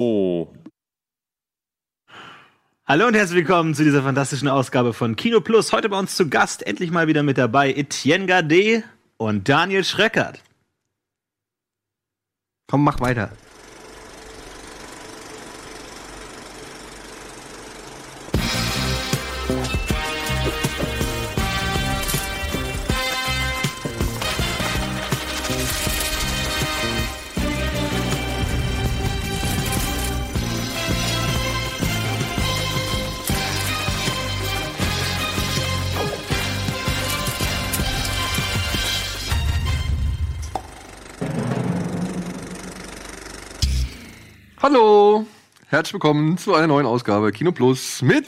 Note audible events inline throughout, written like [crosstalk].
Oh. Hallo und herzlich willkommen zu dieser fantastischen Ausgabe von Kino Plus. Heute bei uns zu Gast endlich mal wieder mit dabei Etienne Gade und Daniel Schreckert. Komm, mach weiter. Hallo. Herzlich willkommen zu einer neuen Ausgabe Kino Plus mit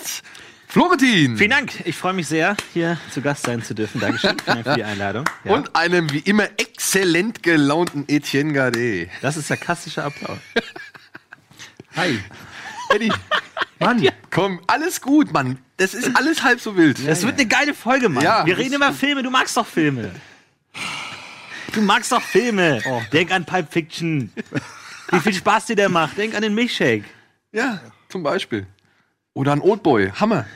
Florentin. Vielen Dank. Ich freue mich sehr, hier zu Gast sein zu dürfen. Dankeschön. [laughs] Vielen Dank für die Einladung. Ja. Und einem wie immer exzellent gelaunten Etienne Gade. das ist sarkastischer Applaus. [laughs] Hi. Eddie, Mann. komm, alles gut, Mann. Das ist alles halb so wild. Das wird eine geile Folge, Mann. Ja. Wir reden über Filme. Du magst doch Filme. Du magst doch Filme. Denk an Pulp Fiction. Wie viel Spaß dir der macht. Denk an den Milchshake. Ja, zum Beispiel. Oder ein Oldboy. Hammer.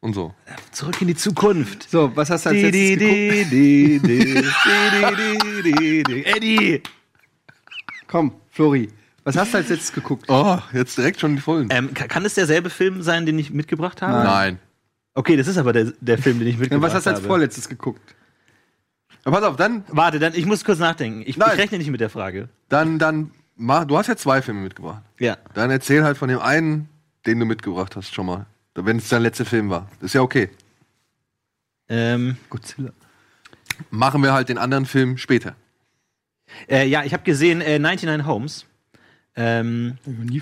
Und so. Zurück in die Zukunft. So, was hast du als letztes geguckt? di, di, di, di, di, di, di. Eddie! Komm, Flori. Was hast du als letztes geguckt? Oh, jetzt direkt schon die Vollen. Ähm, ka- kann es derselbe Film sein, den ich mitgebracht habe? Nein. Okay, das ist aber der, der Film, den ich mitgebracht was hast du als habe. vorletztes geguckt? Aber pass auf, dann, Warte, dann, ich muss kurz nachdenken. Ich, ich Nein. rechne nicht mit der Frage. dann, dann, mach, du hast ja zwei Filme mitgebracht. Ja. Dann erzähl halt von dem einen, den du mitgebracht hast, schon mal. Wenn es dein letzter Film war. Ist ja okay. Ähm, Godzilla. Machen wir halt den anderen Film später. äh, ja, ich habe gesehen äh, 99 Homes. Ähm,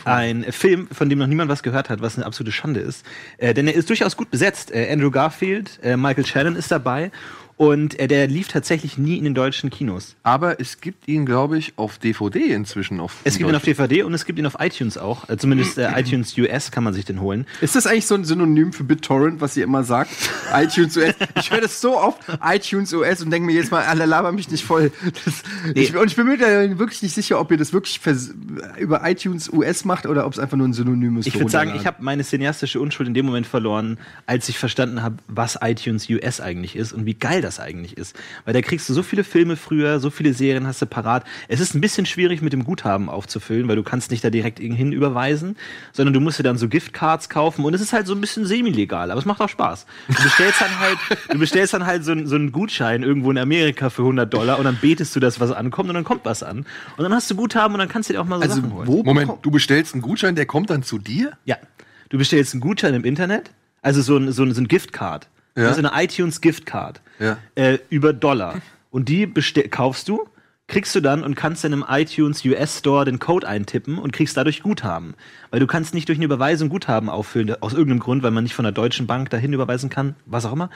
ein Film, von dem noch niemand was gehört hat, was eine absolute Schande ist. Äh, denn er ist durchaus gut besetzt. Äh, Andrew Garfield, äh, Michael Shannon ist dabei. Und äh, der lief tatsächlich nie in den deutschen Kinos. Aber es gibt ihn, glaube ich, auf DVD inzwischen. Auf Es gibt ihn auf DVD und es gibt ihn auf iTunes auch. Äh, zumindest äh, [clears throat] iTunes US kann man sich den holen. Ist das eigentlich so ein Synonym für BitTorrent, was ihr immer sagt? [laughs] iTunes US. Ich höre das so oft, iTunes US, und denke mir jetzt mal, alle laber mich nicht voll. Das, ich, und ich bin mir da wirklich nicht sicher, ob ihr das wirklich über iTunes US macht oder ob es einfach nur ein Synonym ist. Ich würde sagen, ich habe meine cineastische Unschuld in dem Moment verloren, als ich verstanden habe, was iTunes US eigentlich ist und wie geil das eigentlich ist. Weil da kriegst du so viele Filme früher, so viele Serien hast du parat. Es ist ein bisschen schwierig mit dem Guthaben aufzufüllen, weil du kannst nicht da direkt hin überweisen, sondern du musst dir dann so Giftcards kaufen und es ist halt so ein bisschen semi-legal, aber es macht auch Spaß. Du bestellst dann halt, du bestellst dann halt so, einen- so einen Gutschein irgendwo in Amerika für 100 Dollar und dann betest du, dass was ankommt und dann kommt was an. Und dann hast du Guthaben und dann kannst du dir auch mal so Also, Sachen holen. wo Moment, du bestellst einen Gutschein, der kommt dann zu dir? Ja. Du bestellst einen Gutschein im Internet, also so ein, so ein, so ein Giftcard. Ja. Also eine iTunes Giftcard. Ja. Äh, über Dollar. Und die kaufst du, kriegst du dann und kannst dann im iTunes US Store den Code eintippen und kriegst dadurch Guthaben. Weil du kannst nicht durch eine Überweisung Guthaben auffüllen, aus irgendeinem Grund, weil man nicht von der Deutschen Bank dahin überweisen kann, was auch immer.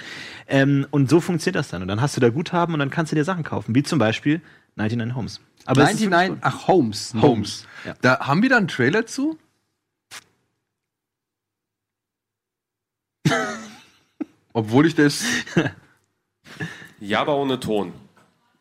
Ähm, und so funktioniert das dann. Und dann hast du da Guthaben und dann kannst du dir Sachen kaufen, wie zum Beispiel 99 Homes. Aber es ist 99, ach, Holmes. Holmes. Ja. Da haben wir da einen Trailer zu? [laughs] Obwohl ich das. [laughs] Ja, aber ohne Ton.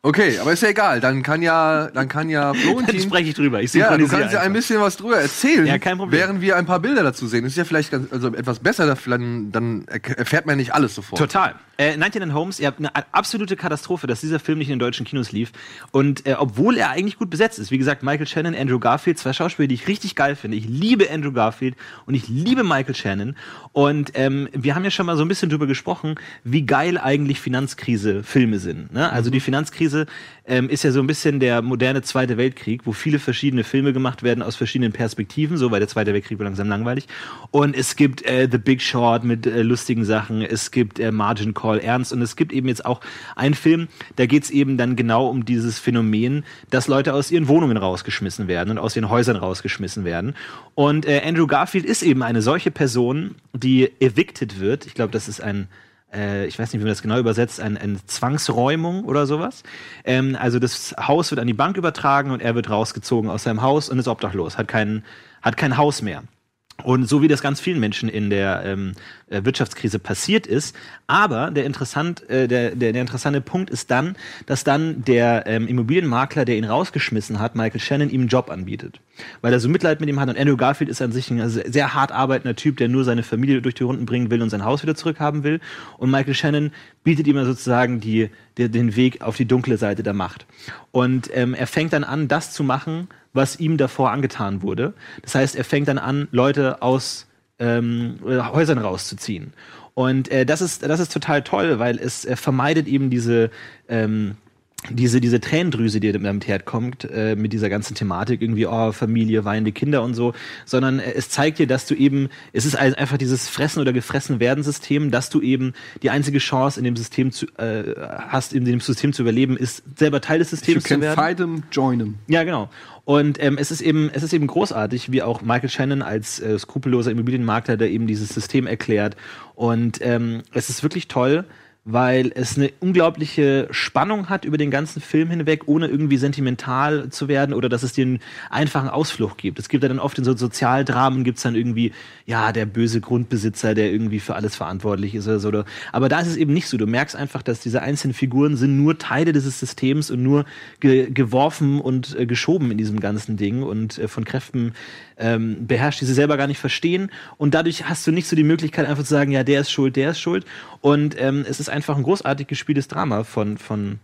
Okay, aber ist ja egal. Dann kann ja, dann kann ja [laughs] dann Florentin. spreche ich drüber. Ich Ja, du kannst ja ein einfach. bisschen was drüber erzählen, Ja, kein Problem. während wir ein paar Bilder dazu sehen. Das ist ja vielleicht ganz, also etwas besser, dann, dann erfährt man nicht alles sofort. Total. Äh, 99 Homes, ihr habt eine absolute Katastrophe, dass dieser Film nicht in den deutschen Kinos lief. Und äh, obwohl er eigentlich gut besetzt ist, wie gesagt, Michael Shannon, Andrew Garfield, zwei Schauspieler, die ich richtig geil finde. Ich liebe Andrew Garfield und ich liebe Michael Shannon. Und ähm, wir haben ja schon mal so ein bisschen drüber gesprochen, wie geil eigentlich Finanzkrise-Filme sind. Ne? Also die Finanzkrise ähm, ist ja so ein bisschen der moderne Zweite Weltkrieg, wo viele verschiedene Filme gemacht werden aus verschiedenen Perspektiven, so weil der Zweite Weltkrieg wird langsam langweilig. Und es gibt äh, The Big Short mit äh, lustigen Sachen, es gibt äh, Margin Call ernst und es gibt eben jetzt auch einen Film, da geht's eben dann genau um dieses Phänomen, dass Leute aus ihren Wohnungen rausgeschmissen werden und aus ihren Häusern rausgeschmissen werden. Und äh, Andrew Garfield ist eben eine solche Person, die evicted wird. Ich glaube, das ist ein äh, ich weiß nicht, wie man das genau übersetzt, ein, eine Zwangsräumung oder sowas. Ähm, also das Haus wird an die Bank übertragen und er wird rausgezogen aus seinem Haus und ist obdachlos, hat kein, hat kein Haus mehr. Und so wie das ganz vielen Menschen in der ähm, äh, Wirtschaftskrise passiert ist. Aber der, interessant, äh, der, der, der interessante Punkt ist dann, dass dann der ähm, Immobilienmakler, der ihn rausgeschmissen hat, Michael Shannon, ihm einen Job anbietet. Weil er so Mitleid mit ihm hat. Und Andrew Garfield ist an sich ein sehr hart arbeitender Typ, der nur seine Familie durch die Runden bringen will und sein Haus wieder zurückhaben will. Und Michael Shannon bietet ihm sozusagen die, die, den Weg auf die dunkle Seite der Macht. Und ähm, er fängt dann an, das zu machen, was ihm davor angetan wurde. Das heißt, er fängt dann an, Leute aus ähm, Häusern rauszuziehen. Und äh, das ist das ist total toll, weil es äh, vermeidet eben diese ähm, diese, diese Tränendrüse, die damit herkommt, äh, mit dieser ganzen Thematik, irgendwie, oh, Familie, weinende Kinder und so, sondern äh, es zeigt dir, dass du eben, es ist einfach dieses Fressen oder gefressen werden System, dass du eben die einzige Chance in dem System zu, äh, hast, in dem System zu überleben, ist selber Teil des Systems zu werden. Fight them, join them. Ja, genau. Und ähm, es ist eben, es ist eben großartig, wie auch Michael Shannon als äh, skrupelloser Immobilienmakler, der eben dieses System erklärt. Und ähm, es ist wirklich toll, weil es eine unglaubliche Spannung hat über den ganzen Film hinweg, ohne irgendwie sentimental zu werden oder dass es einen einfachen Ausflucht gibt. Es gibt ja dann oft in so Sozialdramen gibt's dann irgendwie, ja, der böse Grundbesitzer, der irgendwie für alles verantwortlich ist oder so. Aber da ist es eben nicht so. Du merkst einfach, dass diese einzelnen Figuren sind nur Teile dieses Systems und nur ge geworfen und äh, geschoben in diesem ganzen Ding und äh, von Kräften ähm, beherrscht, die sie selber gar nicht verstehen. Und dadurch hast du nicht so die Möglichkeit, einfach zu sagen, ja, der ist schuld, der ist schuld. Und ähm, es ist einfach ein großartig gespieltes Drama von, von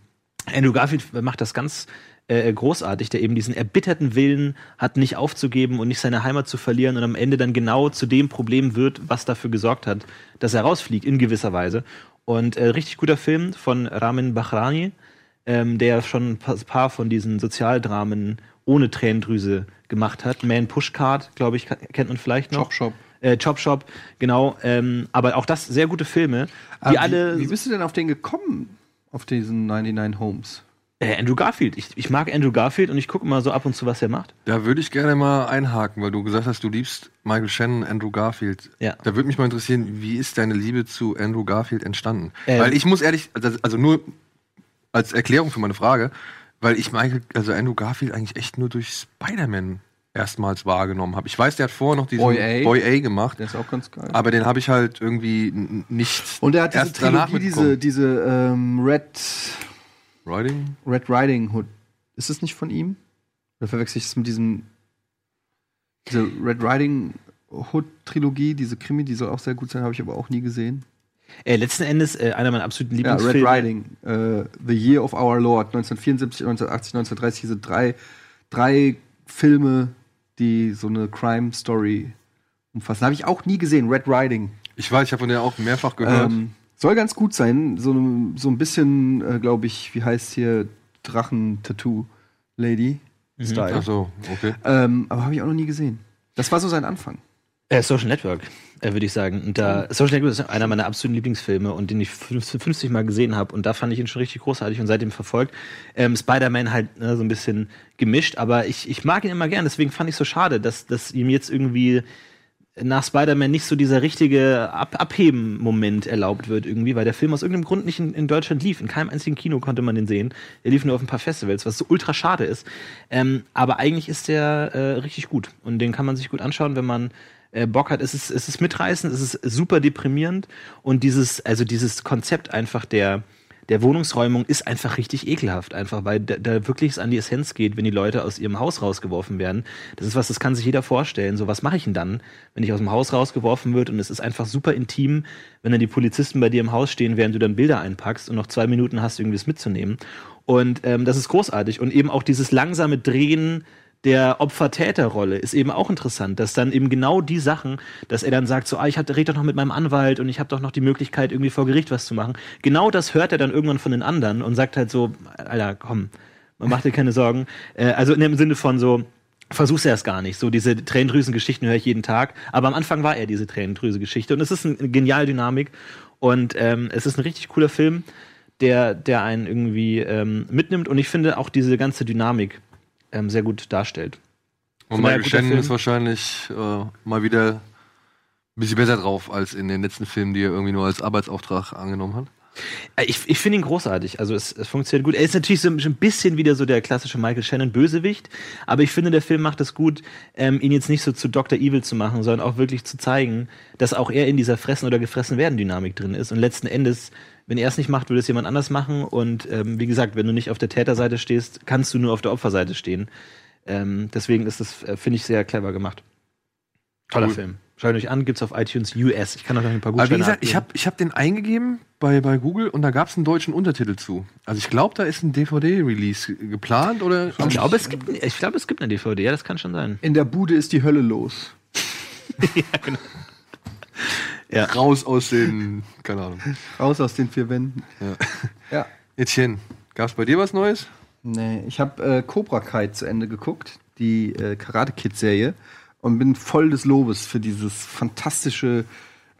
Andrew Garfield macht das ganz äh, großartig, der eben diesen erbitterten Willen hat, nicht aufzugeben und nicht seine Heimat zu verlieren und am Ende dann genau zu dem Problem wird, was dafür gesorgt hat, dass er rausfliegt, in gewisser Weise. Und äh, richtig guter Film von Ramin Bahrani, ähm, der schon ein paar von diesen Sozialdramen ohne Tränendrüse gemacht hat. Man Pushcard, glaube ich, kennt man vielleicht noch. Chop Shop. Äh, Chop Shop, genau. Ähm, aber auch das sehr gute Filme, die Aber alle. Wie, wie bist du denn auf den gekommen? Auf diesen 99 Homes? Äh, Andrew Garfield. Ich, ich mag Andrew Garfield und ich gucke mal so ab und zu, was er macht. Da würde ich gerne mal einhaken, weil du gesagt hast, du liebst Michael Shannon, Andrew Garfield. Ja. Da würde mich mal interessieren, wie ist deine Liebe zu Andrew Garfield entstanden? Ähm. weil ich muss ehrlich, also also nur als Erklärung für meine Frage, weil ich Michael, also Andrew Garfield eigentlich echt nur durch Spider-Man erstmals wahrgenommen habe. Ich weiß, der hat vorher noch diesen Boy A. Boy A gemacht, Der ist auch ganz geil. aber den habe ich halt irgendwie nicht Und er hat diese erst Trilogie, diese, diese ähm, Red, Riding? Red Riding Hood. Ist das nicht von ihm? Oder verwechsel ich das mit diesem. Diese Red Riding Hood Trilogie, diese Krimi, die soll auch sehr gut sein, habe ich aber auch nie gesehen. Äh, letzten Endes äh, einer meiner absoluten Ja, Red Lieblingsfilme. Riding, äh, The Year of Our Lord, 1974, 1980, 1930, diese drei, drei Filme, die so eine Crime-Story umfassen. Habe ich auch nie gesehen, Red Riding. Ich weiß, ich habe von der auch mehrfach gehört. Ähm, soll ganz gut sein. So, so ein bisschen, äh, glaube ich, wie heißt hier Drachen-Tattoo-Lady Style. Ach so, okay. Ähm, aber habe ich auch noch nie gesehen. Das war so sein Anfang. Äh, Social Network, äh, würde ich sagen. Und da, Social Network ist einer meiner absoluten Lieblingsfilme und den ich 50 50 Mal gesehen habe. Und da fand ich ihn schon richtig großartig und seitdem verfolgt. Ähm, Spider-Man halt ne, so ein bisschen gemischt, aber ich, ich mag ihn immer gern. Deswegen fand ich so schade, dass, dass ihm jetzt irgendwie nach Spider-Man nicht so dieser richtige Ab Abheben-Moment erlaubt wird irgendwie, weil der Film aus irgendeinem Grund nicht in, in Deutschland lief. In keinem einzigen Kino konnte man den sehen. Er lief nur auf ein paar Festivals, was so ultra schade ist. Ähm, aber eigentlich ist der äh, richtig gut und den kann man sich gut anschauen, wenn man äh, Bock hat. Es ist, es ist mitreißend, es ist super deprimierend und dieses, also dieses Konzept einfach der der Wohnungsräumung ist einfach richtig ekelhaft, einfach weil da, da wirklich es an die Essenz geht, wenn die Leute aus ihrem Haus rausgeworfen werden. Das ist was, das kann sich jeder vorstellen. So, was mache ich denn dann, wenn ich aus dem Haus rausgeworfen wird und es ist einfach super intim, wenn dann die Polizisten bei dir im Haus stehen, während du dann Bilder einpackst und noch zwei Minuten hast, irgendwie das mitzunehmen. Und ähm, das ist großartig. Und eben auch dieses langsame Drehen der Opfer-Täter-Rolle ist eben auch interessant, dass dann eben genau die Sachen, dass er dann sagt, so, ah, ich hab, red doch noch mit meinem Anwalt und ich habe doch noch die Möglichkeit, irgendwie vor Gericht was zu machen. Genau das hört er dann irgendwann von den anderen und sagt halt so, Alter, komm, man macht dir keine Sorgen. Äh, also in dem Sinne von so, versuch's erst gar nicht. So diese Tränendrüsen-Geschichten höre ich jeden Tag. Aber am Anfang war er diese Tränendrüse-Geschichte und es ist eine geniale Dynamik und ähm, es ist ein richtig cooler Film, der, der einen irgendwie ähm, mitnimmt und ich finde auch diese ganze Dynamik ähm, sehr gut darstellt. Und Von Michael Shannon ist wahrscheinlich äh, mal wieder ein bisschen besser drauf als in den letzten Filmen, die er irgendwie nur als Arbeitsauftrag angenommen hat. Äh, Ich, ich finde ihn großartig. Also es, es funktioniert gut. Er ist natürlich so ein bisschen wieder so der klassische Michael Shannon Bösewicht, aber ich finde, der Film macht es gut, ähm, ihn jetzt nicht so zu Dr. Evil zu machen, sondern auch wirklich zu zeigen, dass auch er in dieser Fressen oder gefressen werden Dynamik drin ist. Und letzten Endes, wenn er es nicht macht, würde es jemand anders machen. Und ähm, wie gesagt, wenn du nicht auf der Täterseite stehst, kannst du nur auf der Opferseite stehen. Ähm, deswegen ist das, äh, finde ich, sehr clever gemacht. Toller Cool. Film. Schaut euch an, gibt's auf iTunes US. Ich kann euch noch ein paar Aber wie Gutscheine gesagt, ich habe ich hab den eingegeben bei, bei Google und da gab es einen deutschen Untertitel zu. Also ich glaube, da ist ein DVD-Release geplant oder. Ich glaube, es gibt, ich glaube, es gibt eine DVD. Ja, das kann schon sein. In der Bude ist die Hölle los. [laughs] Ja. Raus aus den. Keine Ahnung. Raus aus den vier Wänden. Ja. [laughs] Etienne, gab es bei dir was Neues? Nee, ich habe äh, Cobra Kai zu Ende geguckt, die äh, Karate Kid Serie und bin voll des Lobes für dieses fantastische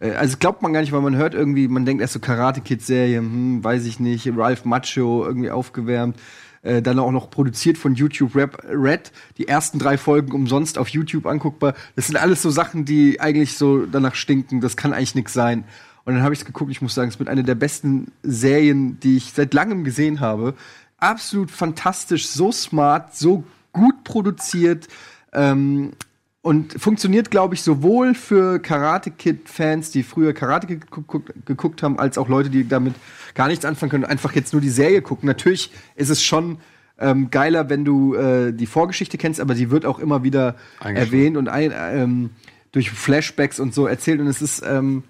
äh, also glaubt man gar nicht, weil man hört irgendwie, man denkt erst so Karate Kid Serie, hm, weiß ich nicht, Ralph Macho irgendwie aufgewärmt. Äh, dann auch noch produziert von YouTube Rap Red, die ersten drei Folgen umsonst auf YouTube anguckbar. Das sind alles so Sachen, die eigentlich so danach stinken. Das kann eigentlich nix sein. Und dann habe ich es geguckt. Ich muss sagen, es ist mit einer der besten Serien, die ich seit langem gesehen habe. Absolut fantastisch, so smart, so gut produziert. Ähm, und funktioniert, glaube ich, sowohl für Karate Kid-Fans, die früher Karate Kid geguckt, geguckt haben, als auch Leute, die damit gar nichts anfangen können, einfach jetzt nur die Serie gucken. Natürlich ist es schon ähm, geiler, wenn du äh, die Vorgeschichte kennst, aber sie wird auch immer wieder erwähnt und ein, ähm, durch Flashbacks und so erzählt. Und es ist, ähm,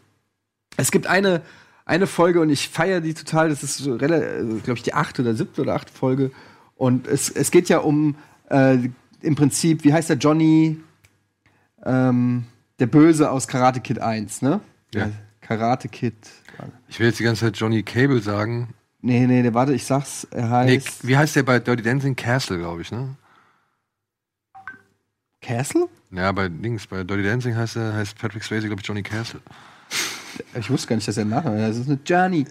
es gibt eine, eine Folge und ich feiere die total. Das ist so, glaube ich, die achte oder siebte oder achte Folge. Und es, es geht ja um äh, im Prinzip, wie heißt der Johnny? Ähm, der Böse aus Karate Kid 1, ne? Ja. Karate Kid. Ich will jetzt die ganze Zeit Johnny Cable sagen. Nee, nee, der, warte, ich sag's. Er Nee, heißt wie heißt der bei Dirty Dancing? Castle, glaube ich, ne? Castle? Ja, bei Dings, bei Dirty Dancing heißt er, heißt Patrick Swayze, glaube ich, Johnny Castle. Ich wusste gar nicht, dass er Nachname Das ist eine Johnny.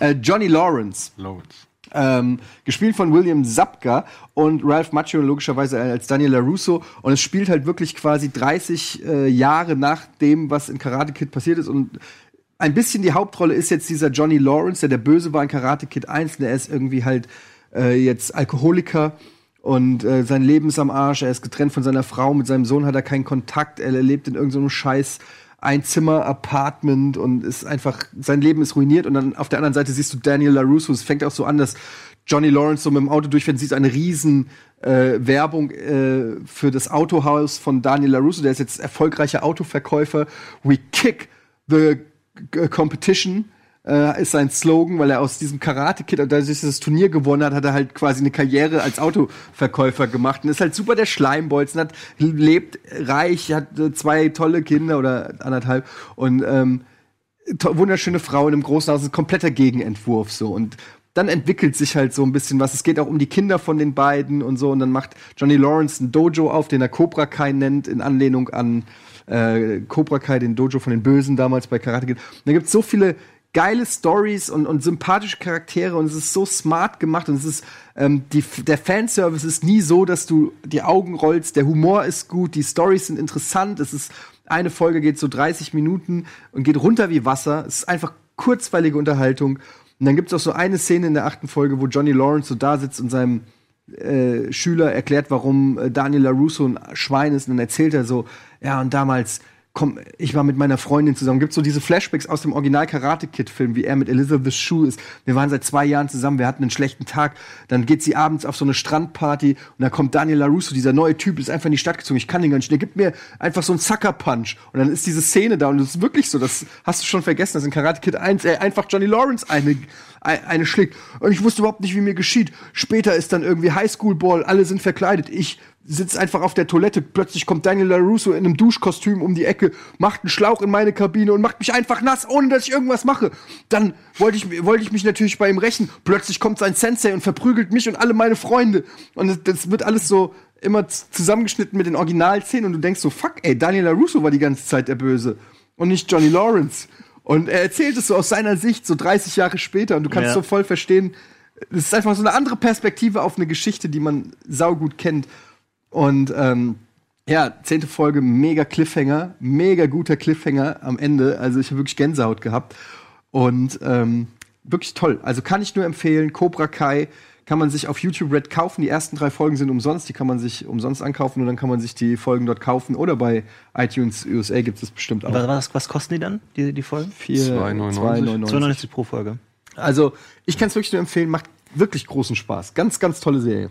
Äh, Johnny Lawrence. Lawrence. Ähm, gespielt von William Sapka und Ralph Macchio logischerweise als Daniel LaRusso. Und es spielt halt wirklich quasi 30 äh, Jahre nach dem, was in Karate Kid passiert ist. Und ein bisschen die Hauptrolle ist jetzt dieser Johnny Lawrence, der der Böse war in Karate Kid 1. Und er ist irgendwie halt äh, jetzt Alkoholiker und äh, sein Leben ist am Arsch. Er ist getrennt von seiner Frau. Mit seinem Sohn hat er keinen Kontakt. Er lebt in irgendeinem Scheiß Einzimmer-Apartment und ist einfach, sein Leben ist ruiniert. Und dann auf der anderen Seite siehst du Daniel LaRusso. Es fängt auch so an, dass Johnny Lawrence so mit dem Auto durchfährt, siehst eine riesen äh, Werbung äh, für das Autohaus von Daniel LaRusso. Der ist jetzt erfolgreicher Autoverkäufer. We kick the competition äh, ist sein Slogan, weil er aus diesem Karate-Kid, und da er dieses Turnier gewonnen hat, hat er halt quasi eine Karriere als Autoverkäufer gemacht und ist halt super der Schleimbolzen, hat, lebt reich, hat äh, zwei tolle Kinder oder anderthalb und ähm, wunderschöne Frau in einem großen Haus, ein kompletter Gegenentwurf so und dann entwickelt sich halt so ein bisschen was. Es geht auch um die Kinder von den beiden und so. Und dann macht Johnny Lawrence ein Dojo auf, den er Cobra Kai nennt, in Anlehnung an äh, Cobra Kai, den Dojo von den Bösen damals bei Karate Kid. Da gibt es so viele geile Stories und, und sympathische Charaktere und es ist so smart gemacht und es ist ähm, die, der Fanservice ist nie so, dass du die Augen rollst. Der Humor ist gut, die Stories sind interessant. Es ist eine Folge geht so 30 Minuten und geht runter wie Wasser. Es ist einfach kurzweilige Unterhaltung. Und dann gibt es auch so eine Szene in der achten Folge, wo Johnny Lawrence so da sitzt und seinem äh, Schüler erklärt, warum äh, Daniel LaRusso ein Schwein ist. Und dann erzählt er so, ja, und damals, komm, ich war mit meiner Freundin zusammen. Gibt so diese Flashbacks aus dem Original Karate Kid Film, wie er mit Elizabeth Shue ist. Wir waren seit zwei Jahren zusammen, wir hatten einen schlechten Tag. Dann geht sie abends auf so eine Strandparty und da kommt Daniel LaRusso, dieser neue Typ, ist einfach in die Stadt gezogen. Ich kann den gar nicht. Der gibt mir einfach so einen Sucker Punch. Und dann ist diese Szene da und es ist wirklich so, das hast du schon vergessen, dass in Karate Kid 1 er einfach Johnny Lawrence eine, eine, eine schlägt. Und ich wusste überhaupt nicht, wie mir geschieht. Später ist dann irgendwie Highschool Ball, alle sind verkleidet. Ich sitze einfach auf der Toilette. Plötzlich kommt Daniel LaRusso in einem Duschkostüm um die Ecke, macht einen Schlauch in meine Kabine und macht mich einfach nass, ohne dass ich irgendwas mache. Dann wollte ich, wollte ich mich natürlich bei ihm rächen. Plötzlich kommt sein Sensei und verprügelt mich und alle meine Freunde. Und das, das wird alles so immer zusammengeschnitten mit den Originalszenen und du denkst so, fuck, ey, Daniel LaRusso war die ganze Zeit der Böse und nicht Johnny Lawrence. Und er erzählt es so aus seiner Sicht, so 30 Jahre später und du kannst Ja. so voll verstehen, es ist einfach so eine andere Perspektive auf eine Geschichte, die man saugut kennt. Und ähm, ja, zehnte Folge, mega Cliffhanger, mega guter Cliffhanger am Ende. Also ich habe wirklich Gänsehaut gehabt. Und ähm, wirklich toll. Also kann ich nur empfehlen. Cobra Kai kann man sich auf YouTube Red kaufen. Die ersten drei Folgen sind umsonst. Die kann man sich umsonst ankaufen und dann kann man sich die Folgen dort kaufen. Oder bei iTunes USA gibt es bestimmt auch. Was, was, was kosten die dann, die, die Folgen? Vier- 2,99. 2,99. 92 pro Folge. Also, ich kann es wirklich nur empfehlen, macht wirklich großen Spaß. Ganz, ganz tolle Serie.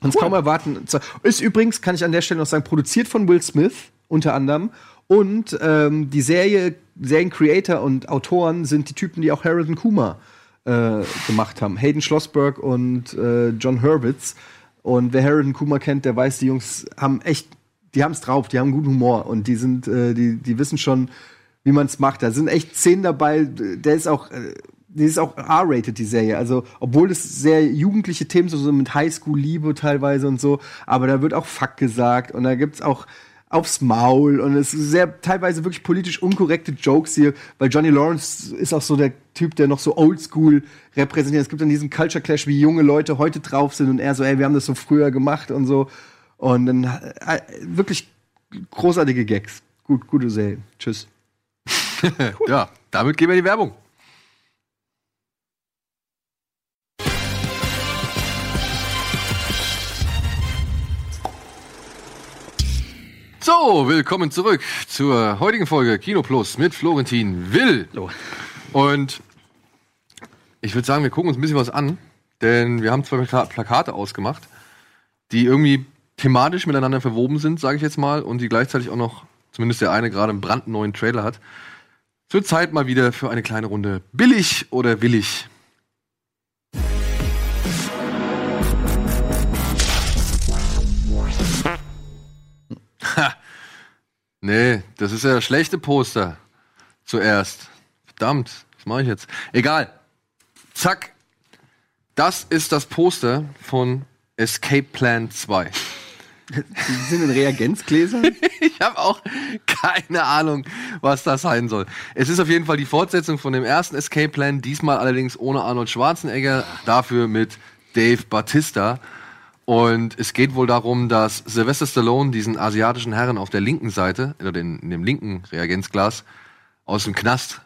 Kannst kaum erwarten. Ist übrigens, kann ich an der Stelle noch sagen, produziert von Will Smith, unter anderem. Und ähm, die Serie, Serien-Creator und Autoren sind die Typen, die auch Harold und Kuma äh, gemacht haben. Hayden Schlossberg und äh, John Hurwitz. Und wer Harold und Kuma kennt, der weiß, die Jungs haben echt, die haben es drauf, die haben guten Humor und die sind, äh, die, die wissen schon, wie man es macht. Da sind echt Szenen dabei, der ist auch, äh, die ist auch R-rated, die Serie. Also, obwohl es sehr jugendliche Themen sind, so mit Highschool-Liebe teilweise und so, aber da wird auch Fuck gesagt und da gibt's auch aufs Maul und es ist sehr teilweise wirklich politisch unkorrekte Jokes hier, weil Johnny Lawrence ist auch so der Typ, der noch so oldschool repräsentiert. Es gibt dann diesen Culture Clash, wie junge Leute heute drauf sind und er so, ey, wir haben das so früher gemacht und so. Und dann äh, wirklich großartige Gags. Gut, gute Serie. Tschüss. [laughs] Ja, damit gehen wir in die Werbung. So, willkommen zurück zur heutigen Folge Kino Plus mit Florentin Will. So. Und ich würde sagen, wir gucken uns ein bisschen was an, denn wir haben zwei Plaka- Plakate ausgemacht, die irgendwie thematisch miteinander verwoben sind, sage ich jetzt mal, und die gleichzeitig auch noch, zumindest der eine gerade einen brandneuen Trailer hat. Es wird Zeit mal wieder für eine kleine Runde billig oder willig. Nee, das ist ja das schlechte Poster. Zuerst. Verdammt, was mache ich jetzt? Egal. Zack. Das ist das Poster von Escape Plan 2. Die [laughs] sind in Reagenzgläsern. [laughs] Ich habe auch keine Ahnung, was das sein soll. Es ist auf jeden Fall die Fortsetzung von dem ersten Escape Plan, diesmal allerdings ohne Arnold Schwarzenegger, dafür mit Dave Batista. Und es geht wohl darum, dass Sylvester Stallone diesen asiatischen Herren auf der linken Seite, oder den, in dem linken Reagenzglas, aus dem Knast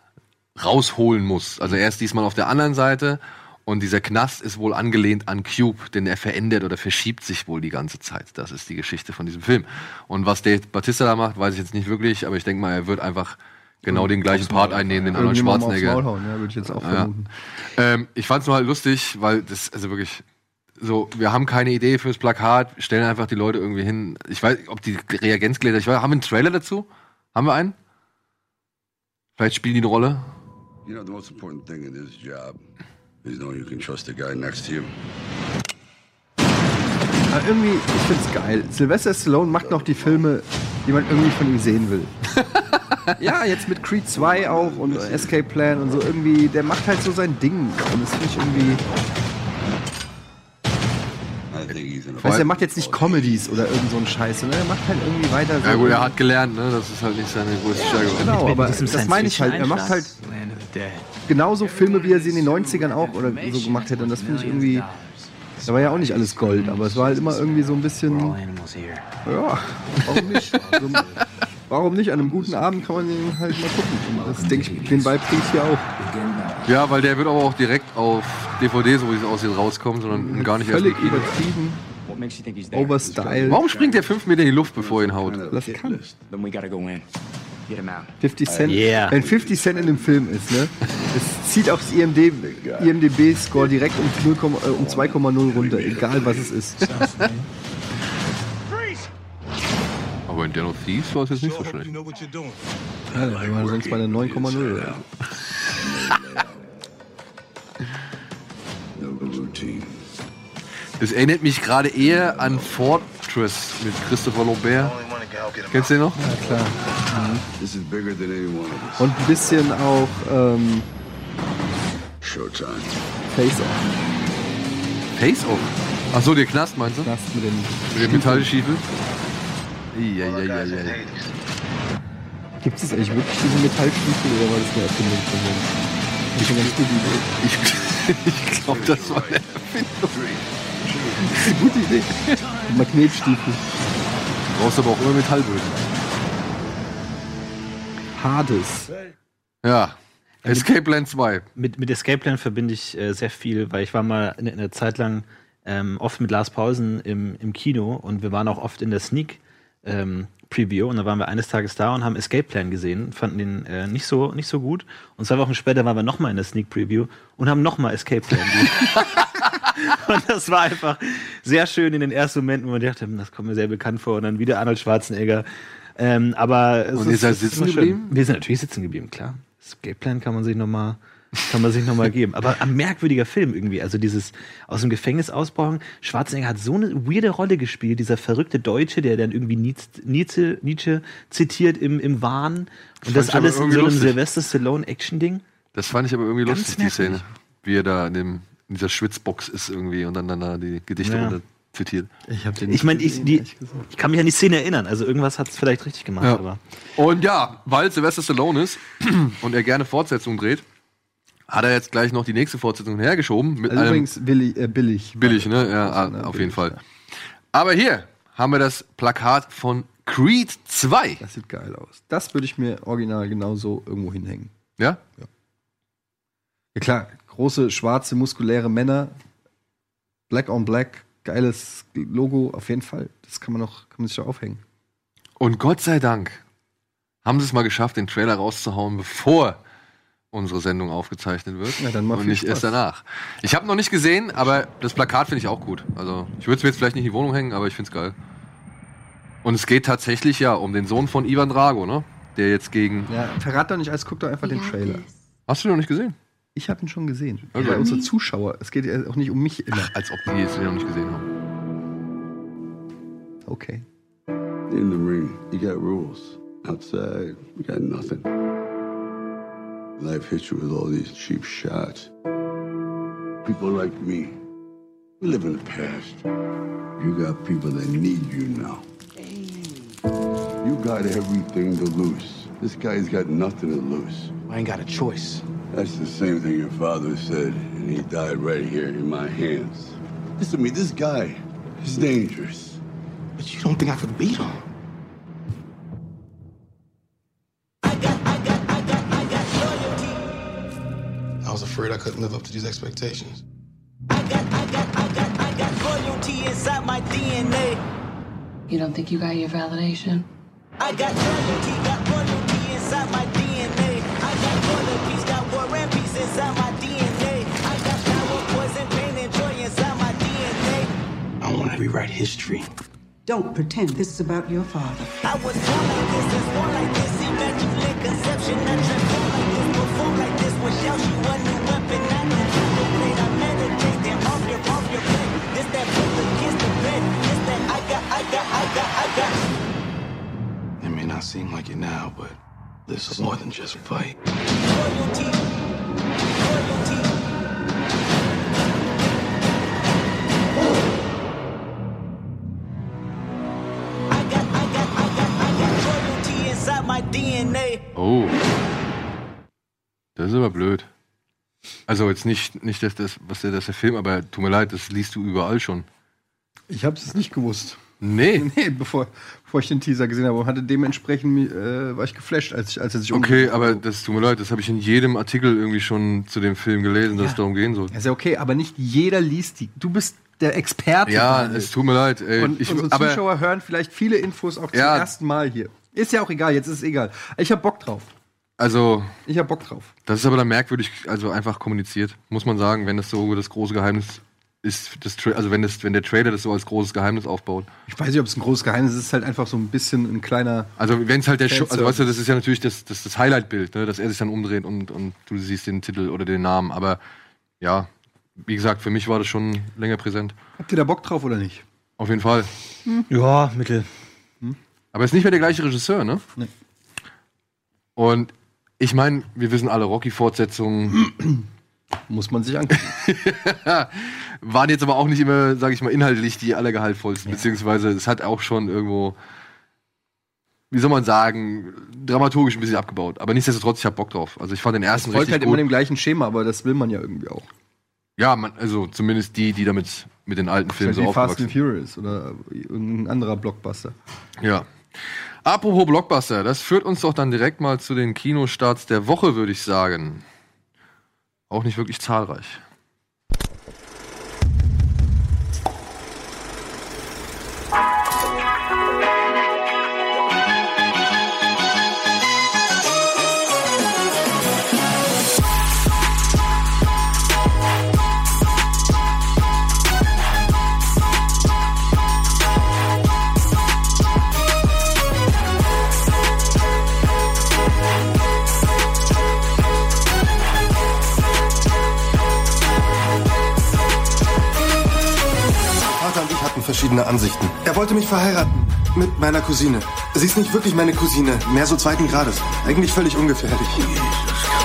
rausholen muss. Also er ist diesmal auf der anderen Seite und dieser Knast ist wohl angelehnt an Cube, denn er verändert oder verschiebt sich wohl die ganze Zeit. Das ist die Geschichte von diesem Film. Und was Dave Batista da macht, weiß ich jetzt nicht wirklich, aber ich denke mal, er wird einfach genau den gleichen Part einnehmen, den Arnold aufs Schwarzenegger. Hauen, ja, würde ich jetzt auch Ja. vermuten. Ähm, ich fand's nur halt lustig, weil das, also wirklich, so, wir haben keine Idee fürs Plakat, stellen einfach die Leute irgendwie hin. Ich weiß, ob die Reagenzgläser, ich weiß, haben wir einen Trailer dazu? Haben wir einen? Vielleicht spielen die eine Rolle. You know, the most important thing in this job is knowing you can trust the guy next to you. Aber irgendwie, ich find's geil. Sylvester Stallone macht noch die Filme, die man irgendwie von ihm sehen will. [laughs] ja, jetzt mit Creed 2 auch und Escape Plan und so irgendwie, der macht halt so sein Ding. Und das finde ich irgendwie. I think he's in a Weißt du, er macht jetzt nicht Comedies oder irgend so einen Scheiß, sondern er macht halt irgendwie weiter so. Ja gut, er hat gelernt, ne? Das ist halt nicht seine größte Stärke. Genau, Mit aber das meine ich halt. Er macht halt genauso Filme, wie er sie in den 90ern auch oder so gemacht hätte. Und das finde ich irgendwie. Da war ja auch nicht alles Gold, aber es war halt immer irgendwie so ein bisschen. Ja, warum nicht? Also, warum nicht? An einem guten Abend kann man den halt mal gucken. Und das denke ich, den Vibe kriege ich hier auch. Ja, weil der wird aber auch direkt auf DVD, so wie es aussieht, rauskommen, sondern gar nicht erst Völlig Kino. übertrieben, Overstyled. Warum springt der fünf Meter in die Luft, bevor er ihn haut? Das kann. Then we gotta go in. Get him out. 50 Cent. Yeah. Wenn 50 Cent in dem Film ist, ne? Es zieht das IMD, IMDB-Score direkt um, 0, äh, um 2,0 runter, egal was es ist. [laughs] Aber in Den of Thieves war es jetzt nicht so schlecht. Ja, der war sonst bei der 9,0. oder so. [laughs] no routine. Das erinnert mich gerade eher an Fortress mit Christopher Lambert. Kennst du den noch? Ja, klar. Us. Und ein bisschen auch ähm, Showtime. Face-Off. Face Off. Ach so, der Knast meinst du? Das mit den Mit dem Metallstiefel? Eieieiei. Gibt es eigentlich wirklich diese Metallstiefel oder war das eine Erfindung von gute Idee. [laughs] Ich, ich glaube, das war eine Erfindung. Das ist eine gute Idee. Magnetstiefel. Du brauchst aber auch immer Metallböden. Hades. Ja. Escape Plan 2. Mit, mit Escape Plan verbinde ich äh, sehr viel, weil ich war mal in, in einer Zeit lang ähm, oft mit Lars Pausen im, im Kino und wir waren auch oft in der Sneak ähm, Preview und da waren wir eines Tages da und haben Escape Plan gesehen, fanden den äh, nicht so nicht so gut und zwei Wochen später waren wir noch mal in der Sneak Preview und haben noch mal Escape Plan gesehen. [laughs] und das war einfach sehr schön in den ersten Momenten, wo man dachte, hm, das kommt mir sehr bekannt vor und dann wieder Arnold Schwarzenegger. Ähm, aber Und ihr seid es ist sitzen immer schön. geblieben? Wir sind natürlich sitzen geblieben, klar. Escape Plan kann man sich noch mal kann man sich noch mal [laughs] geben. Aber ein merkwürdiger Film irgendwie. Also dieses aus dem Gefängnis ausbrechen. Schwarzenegger hat so eine weirde Rolle gespielt. Dieser verrückte Deutsche, der dann irgendwie Nietzsche, Nietzsche, zitiert im, im Wahn. Und das aber alles in so einem lustig. Sylvester Stallone Action-Ding. Das fand ich aber irgendwie Ganz lustig, die merkwürdig. Szene. Wie er da in, dem, in dieser Schwitzbox ist irgendwie und dann, dann da die Gedichte Ja. runter zitiert. Ich habe den Ich meine, ich, die, ich kann mich an die Szene erinnern. Also irgendwas hat es vielleicht richtig gemacht. Ja. Aber Und ja, weil Sylvester Stallone ist [clears throat] und er gerne Fortsetzungen dreht, hat er jetzt gleich noch die nächste Fortsetzung hergeschoben mit Also übrigens billig, äh, billig. billig, ne? Ja, Also, ah, auf billig, jeden Fall. ja. Aber hier haben wir das Plakat von Creed 2. Das sieht geil aus. Das würde ich mir original genauso irgendwo hinhängen. Ja? Ja klar, große, schwarze, muskuläre Männer, Black on Black, geiles Logo, auf jeden Fall. Das kann man noch, kann man sich doch aufhängen. Und Gott sei Dank haben sie es mal geschafft, den Trailer rauszuhauen, bevor unsere Sendung aufgezeichnet wird. Ja, dann und nicht erst danach. Ich habe noch nicht gesehen, aber das Plakat finde ich auch gut. Also ich würde es mir jetzt vielleicht nicht in die Wohnung hängen, aber ich finde es geil. Und es geht tatsächlich ja um den Sohn von Ivan Drago, ne? Der jetzt gegen. Ja, verrat doch nicht alles, guck doch einfach den Trailer. Hast du den noch nicht gesehen? Ich habe ihn schon gesehen. Okay. Bei unsere Zuschauer. Es geht ja auch nicht um mich immer. Als ob die es noch nicht gesehen haben. Okay. In the ring, you got rules. Outside, you got nothing. Life hits you with all these cheap shots. People like me, we live in the past. You got people that need you now. You got everything to lose. This guy's got nothing to lose. I ain't got a choice. That's the same thing your father said, and he died right here in my hands. Listen to me, this guy is dangerous. But you don't think I could beat him? I got, I got, I got, I got loyalty. I was afraid I couldn't live up to these expectations. I got, I got, I got, I got loyalty inside my DNA. You don't think you got your validation? I got loyalty, got loyalty inside my DNA. I got war and peace, got war and peace inside my DNA. I got power, poison, pain, and joy inside my DNA. I want to rewrite history. Don't pretend this is about your father. I was born like this, is born like this. Immaculate conception, I transform like this, perform like this. Without you, a new weapon, I contemplate. I meditate, then off your, off your plate. This that pull against the bed. This that I got, I got, I got, I got. It may not seem like it now, but this is more than just a fight. Loyalty, loyalty. I got, I got, I got, I got loyalty inside my DNA. Oh. Das ist aber blöd. Also jetzt nicht, nicht dass das, was der, das der Film, aber tut mir leid, das liest du überall schon. Ich habe es nicht gewusst. Nee. [laughs] Nee, bevor, bevor ich den Teaser gesehen habe. Und hatte dementsprechend, äh, war ich geflasht, als, ich, als er sich Okay, aber das tut mir leid, das habe ich in jedem Artikel irgendwie schon zu dem Film gelesen, dass Ja. es darum gehen soll. Ja, Ist ja okay, aber nicht jeder liest die. Du bist der Experte. Ja, es tut mir leid. Ey, Und ich, unsere Zuschauer hören vielleicht viele Infos auch Ja. zum ersten Mal hier. Ist ja auch egal, jetzt ist es egal. Ich hab Bock drauf. also Ich hab Bock drauf. das ist aber dann merkwürdig, also einfach kommuniziert, muss man sagen, wenn das so das große Geheimnis ist, das Tra also wenn das, wenn der Trailer das so als großes Geheimnis aufbaut. Ich weiß nicht, ob es ein großes Geheimnis ist. Es ist halt einfach so ein bisschen ein kleiner. Also wenn es halt der Show, also weißt du, das ist ja natürlich das, das, das Highlight-Bild, ne, dass er sich dann umdreht und, und du siehst den Titel oder den Namen. Aber ja, wie gesagt, für mich war das schon länger präsent. Habt ihr da Bock drauf oder nicht? Auf jeden Fall. ja, Mittel. Aber es ist nicht mehr der gleiche Regisseur, ne? Nee. Und ich meine, wir wissen alle, Rocky-Fortsetzungen Muss man sich angucken. [laughs] waren jetzt aber auch nicht immer, sage ich mal, inhaltlich die allergehaltvollsten, beziehungsweise es hat auch schon irgendwo, wie soll man sagen, dramaturgisch ein bisschen abgebaut. Aber nichtsdestotrotz, ich hab Bock drauf. Also ich fand den ersten Es folgt richtig halt gut. immer dem gleichen Schema, aber das will man ja irgendwie auch. ja, man, also zumindest die, die damit mit den alten Filmen so wie Fast and aufgewachsen Furious oder irgendein anderer Blockbuster. Ja. Apropos Blockbuster, das führt uns doch dann direkt mal zu den Kinostarts der Woche, würde ich sagen. Auch nicht wirklich zahlreich. Verschiedene Ansichten. Er wollte mich verheiraten. Mit meiner Cousine. Sie ist nicht wirklich meine Cousine, mehr so zweiten Grades. Eigentlich völlig ungefährlich. Ich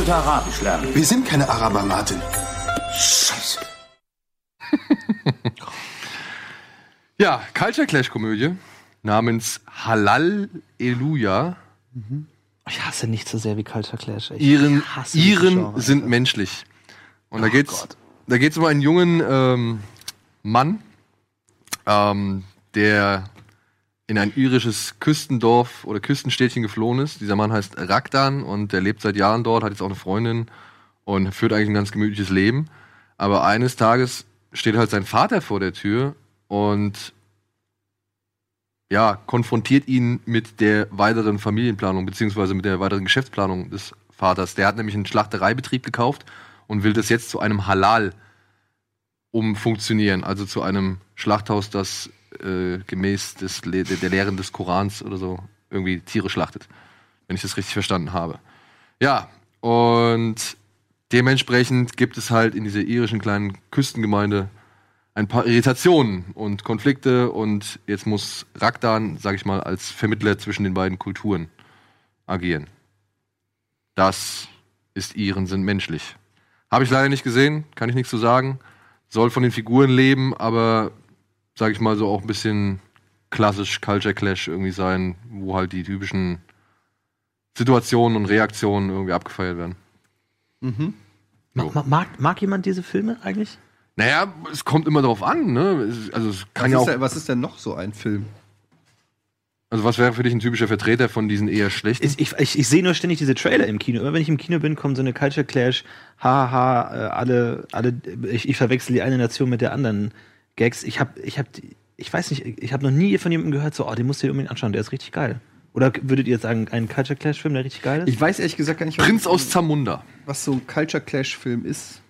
sollte Arabisch lernen. Wir sind keine Araber, Martin. Scheiße. [laughs] Ja, Culture Clash Komödie namens Halal Eluja. Ich hasse nicht so sehr wie Culture Clash. Ich Iren, Iren Genre. sind menschlich. Und da Oh geht's, Gott. da geht's um einen jungen ähm, Mann, ähm, der in ein irisches Küstendorf oder Küstenstädtchen geflohen ist. Dieser Mann heißt Ragdan und der lebt seit Jahren dort, hat jetzt auch eine Freundin und führt eigentlich ein ganz gemütliches Leben. Aber eines Tages steht halt sein Vater vor der Tür und ja, konfrontiert ihn mit der weiteren Familienplanung, beziehungsweise mit der weiteren Geschäftsplanung des Vaters. Der hat nämlich einen Schlachtereibetrieb gekauft und will das jetzt zu einem Halal umfunktionieren, also zu einem Schlachthaus, das äh, gemäß des, der Lehren des Korans oder so irgendwie Tiere schlachtet, wenn ich das richtig verstanden habe. Ja, und dementsprechend gibt es halt in dieser irischen kleinen Küstengemeinde ein paar Irritationen und Konflikte und jetzt muss Ragdan, sag ich mal, als Vermittler zwischen den beiden Kulturen agieren. Das ist Iren sind menschlich. Habe ich leider nicht gesehen, kann ich nichts zu sagen. Soll von den Figuren leben, aber sag ich mal so auch ein bisschen klassisch Culture Clash irgendwie sein, wo halt die typischen Situationen und Reaktionen irgendwie abgefeiert werden. Ma- ma- Mag, mag jemand diese Filme eigentlich? Naja, es kommt immer darauf an, ne? Also es kann Was ja ist, auch. denn, was ist denn noch so ein Film? Also was wäre für dich ein typischer Vertreter von diesen eher schlechten? Ich, ich, ich, ich sehe nur ständig diese Trailer im Kino. Immer wenn ich im Kino bin, kommt so eine Culture Clash. Haha, alle, alle, ich, ich verwechsel die eine Nation mit der anderen Gags. Ich habe, ich habe, ich weiß nicht, ich habe noch nie von jemandem gehört, so, oh, den musst du dir unbedingt anschauen, der ist richtig geil. Oder würdet ihr sagen, ein Culture Clash Film, der richtig geil ist? Ich weiß ehrlich gesagt gar nicht, was, Prinz aus Zamunda. was so ein Culture Clash Film ist.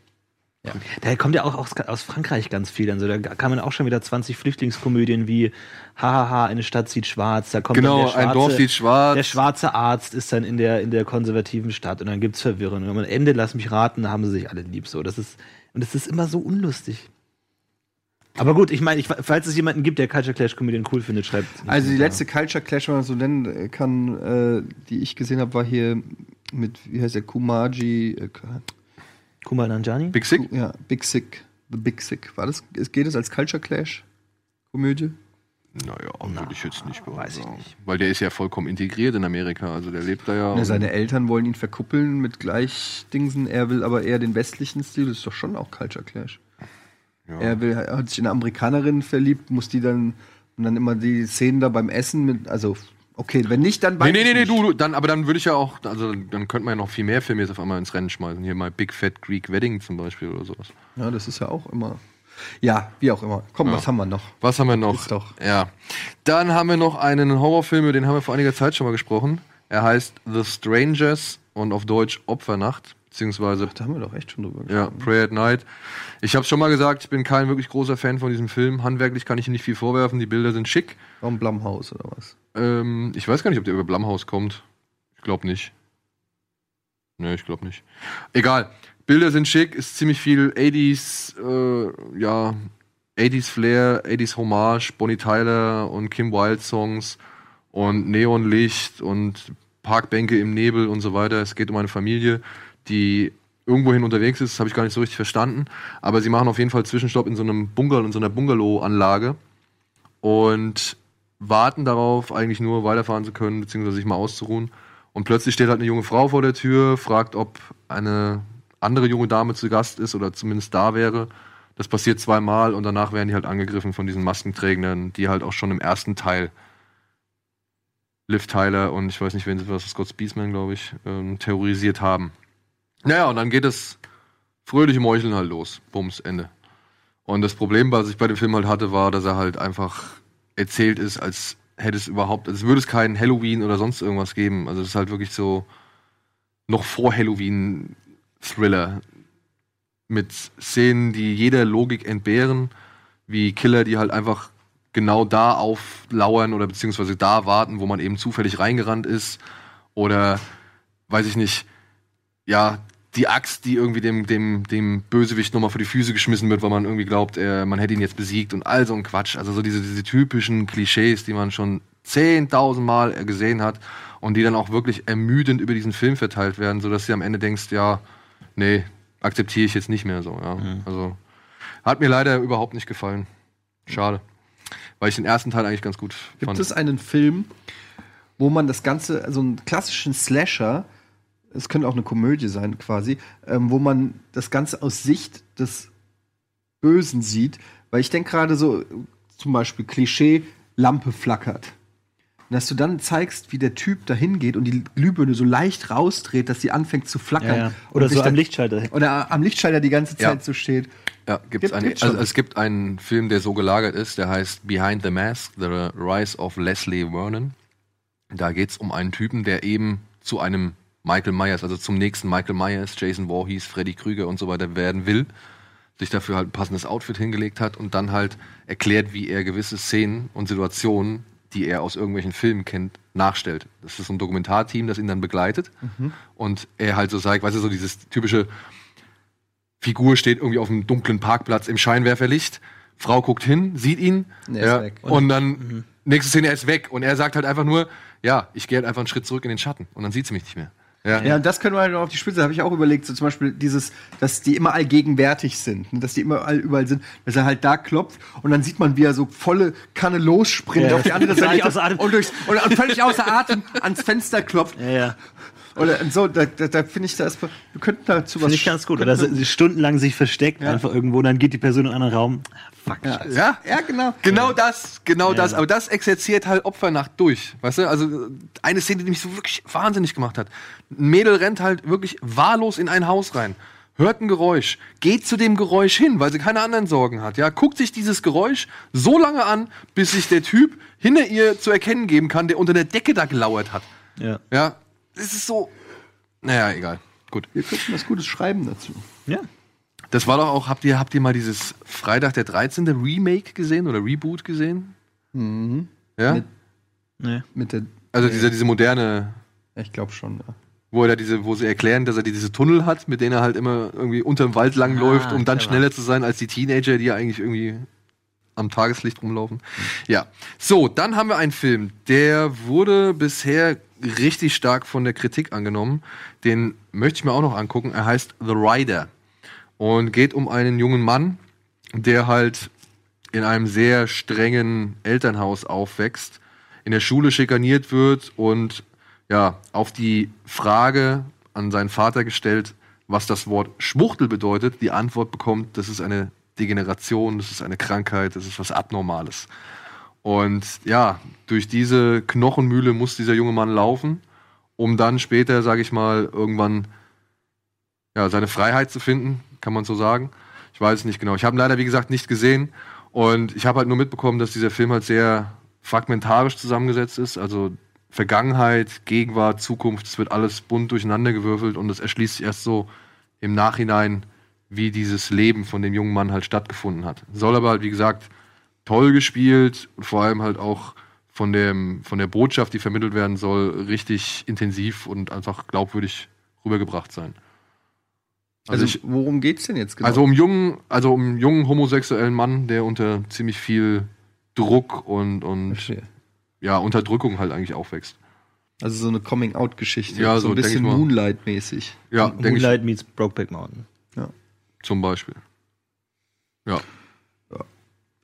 Der kommt ja auch aus, aus Frankreich ganz viel. Also da kamen auch schon wieder 20 Flüchtlingskomödien wie Hahaha, eine Stadt sieht schwarz. Da kommt Genau, dann der ein Dorf sieht schwarz. Der schwarze Arzt ist dann in der, in der konservativen Stadt und dann gibt's Verwirrung. Und am Ende, lass mich raten, haben sie sich alle lieb. So, das ist, und das ist immer so unlustig. Aber gut, ich meine, ich, falls es jemanden gibt, der Culture Clash Komödien cool findet, schreibt. Also die letzte Culture Clash, wenn man so nennen kann, äh, die ich gesehen habe, war hier mit, wie heißt der, Kumaji, äh, Kumal Nanjani? Big Sick? ja, Big Sick, The Big Sick. War das, geht es als Culture Clash Komödie? Naja, würde ich jetzt nicht weiß ich nicht. Weil der ist ja vollkommen integriert in Amerika. Also der lebt da ja. Ja, und- seine Eltern wollen ihn verkuppeln mit Gleichdingsen, er will aber eher den westlichen Stil, das ist doch schon auch Culture Clash. Ja. Er, will, hat sich in eine Amerikanerin verliebt, muss die dann und dann immer die Szenen da beim Essen mit, also okay, wenn nicht, dann Nee, weiß nee, nee, nee, du, du, dann, aber dann würde ich ja auch, also dann könnte man ja noch viel mehr Filme jetzt auf einmal ins Rennen schmeißen. Hier mal Big Fat Greek Wedding zum Beispiel oder sowas. Ja, das ist ja auch immer. Ja, wie auch immer. Komm, Ja. was haben wir noch? Was haben wir noch? Ist doch. Ja. Dann haben wir noch einen Horrorfilm, über den haben wir vor einiger Zeit schon mal gesprochen. Er heißt The Strangers und auf Deutsch Opfernacht, beziehungsweise Da haben wir doch echt schon drüber ja, gesprochen. Pray at Night. Ich habe schon mal gesagt, ich bin kein wirklich großer Fan von diesem Film. Handwerklich kann ich ihm nicht viel vorwerfen. Die Bilder sind schick. Warum Blumhaus oder was? Ähm, ich weiß gar nicht, ob der über Blumhaus kommt. Ich glaube nicht. Nee, ich glaube nicht. Egal. Bilder sind schick, ist ziemlich viel 80s, äh, ja, 80s Flair, 80s Hommage, Bonnie Tyler und Kim Wilde Songs und Neonlicht und Parkbänke im Nebel und so weiter. Es geht um eine Familie, die irgendwohin unterwegs ist, habe ich gar nicht so richtig verstanden. Aber sie machen auf jeden Fall Zwischenstopp in so einem Bungalow, in so einer Bungalow-Anlage und warten darauf, eigentlich nur weiterfahren zu können, beziehungsweise sich mal auszuruhen. Und plötzlich steht halt eine junge Frau vor der Tür, fragt, ob eine andere junge Dame zu Gast ist oder zumindest da wäre. Das passiert zweimal und danach werden die halt angegriffen von diesen Maskenträgern, die halt auch schon im ersten Teil Liv Tyler und ich weiß nicht, wen sie was, Scott Speesman, glaube ich, ähm, terrorisiert haben. Naja, und dann geht das fröhliche Meucheln halt los. Bums, Ende. Und das Problem, was ich bei dem Film halt hatte, war, dass er halt einfach erzählt ist, als hätte es überhaupt, als würde es keinen Halloween oder sonst irgendwas geben. Also es ist halt wirklich so noch vor Halloween Thriller mit Szenen, die jeder Logik entbehren, wie Killer, die halt einfach genau da auflauern oder beziehungsweise da warten, wo man eben zufällig reingerannt ist oder weiß ich nicht, ja, die Axt, die irgendwie dem, dem, dem Bösewicht nochmal vor die Füße geschmissen wird, weil man irgendwie glaubt, äh, man hätte ihn jetzt besiegt und all so ein Quatsch. Also so diese, diese typischen Klischees, die man schon 10.000 Mal gesehen hat und die dann auch wirklich ermüdend über diesen Film verteilt werden, sodass du am Ende denkst, ja, nee, akzeptiere ich jetzt nicht mehr so. Ja. Also hat mir leider überhaupt nicht gefallen. Schade. Weil ich den ersten Teil eigentlich ganz gut Gibt fand. es einen Film, wo man das Ganze, also einen klassischen Slasher, es könnte auch eine Komödie sein quasi, ähm, wo man das Ganze aus Sicht des Bösen sieht? Weil ich denke gerade so, zum Beispiel Klischee, Lampe flackert. Und dass du dann zeigst, wie der Typ da hingeht und die Glühbirne so leicht rausdreht, dass sie anfängt zu flackern. Ja, ja. Oder so am Lichtschalter. Oder am Lichtschalter die ganze Zeit Ja. so steht. Ja, gibt's Gibt- eine, also es gibt einen Film, der so gelagert ist, der heißt Behind the Mask, The Rise of Leslie Vernon. Da geht's um einen Typen, der eben zu einem Michael Myers, also zum nächsten Michael Myers, Jason Voorhees, Freddy Krüger und so weiter werden will, sich dafür halt ein passendes Outfit hingelegt hat und dann halt erklärt, wie er gewisse Szenen und Situationen, die er aus irgendwelchen Filmen kennt, nachstellt. Das ist so ein Dokumentarteam, das ihn dann begleitet und er halt so sagt, weißt du, so dieses typische Figur steht irgendwie auf einem dunklen Parkplatz im Scheinwerferlicht. Frau guckt hin, sieht ihn. Ja. Und dann, nächste Szene, er ist weg. Und er sagt halt einfach nur, ja, ich gehe halt einfach einen Schritt zurück in den Schatten. Und dann sieht sie mich nicht mehr. Ja. Ja, und das können wir halt noch auf die Spitze, habe ich auch überlegt, so zum Beispiel dieses, dass die immer allgegenwärtig sind, ne, dass die immer all, überall sind, dass er halt da klopft und dann sieht man, wie er so volle Kanne losspringt Ja. auf die andere Völlig Seite außer Atem. und, durchs, und, und völlig außer Atem ans Fenster klopft. Ja, ja. Oder so, da, da, da finde ich, da ist, wir könnten dazu was. Finde ich ganz gut. Oder sie stundenlang sich versteckt, Ja. einfach irgendwo, dann geht die Person in einen anderen Raum. Fuck, Scheiße. Ja, ja, genau. Genau das, genau Ja. das. Aber das exerziert halt Opfernacht durch. Weißt du, also eine Szene, die mich so wirklich wahnsinnig gemacht hat. Ein Mädel rennt halt wirklich wahllos in ein Haus rein. Hört ein Geräusch, geht zu dem Geräusch hin, weil sie keine anderen Sorgen hat. Ja, guckt sich dieses Geräusch so lange an, bis sich der Typ hinter ihr zu erkennen geben kann, der unter der Decke da gelauert hat. Ja. Ja, es ist so. Naja, egal. Gut. Wir könnten was Gutes schreiben dazu. Ja. Das war doch auch, habt ihr, habt ihr mal dieses Freitag der 13. Remake gesehen oder Reboot gesehen? Mhm. Ja? Mit- Nee. Mit der, also diese, diese moderne, ich glaube schon, ja. wo er da diese, wo sie erklären, dass er diese Tunnel hat, mit denen er halt immer irgendwie unterm Wald lang Ah, läuft, um dann schneller zu sein als die Teenager, die ja eigentlich irgendwie am Tageslicht rumlaufen. Ja. So, dann haben wir einen Film, der wurde bisher richtig stark von der Kritik angenommen. Den möchte ich mir auch noch angucken. Er heißt The Rider und geht um einen jungen Mann, der halt in einem sehr strengen Elternhaus aufwächst, in der Schule schikaniert wird und ja, auf die Frage an seinen Vater gestellt, was das Wort Schwuchtel bedeutet, die Antwort bekommt, das ist eine Degeneration, das ist eine Krankheit, das ist was Abnormales. Und ja, durch diese Knochenmühle muss dieser junge Mann laufen, um dann später, sage ich mal, irgendwann ja, seine Freiheit zu finden, kann man so sagen. Ich weiß es nicht genau. Ich habe ihn leider, wie gesagt, nicht gesehen. Und ich habe halt nur mitbekommen, dass dieser Film halt sehr fragmentarisch zusammengesetzt ist. Also Vergangenheit, Gegenwart, Zukunft, es wird alles bunt durcheinander gewürfelt und es erschließt sich erst so im Nachhinein, wie dieses Leben von dem jungen Mann halt stattgefunden hat. Soll aber halt, wie gesagt, toll gespielt und vor allem halt auch von, dem, von der Botschaft, die vermittelt werden soll, richtig intensiv und einfach glaubwürdig rübergebracht sein. Also, ich, worum geht's denn jetzt genau? also um jungen, also um einen jungen homosexuellen Mann, der unter ziemlich viel Druck und, und Verstehe. ja, Unterdrückung halt eigentlich aufwächst. Also so eine Coming-out-Geschichte. Ja, so so ein bisschen. Moonlight-mäßig. Ja, denke ich. Moonlight meets Brokeback Mountain. Zum Beispiel. Ja.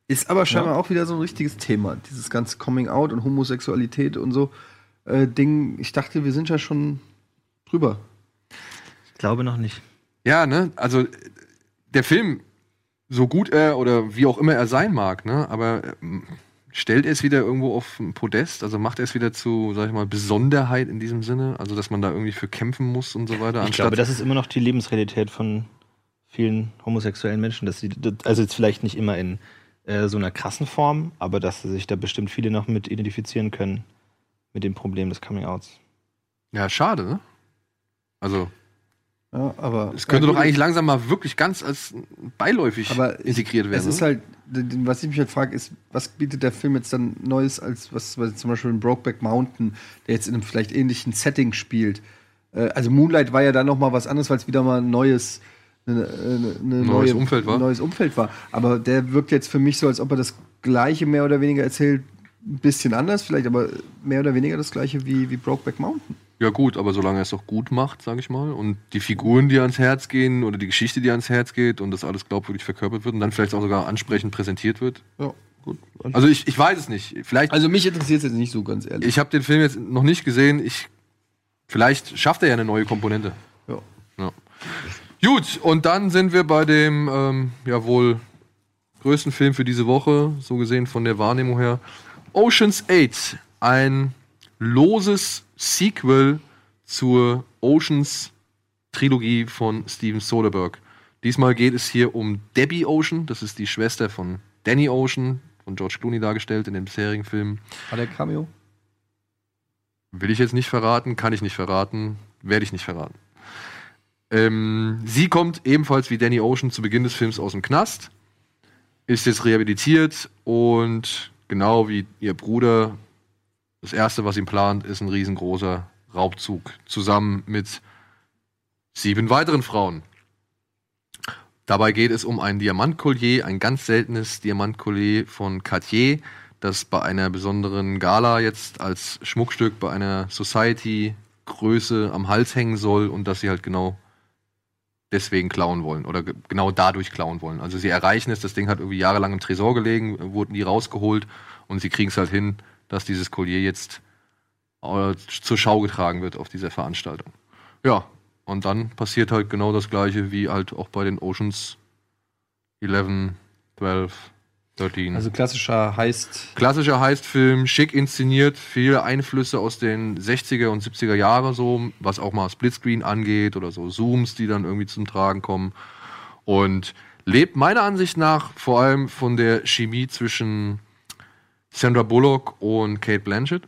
Ist aber scheinbar auch wieder so ein richtiges Thema. Dieses ganze Coming-out und Homosexualität und so äh, Ding. Ich dachte, wir sind ja schon drüber. Ich glaube noch nicht. Ja, ne? Also der Film, so gut er oder wie auch immer er sein mag, ne? Aber ähm, stellt er es wieder irgendwo auf ein Podest? Also macht er es wieder zu, sag ich mal, Besonderheit in diesem Sinne? Also dass man da irgendwie für kämpfen muss und so weiter? Ich glaube, das ist immer noch die Lebensrealität von vielen homosexuellen Menschen, dass sie, also jetzt vielleicht nicht immer in äh, so einer krassen Form, aber dass sich da bestimmt viele noch mit identifizieren können mit dem Problem des Coming-outs. ja schade, ne? Also Ja, aber es könnte ja, doch eigentlich langsam mal wirklich ganz als beiläufig aber integriert werden. Es ist ne? halt, was ich mich halt frage, ist, was bietet der Film jetzt dann Neues als was, was zum Beispiel in Brokeback Mountain, der jetzt in einem vielleicht ähnlichen Setting spielt. Äh, also Moonlight war ja dann noch mal was anderes, weil es wieder mal ein neues eine, eine, Neues neue, Umfeld war. ein neues Umfeld war. Aber der wirkt jetzt für mich so, als ob er das Gleiche mehr oder weniger erzählt, ein bisschen anders vielleicht, aber mehr oder weniger das Gleiche wie, wie Brokeback Mountain. Ja gut, aber solange er es auch gut macht, sage ich mal, und die Figuren, die ans Herz gehen oder die Geschichte, die ans Herz geht und das alles glaubwürdig verkörpert wird und dann vielleicht auch sogar ansprechend präsentiert wird. Ja. Gut. Also ich, ich weiß es nicht. Vielleicht. Also mich interessiert es jetzt nicht so ganz ehrlich. ich habe den Film jetzt noch nicht gesehen. Ich vielleicht schafft er ja eine neue Komponente. Ja. Ja. Gut, und dann sind wir bei dem ähm, ja wohl größten Film für diese Woche, so gesehen von der Wahrnehmung her. Oceans 8, ein loses Sequel zur Oceans Trilogie von Steven Soderbergh. Diesmal geht es hier um Debbie Ocean, das ist die Schwester von Danny Ocean, von George Clooney dargestellt in den bisherigen Filmen. War der Cameo? Will ich jetzt nicht verraten, kann ich nicht verraten, werde ich nicht verraten. Ähm, sie kommt ebenfalls wie Danny Ocean zu Beginn des Films aus dem Knast, ist jetzt rehabilitiert und genau wie ihr Bruder, das erste, was ihm plant, ist ein riesengroßer Raubzug zusammen mit sieben weiteren Frauen. Dabei geht es um ein Diamantkollier, ein ganz seltenes Diamantkollier von Cartier, das bei einer besonderen Gala jetzt als Schmuckstück bei einer Society-Größe am Hals hängen soll und das sie halt genau deswegen klauen wollen oder ge- genau dadurch klauen wollen. Also sie erreichen es, das Ding hat irgendwie jahrelang im Tresor gelegen, wurden die rausgeholt und sie kriegen es halt hin, dass dieses Collier jetzt äh, zur Schau getragen wird auf dieser Veranstaltung. Ja, und dann passiert halt genau das gleiche wie halt auch bei den Oceans 11, 12, 13. Also klassischer heißt Klassischer Heistfilm, schick inszeniert, viele Einflüsse aus den 60er und 70er Jahre so, was auch mal Splitscreen angeht oder so Zooms, die dann irgendwie zum Tragen kommen. Und lebt meiner Ansicht nach vor allem von der Chemie zwischen Sandra Bullock und Kate Blanchett.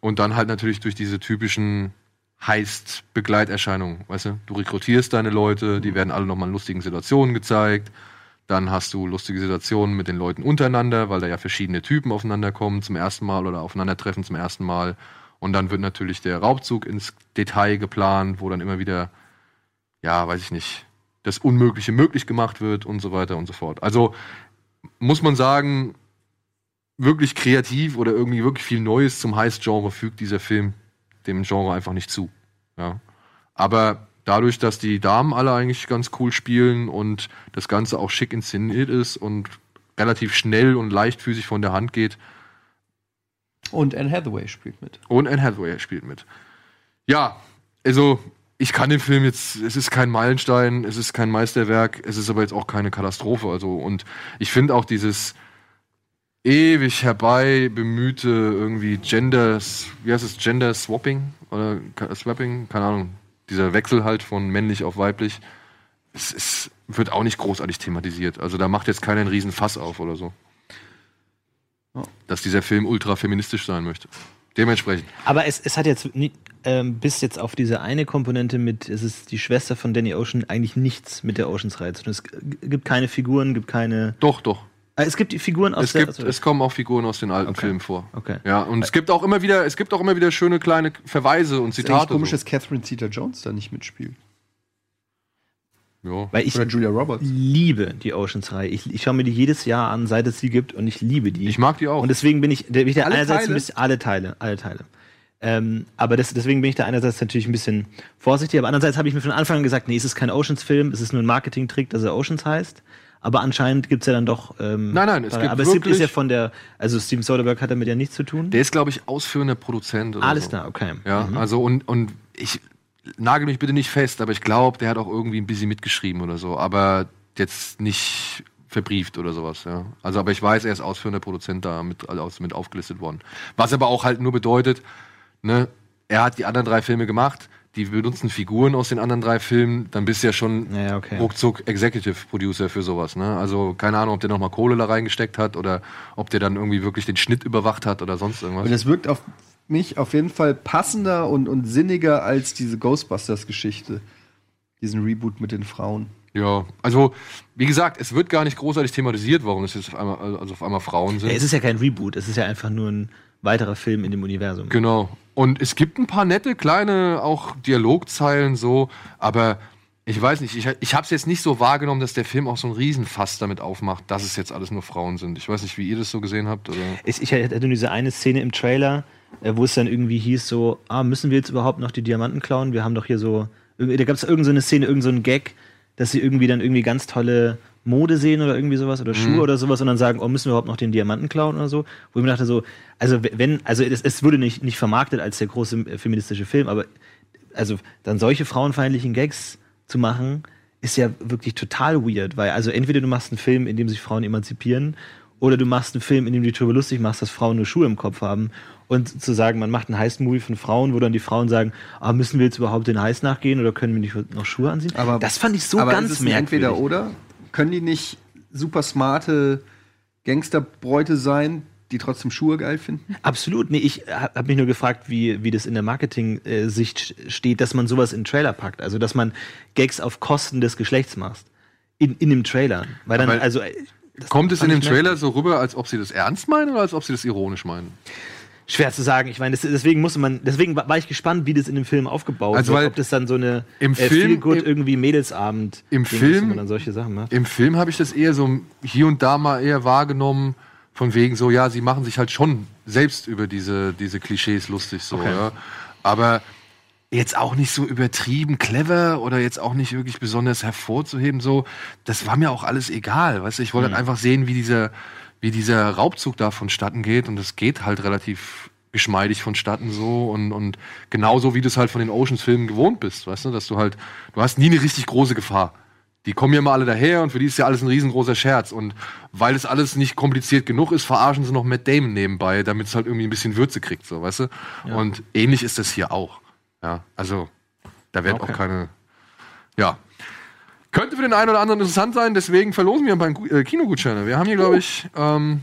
Und dann halt natürlich durch diese typischen Heist-Begleiterscheinungen. Weißt du, du rekrutierst deine Leute, die werden alle nochmal in lustigen Situationen gezeigt. Dann hast du lustige Situationen mit den Leuten untereinander, weil da ja verschiedene Typen aufeinander kommen zum ersten Mal oder aufeinandertreffen zum ersten Mal. Und dann wird natürlich der Raubzug ins Detail geplant, wo dann immer wieder, ja, weiß ich nicht, das Unmögliche möglich gemacht wird und so weiter und so fort. Also muss man sagen, wirklich kreativ oder irgendwie wirklich viel Neues zum Heist-Genre fügt dieser Film dem Genre einfach nicht zu. Ja. Aber dadurch, dass die Damen alle eigentlich ganz cool spielen und das Ganze auch schick inszeniert ist und relativ schnell und leichtfüßig von der Hand geht, und Anne Hathaway spielt mit. und Anne Hathaway spielt mit. Ja, also ich kann den Film jetzt, es ist kein Meilenstein, es ist kein Meisterwerk, es ist aber jetzt auch keine Katastrophe. Also und ich finde auch dieses ewig herbei bemühte irgendwie Gender, wie heißt es, Gender Swapping oder Swapping, keine Ahnung, dieser Wechsel halt von männlich auf weiblich, es, es wird auch nicht großartig thematisiert. Also da macht jetzt keiner einen riesen Fass auf oder so. Dass dieser Film ultra feministisch sein möchte. Dementsprechend. Aber es, es hat jetzt ähm, bis jetzt auf diese eine Komponente mit, es ist die Schwester von Danny Ocean, eigentlich nichts mit der Oceans-Reihe zu tun. Es gibt keine Figuren, gibt keine. Doch, doch. Ah, Es gibt die Figuren aus Es, der. gibt, es kommen auch Figuren aus den alten Filmen vor. Okay. Ja, und es gibt auch immer wieder, es gibt auch immer wieder schöne kleine Verweise und Ist eigentlich Zitate. komisch, so. dass Catherine Zeta-Jones da nicht mitspielt. Ja. Weil ich Oder Julia Roberts. liebe die Oceans-Reihe. Ich, ich schaue mir die jedes Jahr an, seit es sie gibt und ich liebe die. Ich mag die auch. Und deswegen bin ich, der, bin ich der Alle einerseits Teile? ein bisschen alle Teile, alle Teile. Ähm, aber das, deswegen bin ich da einerseits natürlich ein bisschen vorsichtig, aber andererseits habe ich mir von Anfang an gesagt, nee, es ist kein Oceans-Film, es ist nur ein Marketing-Trick, dass er Oceans heißt. Aber anscheinend gibt's ja dann doch. Ähm, Nein, nein, es gibt aber es gibt, ist ja von der. Also Steven Soderbergh hat damit ja nichts zu tun. Der ist, glaube ich, ausführender Produzent. Oder Alles so. klar, okay. Ja, Mhm. also und, und ich nagel mich bitte nicht fest, aber ich glaube, der hat auch irgendwie ein bisschen mitgeschrieben oder so, aber jetzt nicht verbrieft oder sowas, ja. Also, aber ich weiß, er ist ausführender Produzent da mit, also mit aufgelistet worden. Was aber auch halt nur bedeutet, ne, er hat die anderen drei Filme gemacht, die benutzen Figuren aus den anderen drei Filmen, dann bist du ja schon Ja, okay. ruckzuck Executive Producer für sowas, ne? Also, keine Ahnung, ob der nochmal Kohle da reingesteckt hat oder ob der dann irgendwie wirklich den Schnitt überwacht hat oder sonst irgendwas. Und es wirkt auf mich auf jeden Fall passender und, und sinniger als diese Ghostbusters-Geschichte. Diesen Reboot mit den Frauen. Ja, also wie gesagt, es wird gar nicht großartig thematisiert, warum es jetzt auf einmal, also auf einmal Frauen sind. Ja, es ist ja kein Reboot, es ist ja einfach nur ein weiterer Film in dem Universum. genau. Und es gibt ein paar nette kleine auch Dialogzeilen so, aber ich weiß nicht, ich, ich habe es jetzt nicht so wahrgenommen, dass der Film auch so einen Riesenfass damit aufmacht, dass es jetzt alles nur Frauen sind. Ich weiß nicht, wie ihr das so gesehen habt. Oder? Ich, ich hatte nur diese eine Szene im Trailer, äh, wo es dann irgendwie hieß so, ah, müssen wir jetzt überhaupt noch die Diamanten klauen? Wir haben doch hier so, da gab es irgendeine so eine Szene, irgendeinen so einen Gag, dass sie irgendwie dann irgendwie ganz tolle Mode sehen oder irgendwie sowas oder Schuhe Mhm. oder sowas und dann sagen, oh, müssen wir überhaupt noch den Diamanten klauen oder so? Wo ich mir dachte so, also wenn, also es, es wurde nicht, nicht vermarktet als der große äh, feministische Film, aber also dann solche frauenfeindlichen Gags zu machen, ist ja wirklich total weird, weil also entweder du machst einen Film, in dem sich Frauen emanzipieren, oder du machst einen Film, in dem du darüber lustig machst, dass Frauen nur Schuhe im Kopf haben. Und zu sagen, man macht einen Heist-Movie von Frauen, wo dann die Frauen sagen, ah, müssen wir jetzt überhaupt den Heist nachgehen oder können wir nicht noch Schuhe anziehen? Aber das fand ich so aber ganz ist es merkwürdig. Entweder oder? Können die nicht super smarte Gangsterbräute sein, die trotzdem Schuhe geil finden? Absolut. Nee, ich habe mich nur gefragt, wie, wie das in der Marketing-Sicht steht, dass man sowas in den Trailer packt. Also, dass man Gags auf Kosten des Geschlechts macht. In, in dem Trailer. Weil dann, Aber also. äh, das Kommt es in dem Trailer so rüber, als ob sie das ernst meinen oder als ob sie das ironisch meinen? Schwer zu sagen. Ich meine, das, deswegen musste man, deswegen war war ich gespannt, wie das in dem Film aufgebaut Also, wird. Ob das dann so eine im äh, Film- im- irgendwie Mädelsabend Im Film- dann solche Sachen macht. Im Film habe ich das eher so hier und da mal eher wahrgenommen, von wegen so, ja, sie machen sich halt schon selbst über diese, diese Klischees lustig so, Okay. ja. Aber jetzt auch nicht so übertrieben clever oder jetzt auch nicht wirklich besonders hervorzuheben, so, das war mir auch alles egal, weißt du, ich wollte Mhm. halt einfach sehen, wie dieser, wie dieser Raubzug da vonstatten geht und das geht halt relativ geschmeidig vonstatten so und, und genauso wie du es halt von den Oceans-Filmen gewohnt bist, weißt du, dass du halt, du hast nie eine richtig große Gefahr. Die kommen ja mal alle daher und für die ist ja alles ein riesengroßer Scherz. Und weil es alles nicht kompliziert genug ist, verarschen sie noch Matt Damon nebenbei, damit es halt irgendwie ein bisschen Würze kriegt, so, weißt du? Ja. Und ähnlich ist das hier auch. Ja, also da wird Okay. auch keine, ja. Könnte für den einen oder anderen interessant sein, deswegen verlosen wir ein paar äh, Kinogutscheine. Wir haben hier, glaube ich, ähm,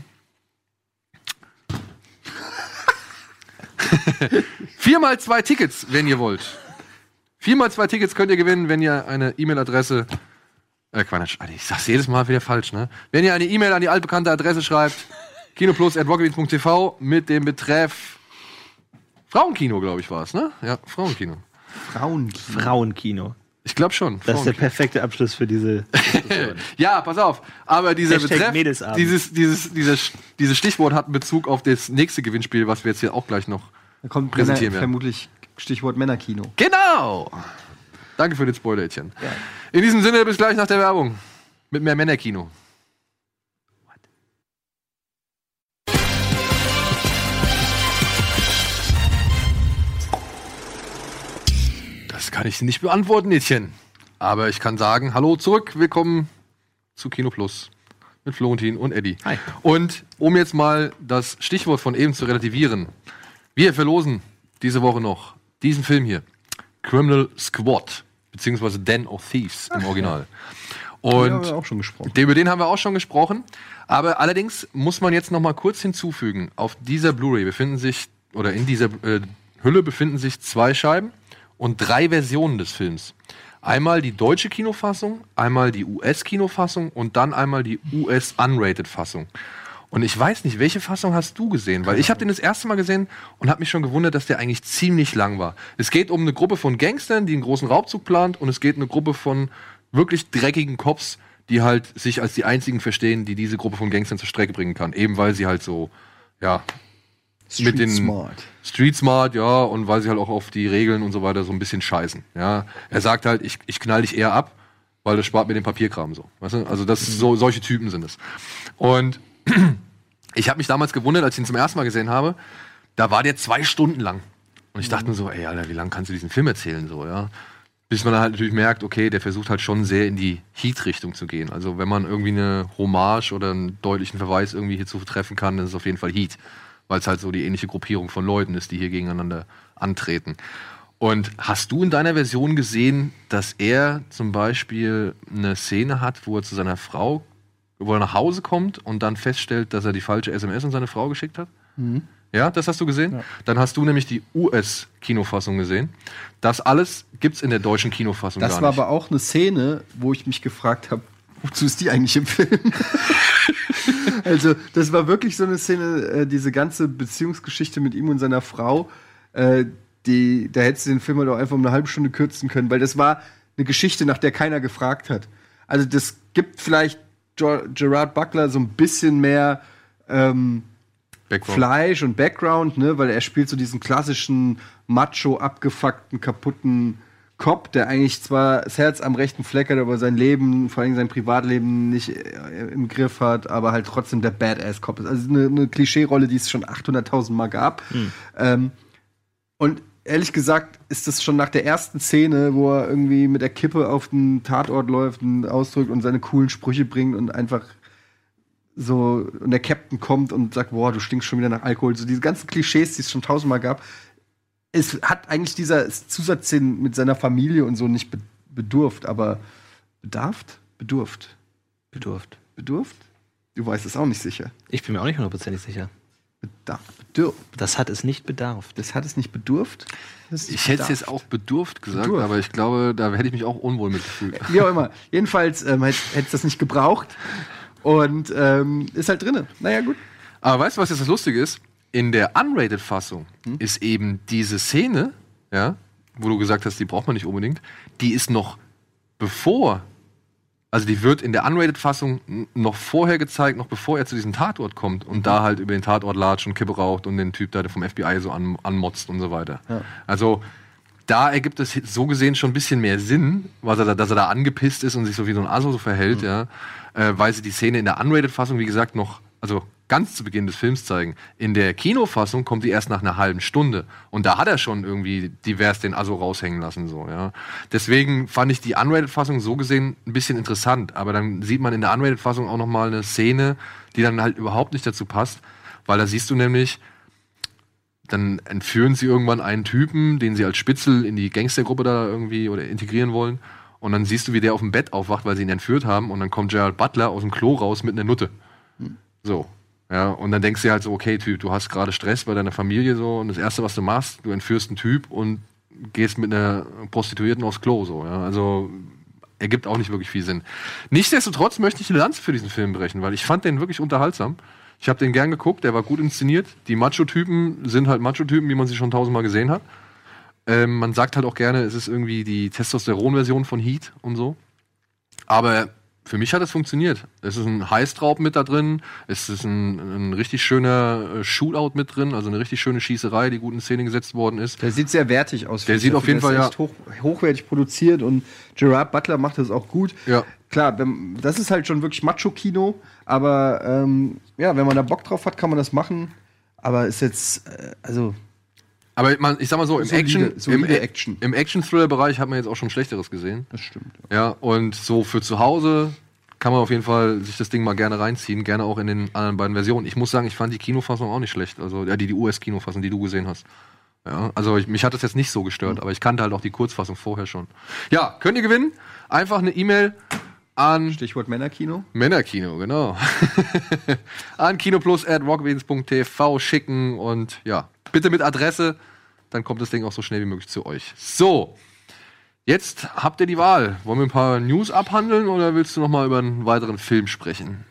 [laughs] viermal zwei Tickets, wenn ihr wollt. Viermal zwei Tickets könnt ihr gewinnen, wenn ihr eine E-Mail-Adresse. Äh, Quatsch, ich sag's jedes Mal wieder falsch, ne? Wenn ihr eine E-Mail an die altbekannte Adresse schreibt, kinoplus.rocketbeans.tv mit dem Betreff Frauenkino, glaube ich, war es, ne? Ja, Frauenkino. Frauenkino. Frauenkino. Ich glaube schon. Das ist der perfekte Abschluss für diese. [laughs] Ja, pass auf. Aber dieser Hashtag Betreff, Mädelsabend. dieses, dieses, dieses, dieses Stichwort hat einen Bezug auf das nächste Gewinnspiel, was wir jetzt hier auch gleich noch Da kommt präsentieren Männer, werden. vermutlich Stichwort Männerkino. Genau! Danke für den Spoilerchen. In diesem Sinne, bis gleich nach der Werbung. Mit mehr Männerkino. Kann ich nicht beantworten, Mädchen. Aber ich kann sagen, hallo zurück, willkommen zu Kino Plus mit Florentin und Eddie. Hi. Und um jetzt mal das Stichwort von eben zu relativieren, wir verlosen diese Woche noch diesen Film hier. Criminal Squad, beziehungsweise Den of Thieves im Original. Und haben wir auch schon gesprochen. Über den haben wir auch schon gesprochen. Aber allerdings muss man jetzt noch mal kurz hinzufügen, auf dieser Blu-ray befinden sich, oder in dieser äh, Hülle befinden sich zwei Scheiben und drei Versionen des Films. Einmal die deutsche Kinofassung, einmal die US-Kinofassung und dann einmal die US-Unrated-Fassung. Und ich weiß nicht, welche Fassung hast du gesehen? Weil ich habe den das erste Mal gesehen und habe mich schon gewundert, dass der eigentlich ziemlich lang war. Es geht um eine Gruppe von Gangstern, die einen großen Raubzug plant und es geht um eine Gruppe von wirklich dreckigen Cops, die halt sich als die einzigen verstehen, die diese Gruppe von Gangstern zur Strecke bringen kann. Eben weil sie halt so, ja, mit den Smart. Street Smart, ja, und weil sie halt auch auf die Regeln und so weiter so ein bisschen scheißen. Ja, er sagt halt, ich, ich knall dich eher ab, weil das spart mir den Papierkram so. Weißt du? Also das so solche Typen sind es. Und [clears throat] ich habe mich damals gewundert, als ich ihn zum ersten Mal gesehen habe, da war der zwei Stunden lang. Und ich dachte mir so, ey, Alter, wie lange kannst du diesen Film erzählen so, ja? Bis man dann halt natürlich merkt, okay, der versucht halt schon sehr in die Heat-Richtung zu gehen. Also wenn man irgendwie eine Hommage oder einen deutlichen Verweis irgendwie hierzu treffen kann, dann ist es auf jeden Fall Heat. Weil es halt so die ähnliche Gruppierung von Leuten ist, die hier gegeneinander antreten. Und hast du in deiner Version gesehen, dass er zum Beispiel eine Szene hat, wo er zu seiner Frau, wo er nach Hause kommt und dann feststellt, dass er die falsche SMS an seine Frau geschickt hat? Ja, das hast du gesehen? Dann hast du nämlich die US-Kinofassung gesehen. Das alles gibt's in der deutschen Kinofassung Das gar war nicht. aber auch eine Szene, wo ich mich gefragt habe, wozu ist die eigentlich im Film? [laughs] also, das war wirklich so eine Szene, äh, diese ganze Beziehungsgeschichte mit ihm und seiner Frau, äh, die, da hättest du den Film halt auch einfach um eine halbe Stunde kürzen können, weil das war eine Geschichte, nach der keiner gefragt hat. Also, das gibt vielleicht Gerard Butler so ein bisschen mehr ähm. Fleisch und Background, ne, weil er spielt so diesen klassischen macho abgefuckten kaputten Cop, der eigentlich zwar das Herz am rechten Fleck hat, aber sein Leben, vor allem sein Privatleben nicht äh, im Griff hat, aber halt trotzdem der Badass Cop ist. Also eine, eine Klischee-Rolle, die es schon 800.000 Mal gab. Ähm, und ehrlich gesagt ist das schon nach der ersten Szene, wo er irgendwie mit der Kippe auf den Tatort läuft und ausdrückt und seine coolen Sprüche bringt und einfach so und der Captain kommt und sagt, boah, du stinkst schon wieder nach Alkohol. So diese ganzen Klischees, die es schon tausendmal gab. Es hat eigentlich dieser Zusatzszenen mit seiner Familie und so nicht be bedurft, aber bedarft? Bedurft. Bedurft. Bedurft? Du weißt es auch nicht sicher. Ich bin mir auch nicht hundertprozentig sicher. Bedarf. Bedurf. Das hat es nicht bedarf. Das hat es nicht bedurft? Ist Ich hätte es bedarft. jetzt auch bedurft gesagt, Bedurft. aber ich glaube, da hätte ich mich auch unwohl mitgefühlt. [laughs] Wie auch immer. Jedenfalls ähm, hätte es das nicht gebraucht. Und ähm, ist halt drinne. Naja, gut. Aber weißt du, was jetzt das Lustige ist? In der Unrated-Fassung ist eben diese Szene, ja, wo du gesagt hast, die braucht man nicht unbedingt, die ist noch bevor, also die wird in der Unrated-Fassung noch vorher gezeigt, noch bevor er zu diesem Tatort kommt und da halt über den Tatort latscht und Kippe raucht und den Typ da der vom FBI so an, anmotzt und so weiter. Also da ergibt es so gesehen schon ein bisschen mehr Sinn, was er da, dass er da angepisst ist und sich so wie so ein Aso so verhält, ja. Äh, weil sie die Szene in der Unrated-Fassung, wie gesagt, noch, also ganz zu Beginn des Films zeigen. In der Kinofassung kommt die erst nach einer halben Stunde. Und da hat er schon irgendwie divers den Aso raushängen lassen, so, ja. Deswegen fand ich die Unrated-Fassung so gesehen ein bisschen interessant. Aber dann sieht man in der Unrated-Fassung auch nochmal eine Szene, die dann halt überhaupt nicht dazu passt. Weil da siehst du nämlich, dann entführen sie irgendwann einen Typen, den sie als Spitzel in die Gangstergruppe da irgendwie oder integrieren wollen. Und dann siehst du, wie der auf dem Bett aufwacht, weil sie ihn entführt haben. Und dann kommt Gerald Butler aus dem Klo raus mit einer Nutte. So. Ja, und dann denkst du halt so, okay, Typ, du hast gerade Stress bei deiner Familie so. Und das Erste, was du machst, du entführst einen Typ und gehst mit einer Prostituierten aufs Klo so. Ja, also ergibt auch nicht wirklich viel Sinn. Nichtsdestotrotz möchte ich eine Lanze für diesen Film brechen, weil ich fand den wirklich unterhaltsam. Ich habe den gern geguckt, der war gut inszeniert. Die Macho-Typen sind halt Macho-Typen, wie man sie schon tausendmal gesehen hat. Ähm, man sagt halt auch gerne, es ist irgendwie die Testosteron-Version von Heat und so. Aber für mich hat es funktioniert. Es ist ein Heißtraub mit da drin, es ist ein, ein richtig schöner äh, Shootout mit drin, also eine richtig schöne Schießerei, die gut in Szene gesetzt worden ist. Der sieht sehr wertig aus. Der sieht auf jeden Der ist Fall, echt hoch, hochwertig produziert und Gerard Butler macht das auch gut. Ja. Klar, das ist halt schon wirklich Macho-Kino, aber ähm, ja, wenn man da Bock drauf hat, kann man das machen. Aber ist jetzt, äh, also Aber man, ich sag mal so, im Action, im, Action. im Action-Thriller-Bereich hat man jetzt auch schon Schlechteres gesehen. das stimmt. Ja, und so für zu Hause kann man auf jeden Fall sich das Ding mal gerne reinziehen, gerne auch in den anderen beiden Versionen. Ich muss sagen, ich fand die Kinofassung auch nicht schlecht, also ja, die, die US-Kinofassung, die du gesehen hast. Ja, also ich, mich hat das jetzt nicht so gestört, aber ich kannte halt auch die Kurzfassung vorher schon. Ja, könnt ihr gewinnen? Einfach eine E-Mail an Stichwort Männerkino. Männerkino, genau. [laughs] an kinoplus.rockwiens.tv schicken und ja, bitte mit Adresse, dann kommt das Ding auch so schnell wie möglich zu euch. So, jetzt habt ihr die Wahl. Wollen wir ein paar News abhandeln oder willst du noch mal über einen weiteren Film sprechen?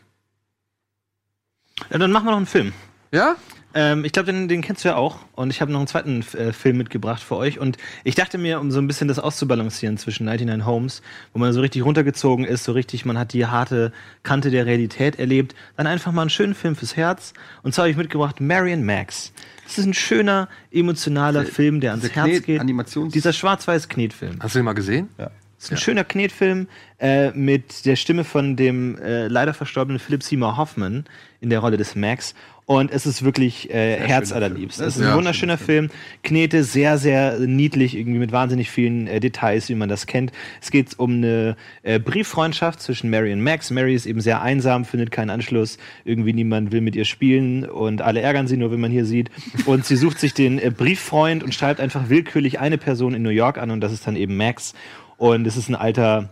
Ja, dann machen wir noch einen Film. Ja? Ähm, ich glaube, den, den kennst du ja auch. Und ich habe noch einen zweiten äh, Film mitgebracht für euch. Und ich dachte mir, um so ein bisschen das auszubalancieren zwischen 99 Homes, wo man so richtig runtergezogen ist, so richtig, man hat die harte Kante der Realität erlebt, dann einfach mal einen schönen Film fürs Herz. Und zwar habe ich mitgebracht Marion Max. Das ist ein schöner, emotionaler Film, der ans Herz Knet- geht. Animations- Dieser schwarz-weiß Knetfilm. Hast du den mal gesehen? Ja. Das ist ein schöner Knetfilm äh, mit der Stimme von dem äh, leider verstorbenen Philip Seymour Hoffman in der Rolle des Max. Und es ist wirklich äh, herzallerliebst. Es ist ein wunderschöner Film. Knete sehr, sehr niedlich, irgendwie mit wahnsinnig vielen äh, Details, wie man das kennt. Es geht um eine äh, Brieffreundschaft zwischen Mary und Max. Mary ist eben sehr einsam, findet keinen Anschluss. Irgendwie niemand will mit ihr spielen und alle ärgern sie nur, wenn man hier sieht. Und sie sucht sich den äh, Brieffreund und schreibt einfach willkürlich eine Person in New York an und das ist dann eben Max. Und es ist ein alter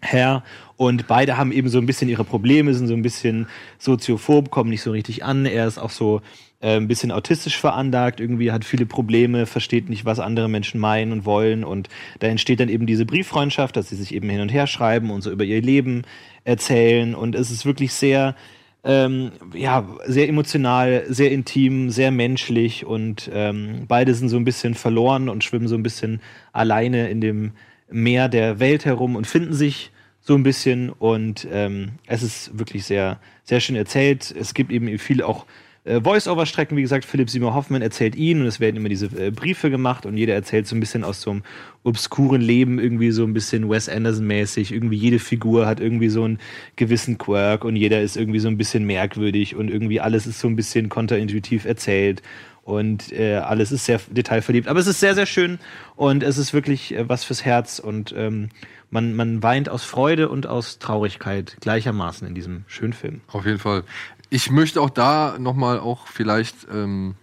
Herr und beide haben eben so ein bisschen ihre Probleme, sind so ein bisschen soziophob, kommen nicht so richtig an. Er ist auch so äh, ein bisschen autistisch veranlagt, irgendwie hat viele Probleme, versteht nicht, was andere Menschen meinen und wollen. Und da entsteht dann eben diese Brieffreundschaft, dass sie sich eben hin und her schreiben und so über ihr Leben erzählen. Und es ist wirklich sehr ähm, ja, sehr emotional, sehr intim, sehr menschlich. Und ähm, beide sind so ein bisschen verloren und schwimmen so ein bisschen alleine in dem Meer der Welt herum und finden sich so ein bisschen und ähm, es ist wirklich sehr, sehr schön erzählt. Es gibt eben viel auch äh, Voice-Over-Strecken, wie gesagt, Philipp Seymour Hoffman erzählt ihn und es werden immer diese äh, Briefe gemacht und jeder erzählt so ein bisschen aus so einem obskuren Leben, irgendwie so ein bisschen Wes Anderson-mäßig. Irgendwie jede Figur hat irgendwie so einen gewissen Quirk und jeder ist irgendwie so ein bisschen merkwürdig und irgendwie alles ist so ein bisschen kontraintuitiv erzählt und äh, alles ist sehr detailverliebt. Aber es ist sehr, sehr schön und es ist wirklich äh, was fürs Herz und ähm, man, man weint aus Freude und aus Traurigkeit gleichermaßen in diesem schönen Film. Auf jeden Fall. Ich möchte auch da nochmal auch vielleicht ähm,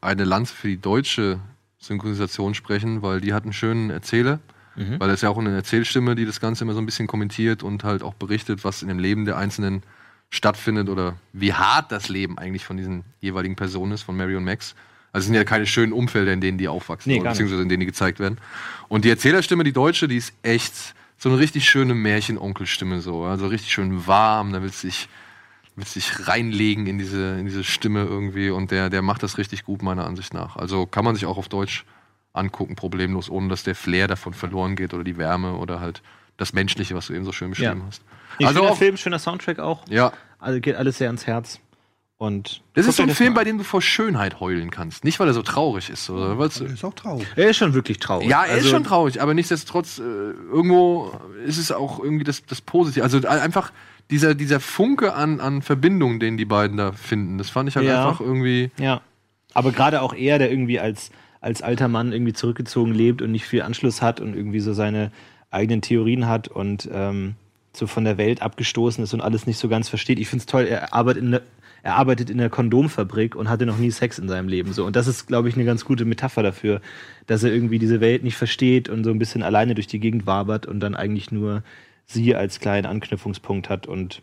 eine Lanze für die deutsche Synchronisation sprechen, weil die hat einen schönen Erzähler. Mhm. Weil das ist ja auch eine Erzählstimme, die das Ganze immer so ein bisschen kommentiert und halt auch berichtet, was in dem Leben der Einzelnen stattfindet oder wie hart das Leben eigentlich von diesen jeweiligen Personen ist, von Mary und Max. Also es sind ja keine schönen Umfelder, in denen die aufwachsen, Nee, oder beziehungsweise in denen die gezeigt werden. Und die Erzählerstimme, die deutsche, die ist echt so eine richtig schöne Märchenonkelstimme so, also richtig schön warm, da willst du dich, willst dich reinlegen in diese, in diese Stimme irgendwie und der, der macht das richtig gut meiner Ansicht nach. Also kann man sich auch auf Deutsch angucken, problemlos, ohne dass der Flair davon verloren geht oder die Wärme oder halt das Menschliche, was du eben so schön beschrieben Ja. hast. Also schöner auch, Film, schöner Soundtrack auch. ja, Also geht alles sehr ans Herz. Und das ist so ein Film, mal bei dem du vor Schönheit heulen kannst. Nicht, weil er so traurig ist, oder weil es Ist auch traurig. Er ist schon wirklich traurig. Ja, er ist Also, schon traurig, aber nichtsdestotrotz, äh, irgendwo ist es auch irgendwie das, das Positive. Also äh, einfach dieser, dieser Funke an, an Verbindung, den die beiden da finden, das fand ich halt Ja. einfach irgendwie. Ja. Aber gerade auch er, der irgendwie als, als alter Mann irgendwie zurückgezogen lebt und nicht viel Anschluss hat und irgendwie so seine eigenen Theorien hat und ähm, so von der Welt abgestoßen ist und alles nicht so ganz versteht. Ich finde es toll, er arbeitet in der er arbeitet in der Kondomfabrik und hatte noch nie Sex in seinem Leben. So. Und das ist, glaube ich, eine ganz gute Metapher dafür, dass er irgendwie diese Welt nicht versteht und so ein bisschen alleine durch die Gegend wabert und dann eigentlich nur sie als kleinen Anknüpfungspunkt hat. Und.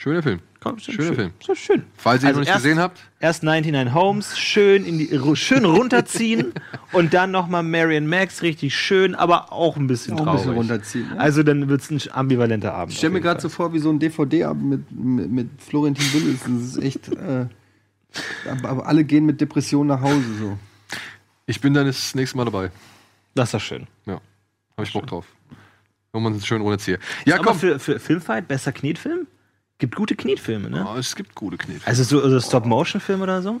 Schöner Film. Komm, schön, Schöner schön. Film. So schön. Falls ihr ihn Also noch nicht erst- gesehen habt, Erst 99 Homes, schön, in die, schön runterziehen [laughs] und dann nochmal Marion Max, richtig schön, aber auch ein bisschen Auch ein bisschen runterziehen. Ja. Also dann wird es ein ambivalenter Abend. Ich stelle mir gerade so vor, wie so ein DVD-Abend mit, mit, mit Florentin Willis. Das ist echt. Äh, aber, alle gehen mit Depressionen nach Hause so. ich bin dann das nächste Mal dabei. Das ist doch schön. Ja. Habe ich Bock drauf. Wenn man es schön runterzieht. Ja, aber komm. für, für Filmfight, besser Knetfilm? Gibt gute Knetfilme, ne? Oh, es gibt gute Knete. Also so also Stop-Motion-Film oder so?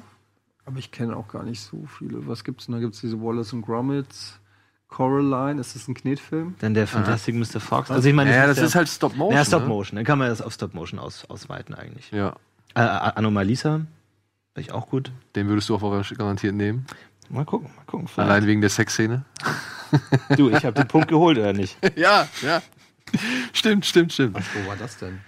Aber ich kenne auch gar nicht so viele. Was gibt's denn? Da gibt's diese Wallace und Gromit, Coraline. Ist das ein Knetfilm? Dann der Fantastic Mr. Fox. Also ich meine, ja, das das ist halt Stop Motion. Ja, ne? Stop-Motion. Dann kann man das auf Stop-Motion aus, ausweiten eigentlich. Ja. Äh, Anomalisa, finde ich auch gut. Den würdest du auf eure garantiert nehmen. Mal gucken, mal gucken. vielleicht. Allein wegen der Sexszene. Du, ich habe den Punkt geholt, oder nicht? [laughs] ja, ja. Stimmt, stimmt, stimmt. Wo war das denn?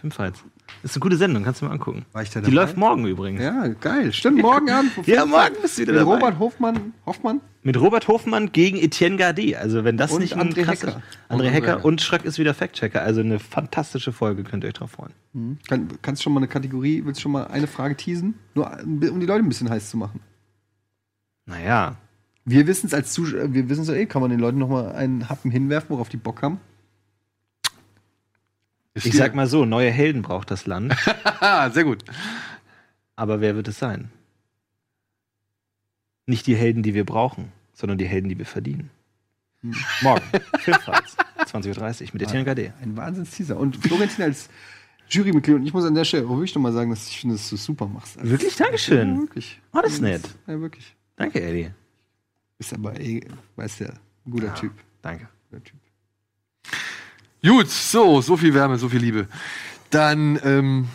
Filmfights. Das ist eine gute Sendung, kannst du mal angucken. Die läuft morgen übrigens. Ja, geil. Stimmt, morgen Abend. [laughs] Ja, morgen bist du wieder Mit dabei. Robert Hofmann, Hoffmann. Mit Robert Hofmann gegen Etienne Gardet. Also wenn das Und nicht ein André krasses- Hecker. André Und André Hecker Hecker. und Schröck ist wieder Fact-Checker. Also eine fantastische Folge, könnt ihr euch drauf freuen. Mhm. Kann, kannst du schon mal eine Kategorie, willst du schon mal eine Frage teasen? Nur um die Leute ein bisschen heiß zu machen. Naja. Wir wissen es als Zuschauer, wir wissen es ja eh, kann man den Leuten noch mal einen Happen hinwerfen, worauf die Bock haben? Ich sag mal so, neue Helden braucht das Land. [laughs] Sehr gut. Aber wer wird es sein? Nicht die Helden, die wir brauchen, sondern die Helden, die wir verdienen. Morgen, [laughs] Filmfights, 20.30 Uhr mit Etienne Gade. Ein Wahnsinns-Teaser. Und Florentin als Jurymitglied. Und ich muss an der Stelle wirklich noch mal sagen, dass ich finde, dass du es super machst. Also, Wirklich? Dankeschön. Ja, wirklich. Oh, das ist nett. Ja, wirklich. Danke, Eddie. Ist aber, eh, weißt ja, ein guter Typ. Danke. Guter typ. Gut, so, so viel Wärme, so viel Liebe. Dann ähm,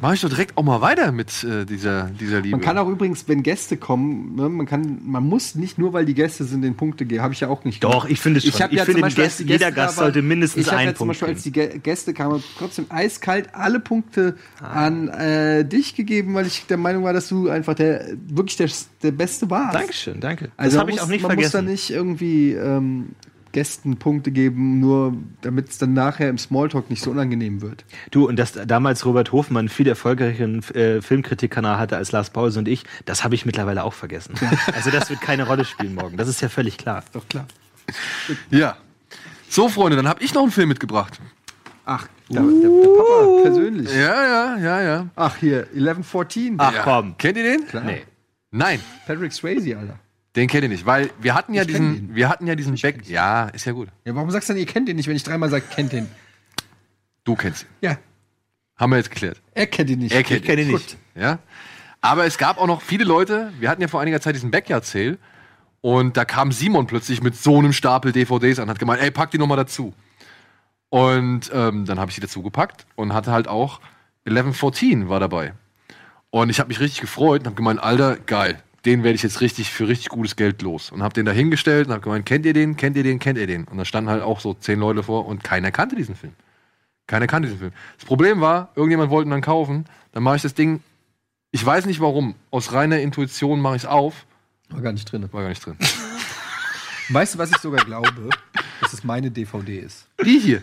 mache ich doch direkt auch mal weiter mit äh, dieser, dieser Liebe. Man kann auch übrigens, wenn Gäste kommen, ne, man kann, man muss nicht nur, weil die Gäste sind, den Punkte geben. Habe ich ja auch nicht. Doch, ich finde schon. hab Ich ja finde, Beispiel, Gäste- die jeder Gäste Gast sollte mindestens ich hab einen ja zum Punkt Beispiel, als die Gä- Gäste kamen, trotzdem eiskalt alle Punkte Ah. an äh, dich gegeben, weil ich der Meinung war, dass du einfach der wirklich der, der Beste warst. Dankeschön, danke. Also das habe man ich auch muss- nicht man muss da vergessen. nicht irgendwie ähm, Gästen Punkte geben, nur damit es dann nachher im Smalltalk nicht so unangenehm wird. Du, und dass damals Robert Hofmann viel erfolgreicheren äh, Filmkritikkanal hatte als Lars Pause und ich, das habe ich mittlerweile auch vergessen. [laughs] Also das wird keine Rolle spielen morgen. Das ist ja völlig klar. Doch klar. Ja. So, Freunde, dann habe ich noch einen Film mitgebracht. Ach, der, der, der Papa persönlich. Ja, ja, ja, ja. Ach, hier, 1114. Ach ja. komm. Kennt ihr den? Klar. Nee. Nein, Patrick Swayze, Alter. Den kennt ihr nicht, weil wir hatten ja Ich diesen, wir hatten ja diesen Back. Ja, ist ja gut. Ja, warum sagst du denn, ihr kennt den nicht, wenn ich dreimal sage, kennt den? Du kennst ihn. Ja, Haben wir jetzt geklärt. er kennt ihn nicht. Er kennt Ich kenne ihn ihn. nicht. Ja. Aber es gab auch noch viele Leute, wir hatten ja vor einiger Zeit diesen Backyard Sale und da kam Simon plötzlich mit so einem Stapel DVDs an, hat gemeint, ey, pack die noch mal dazu. Und ähm, dann habe ich die dazu gepackt und hatte halt auch 1114 war dabei. Und ich habe mich richtig gefreut und habe gemeint, Alter, geil, den werde ich jetzt richtig für richtig gutes Geld los. Und habe den da hingestellt und habe gemeint, kennt ihr den, kennt ihr den, kennt ihr den? Und da standen halt auch so zehn Leute vor und keiner kannte diesen Film. Keiner kannte diesen Film. Das Problem war, irgendjemand wollte ihn dann kaufen, dann mache ich das Ding, ich weiß nicht warum, aus reiner Intuition mache ich es auf, War gar nicht drin. war gar nicht drin. [laughs] Weißt du, was ich sogar glaube? Dass es meine DVD ist. Die hier.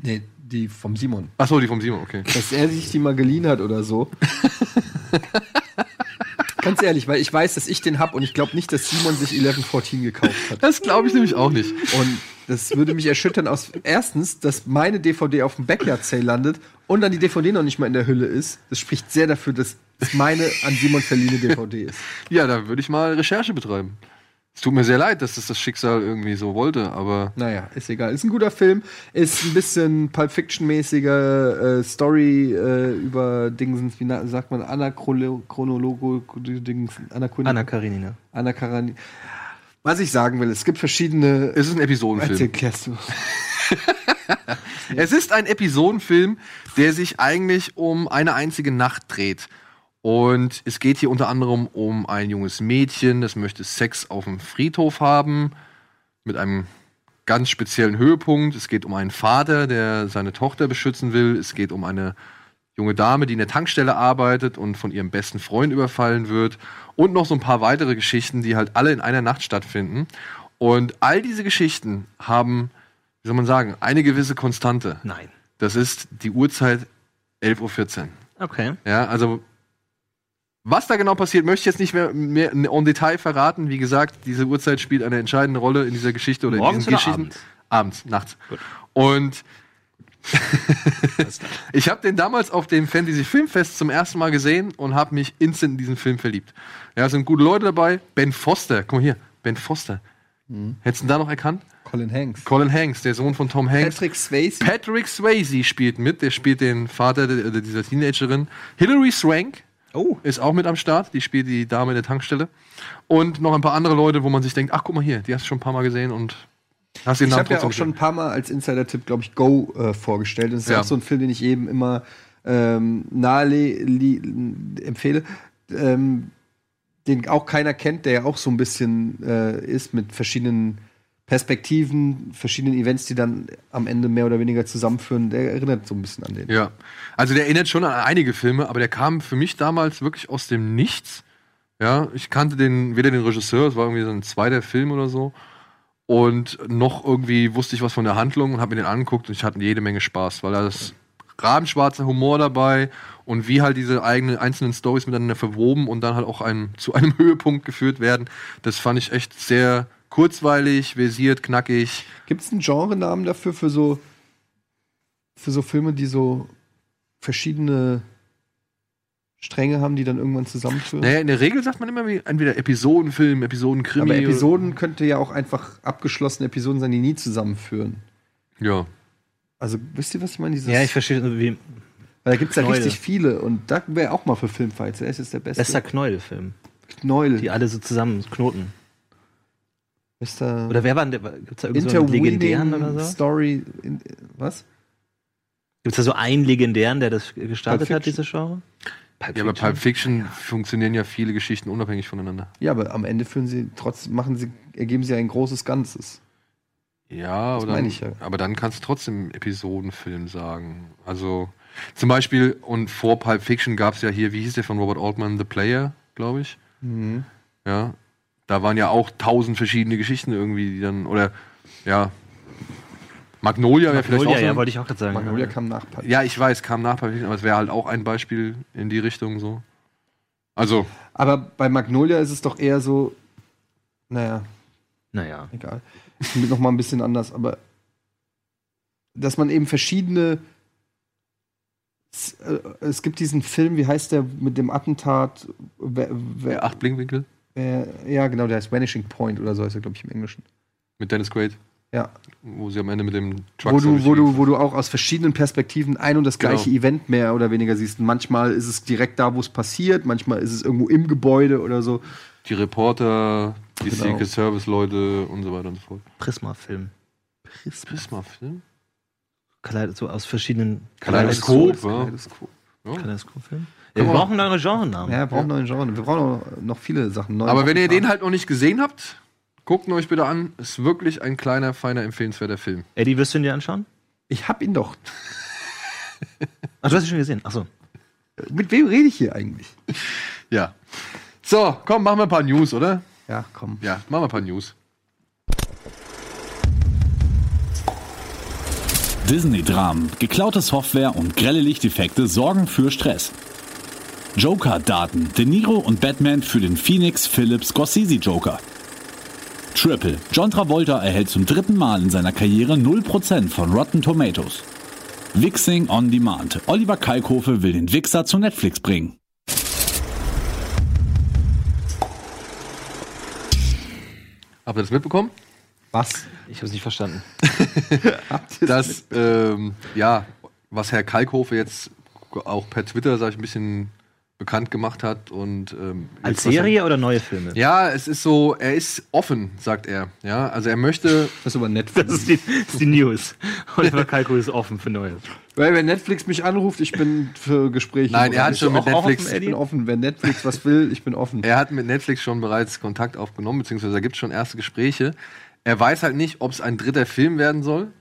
Nee, die vom Simon. Achso, die vom Simon, okay. Dass er sich die mal geliehen hat oder so. [laughs] Ganz ehrlich, weil ich weiß, dass ich den hab und ich glaube nicht, dass Simon sich 1114 gekauft hat. Das glaube ich nämlich auch nicht. Und das würde mich erschüttern aus erstens, dass meine DVD auf dem Backyard Sale landet und dann die DVD noch nicht mal in der Hülle ist. Das spricht sehr dafür, dass es meine an Simon verliehene DVD ist. Ja, da würde ich mal Recherche betreiben. Es tut mir sehr leid, dass das das Schicksal irgendwie so wollte, aber Naja, ist egal. Ist ein guter Film. Ist ein bisschen Pulp Fiction-mäßiger äh, Story äh, über Dingsens, wie na, sagt man, Anachronologo, Dings, Anachron Anna Karenina. Anakarani. Was ich sagen will, es gibt verschiedene. es ist ein Episodenfilm. Erzähl. [laughs] Es ist ein Episodenfilm, der sich eigentlich um eine einzige Nacht dreht. Und es geht hier unter anderem um ein junges Mädchen, das möchte Sex auf dem Friedhof haben, mit einem ganz speziellen Höhepunkt. Es geht um einen Vater, der seine Tochter beschützen will. Es geht um eine junge Dame, die in der Tankstelle arbeitet und von ihrem besten Freund überfallen wird. Und noch so ein paar weitere Geschichten, die halt alle in einer Nacht stattfinden. Und all diese Geschichten haben, wie soll man sagen, eine gewisse Konstante. Nein. Das ist die Uhrzeit 11.14 Uhr. Okay. Ja, also was da genau passiert, möchte ich jetzt nicht mehr, mehr en Detail verraten. Wie gesagt, diese Uhrzeit spielt eine entscheidende Rolle in dieser Geschichte oder Morgens in diesen oder Geschichten. abends? Abends, nachts. Gut. Und [laughs] ich habe den damals auf dem Fantasy Filmfest zum ersten Mal gesehen und habe mich instant in diesen Film verliebt. Ja, es sind gute Leute dabei. Ben Foster, guck mal hier, Ben Foster. Hättest du ihn da noch erkannt? Colin Hanks. Colin Hanks, der Sohn von Tom Hanks. Patrick Swayze. Patrick Swayze spielt mit, der spielt den Vater de- de- dieser Teenagerin. Hilary Swank Oh. ist auch mit am Start, die spielt die Dame in der Tankstelle. Und noch ein paar andere Leute, wo man sich denkt, ach guck mal hier, die hast du schon ein paar Mal gesehen und hast den Ich Namen habe ja auch schon ein gesehen. paar Mal als Insider-Tipp, glaube ich, Go äh, vorgestellt. Das ist Ja. auch so ein Film, den ich eben immer ähm, nahe empfehle. Ähm, den auch keiner kennt, der ja auch so ein bisschen äh, ist mit verschiedenen Perspektiven, verschiedenen Events, die dann am Ende mehr oder weniger zusammenführen. Der erinnert so ein bisschen an den. Ja, also der erinnert schon an einige Filme, aber der kam für mich damals wirklich aus dem Nichts. Ja, ich kannte den, weder den Regisseur, es war irgendwie so ein zweiter Film oder so. Und noch irgendwie wusste ich was von der Handlung und habe mir den angeguckt und ich hatte jede Menge Spaß, weil da ist rabenschwarzer Humor dabei und wie halt diese eigenen einzelnen Stories miteinander verwoben und dann halt auch einem, [laughs] zu einem Höhepunkt geführt werden. Das fand ich echt sehr kurzweilig, versiert, knackig. Gibt es einen Genrenamen dafür für so für so Filme, die so verschiedene Stränge haben, die dann irgendwann zusammenführen? Naja, in der Regel sagt man immer wie entweder Episodenfilm, Episodenkrimi. Aber Episoden könnte ja auch einfach abgeschlossene Episoden sein, die nie zusammenführen. Ja. Also, wisst ihr, was ich meine? Dieses, Ja, ich verstehe. Wie Weil da gibt es ja richtig viele und da wäre auch mal für Filmfights. Er ist jetzt der beste. bester Knäuel-Film. Knäuel. Die alle so zusammen knoten. Bester Oder wer war denn der? Gibt es da irgendwie so einen legendären oder so? Story. In, was? Gibt es da so einen legendären, der das gestartet hat, diese Genre? Pulp Ja, bei Fiction? Pulp Fiction funktionieren ja viele Geschichten unabhängig voneinander. Ja, aber am Ende führen sie trotzdem, machen sie, ergeben sie ein großes Ganzes. Ja, Das oder, meine ich ja. aber dann kannst du trotzdem Episodenfilm sagen. Also zum Beispiel, und vor Pulp Fiction gab es ja hier, wie hieß der von Robert Altman, The Player, glaube ich. Mhm. Ja, da waren ja auch tausend verschiedene Geschichten irgendwie, die dann, oder ja, Magnolia wäre vielleicht auch Magnolia, so. ja, wollte ich auch gerade sagen. Magnolia kam nach Pulp. ja, ich weiß, kam nach Pulp aber es wäre halt auch ein Beispiel in die Richtung so. Also, Aber bei Magnolia ist es doch eher so, naja, Naja. egal. noch mal ein bisschen anders, aber dass man eben verschiedene es, äh, es gibt diesen Film, wie heißt der mit dem Attentat? Wer, wer, acht Blinkwinkel wer, ja, genau, der heißt Vanishing Point oder so heißt er, glaube ich, im Englischen. mit Dennis Quaid, Ja. wo sie am Ende mit dem Wo Truck du, wo, du, wo du auch aus verschiedenen Perspektiven ein und das Genau. gleiche Event mehr oder weniger siehst. Manchmal ist es direkt da, wo es passiert, manchmal ist es irgendwo im Gebäude oder so. die Reporter, die Genau. Secret Service Leute und so weiter und so fort. Prisma-Film. Prisma-Film? Kaleit- So aus verschiedenen Kaleidoskop, ja. Kaleidoskop. Ja. Kaleidoskop-Film. Wir Guck mal. brauchen neue Genrenamen. Ja, wir brauchen neue Genre. Wir brauchen noch, noch viele Sachen. Neue Aber wenn ihr den halt noch nicht gesehen habt, guckt ihn euch bitte an. Ist wirklich ein kleiner, feiner, empfehlenswerter Film. Eddie, wirst du ihn dir anschauen? Ich hab ihn doch. Ach, du hast ihn schon gesehen. Achso. Mit wem rede ich hier eigentlich? [laughs] Ja. So, komm, machen wir ein paar News, oder? Ja, komm. Ja, machen wir ein paar News. Disney-Dramen, geklaute Software und grelle Lichteffekte sorgen für Stress. Joker-Daten, De Niro und Batman für den Phoenix Phillips Scorsese Joker. Triple, John Travolta erhält zum dritten Mal in seiner Karriere 0% von Rotten Tomatoes. Wixing on Demand, Oliver Kalkofe will den Wichser zu Netflix bringen. Habt ihr das mitbekommen? Was? Ich habe es nicht verstanden. [laughs] dass, ähm, ja, was Herr Kalkofe jetzt auch per Twitter, sag ich, ein bisschen bekannt gemacht hat und ähm, Als Serie oder neue Filme? Ja, es ist so, er ist offen, sagt er. Ja, also er möchte. Das ist aber Netflix. [laughs] Das ist die, das ist die News. Oliver Kalko ist offen für Neues. Weil wenn Netflix mich anruft, ich bin für Gespräche. Nein, er hat schon mit Auch offen, Netflix- Ich bin offen. Wenn Netflix was will, ich bin offen. Er hat mit Netflix schon bereits Kontakt aufgenommen, beziehungsweise da gibt es schon erste Gespräche. Er weiß halt nicht, ob es ein dritter Film werden soll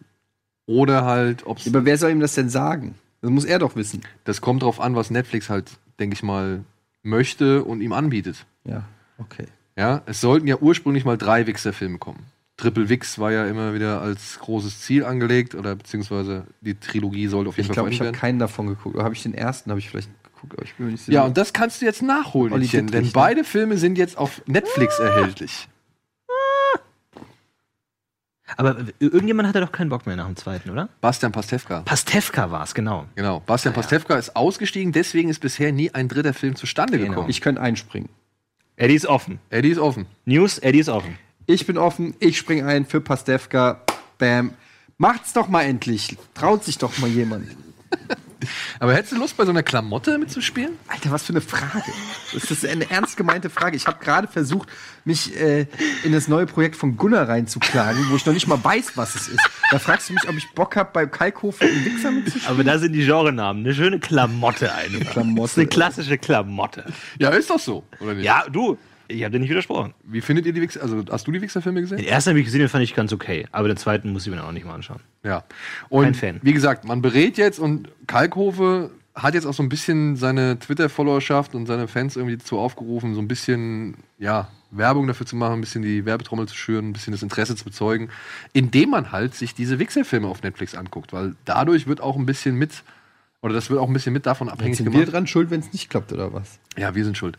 oder halt, ob es. Aber wer soll ihm das denn sagen? Das muss er doch wissen. Das kommt drauf an, was Netflix halt, denke ich mal, möchte und ihm anbietet. Ja, okay. Ja, es sollten ja ursprünglich mal drei Wixer-Filme kommen. Triple Wix war ja immer wieder als großes Ziel angelegt, oder beziehungsweise die Trilogie sollte auf jeden Ich Fall glaube, ich habe keinen davon geguckt. Habe ich den ersten, habe ich vielleicht geguckt, aber ich bin mir nicht sicher. Ja, und das kannst du jetzt nachholen, Olli denn Dittrich, ne? beide Filme sind jetzt auf Netflix erhältlich. Aber irgendjemand hatte doch keinen Bock mehr nach dem zweiten, oder? Bastian Pastewka. Pastewka war es, genau. Genau. Bastian Pastewka ist ausgestiegen, deswegen ist bisher nie ein dritter Film zustande Genau. gekommen. Ich könnte einspringen. Eddie ist offen. Eddie ist offen. News, Eddie ist offen. Ich bin offen, ich spring ein für Pastewka. Bam. Macht's doch mal endlich. Traut sich doch mal jemand. [laughs] Aber hättest du Lust, bei so einer Klamotte mitzuspielen? Alter, was für eine Frage. Das ist eine ernst gemeinte Frage. Ich habe gerade versucht, mich äh, in das neue Projekt von Gunnar reinzuklagen, wo ich noch nicht mal weiß, was es ist. Da fragst du mich, ob ich Bock habe, bei Kalkofe im Wichser mitzuspielen. Aber da sind die Genrenamen. Eine schöne Klamotte einfach. Klamotte. Das ist eine klassische Klamotte. Ja, ist doch so, oder nicht? Ja, du, ich habe dir nicht widersprochen. Wie findet ihr die Wichser? Also, hast du die Wichser-Filme gesehen? Den ersten habe ich gesehen, den fand ich ganz okay. Aber den zweiten muss ich mir dann auch nicht mal anschauen. Ja. Und Kein Fan. wie gesagt, man berät jetzt und Kalkhofe hat jetzt auch so ein bisschen seine Twitter-Followerschaft und seine Fans irgendwie dazu aufgerufen, so ein bisschen, ja, Werbung dafür zu machen, ein bisschen die Werbetrommel zu schüren, ein bisschen das Interesse zu bezeugen, indem man halt sich diese Wichser-Filme auf Netflix anguckt, weil dadurch wird auch ein bisschen mit, oder das wird auch ein bisschen mit davon abhängig Sind gemacht. wir dran schuld, wenn es nicht klappt, oder was? Ja, wir sind schuld.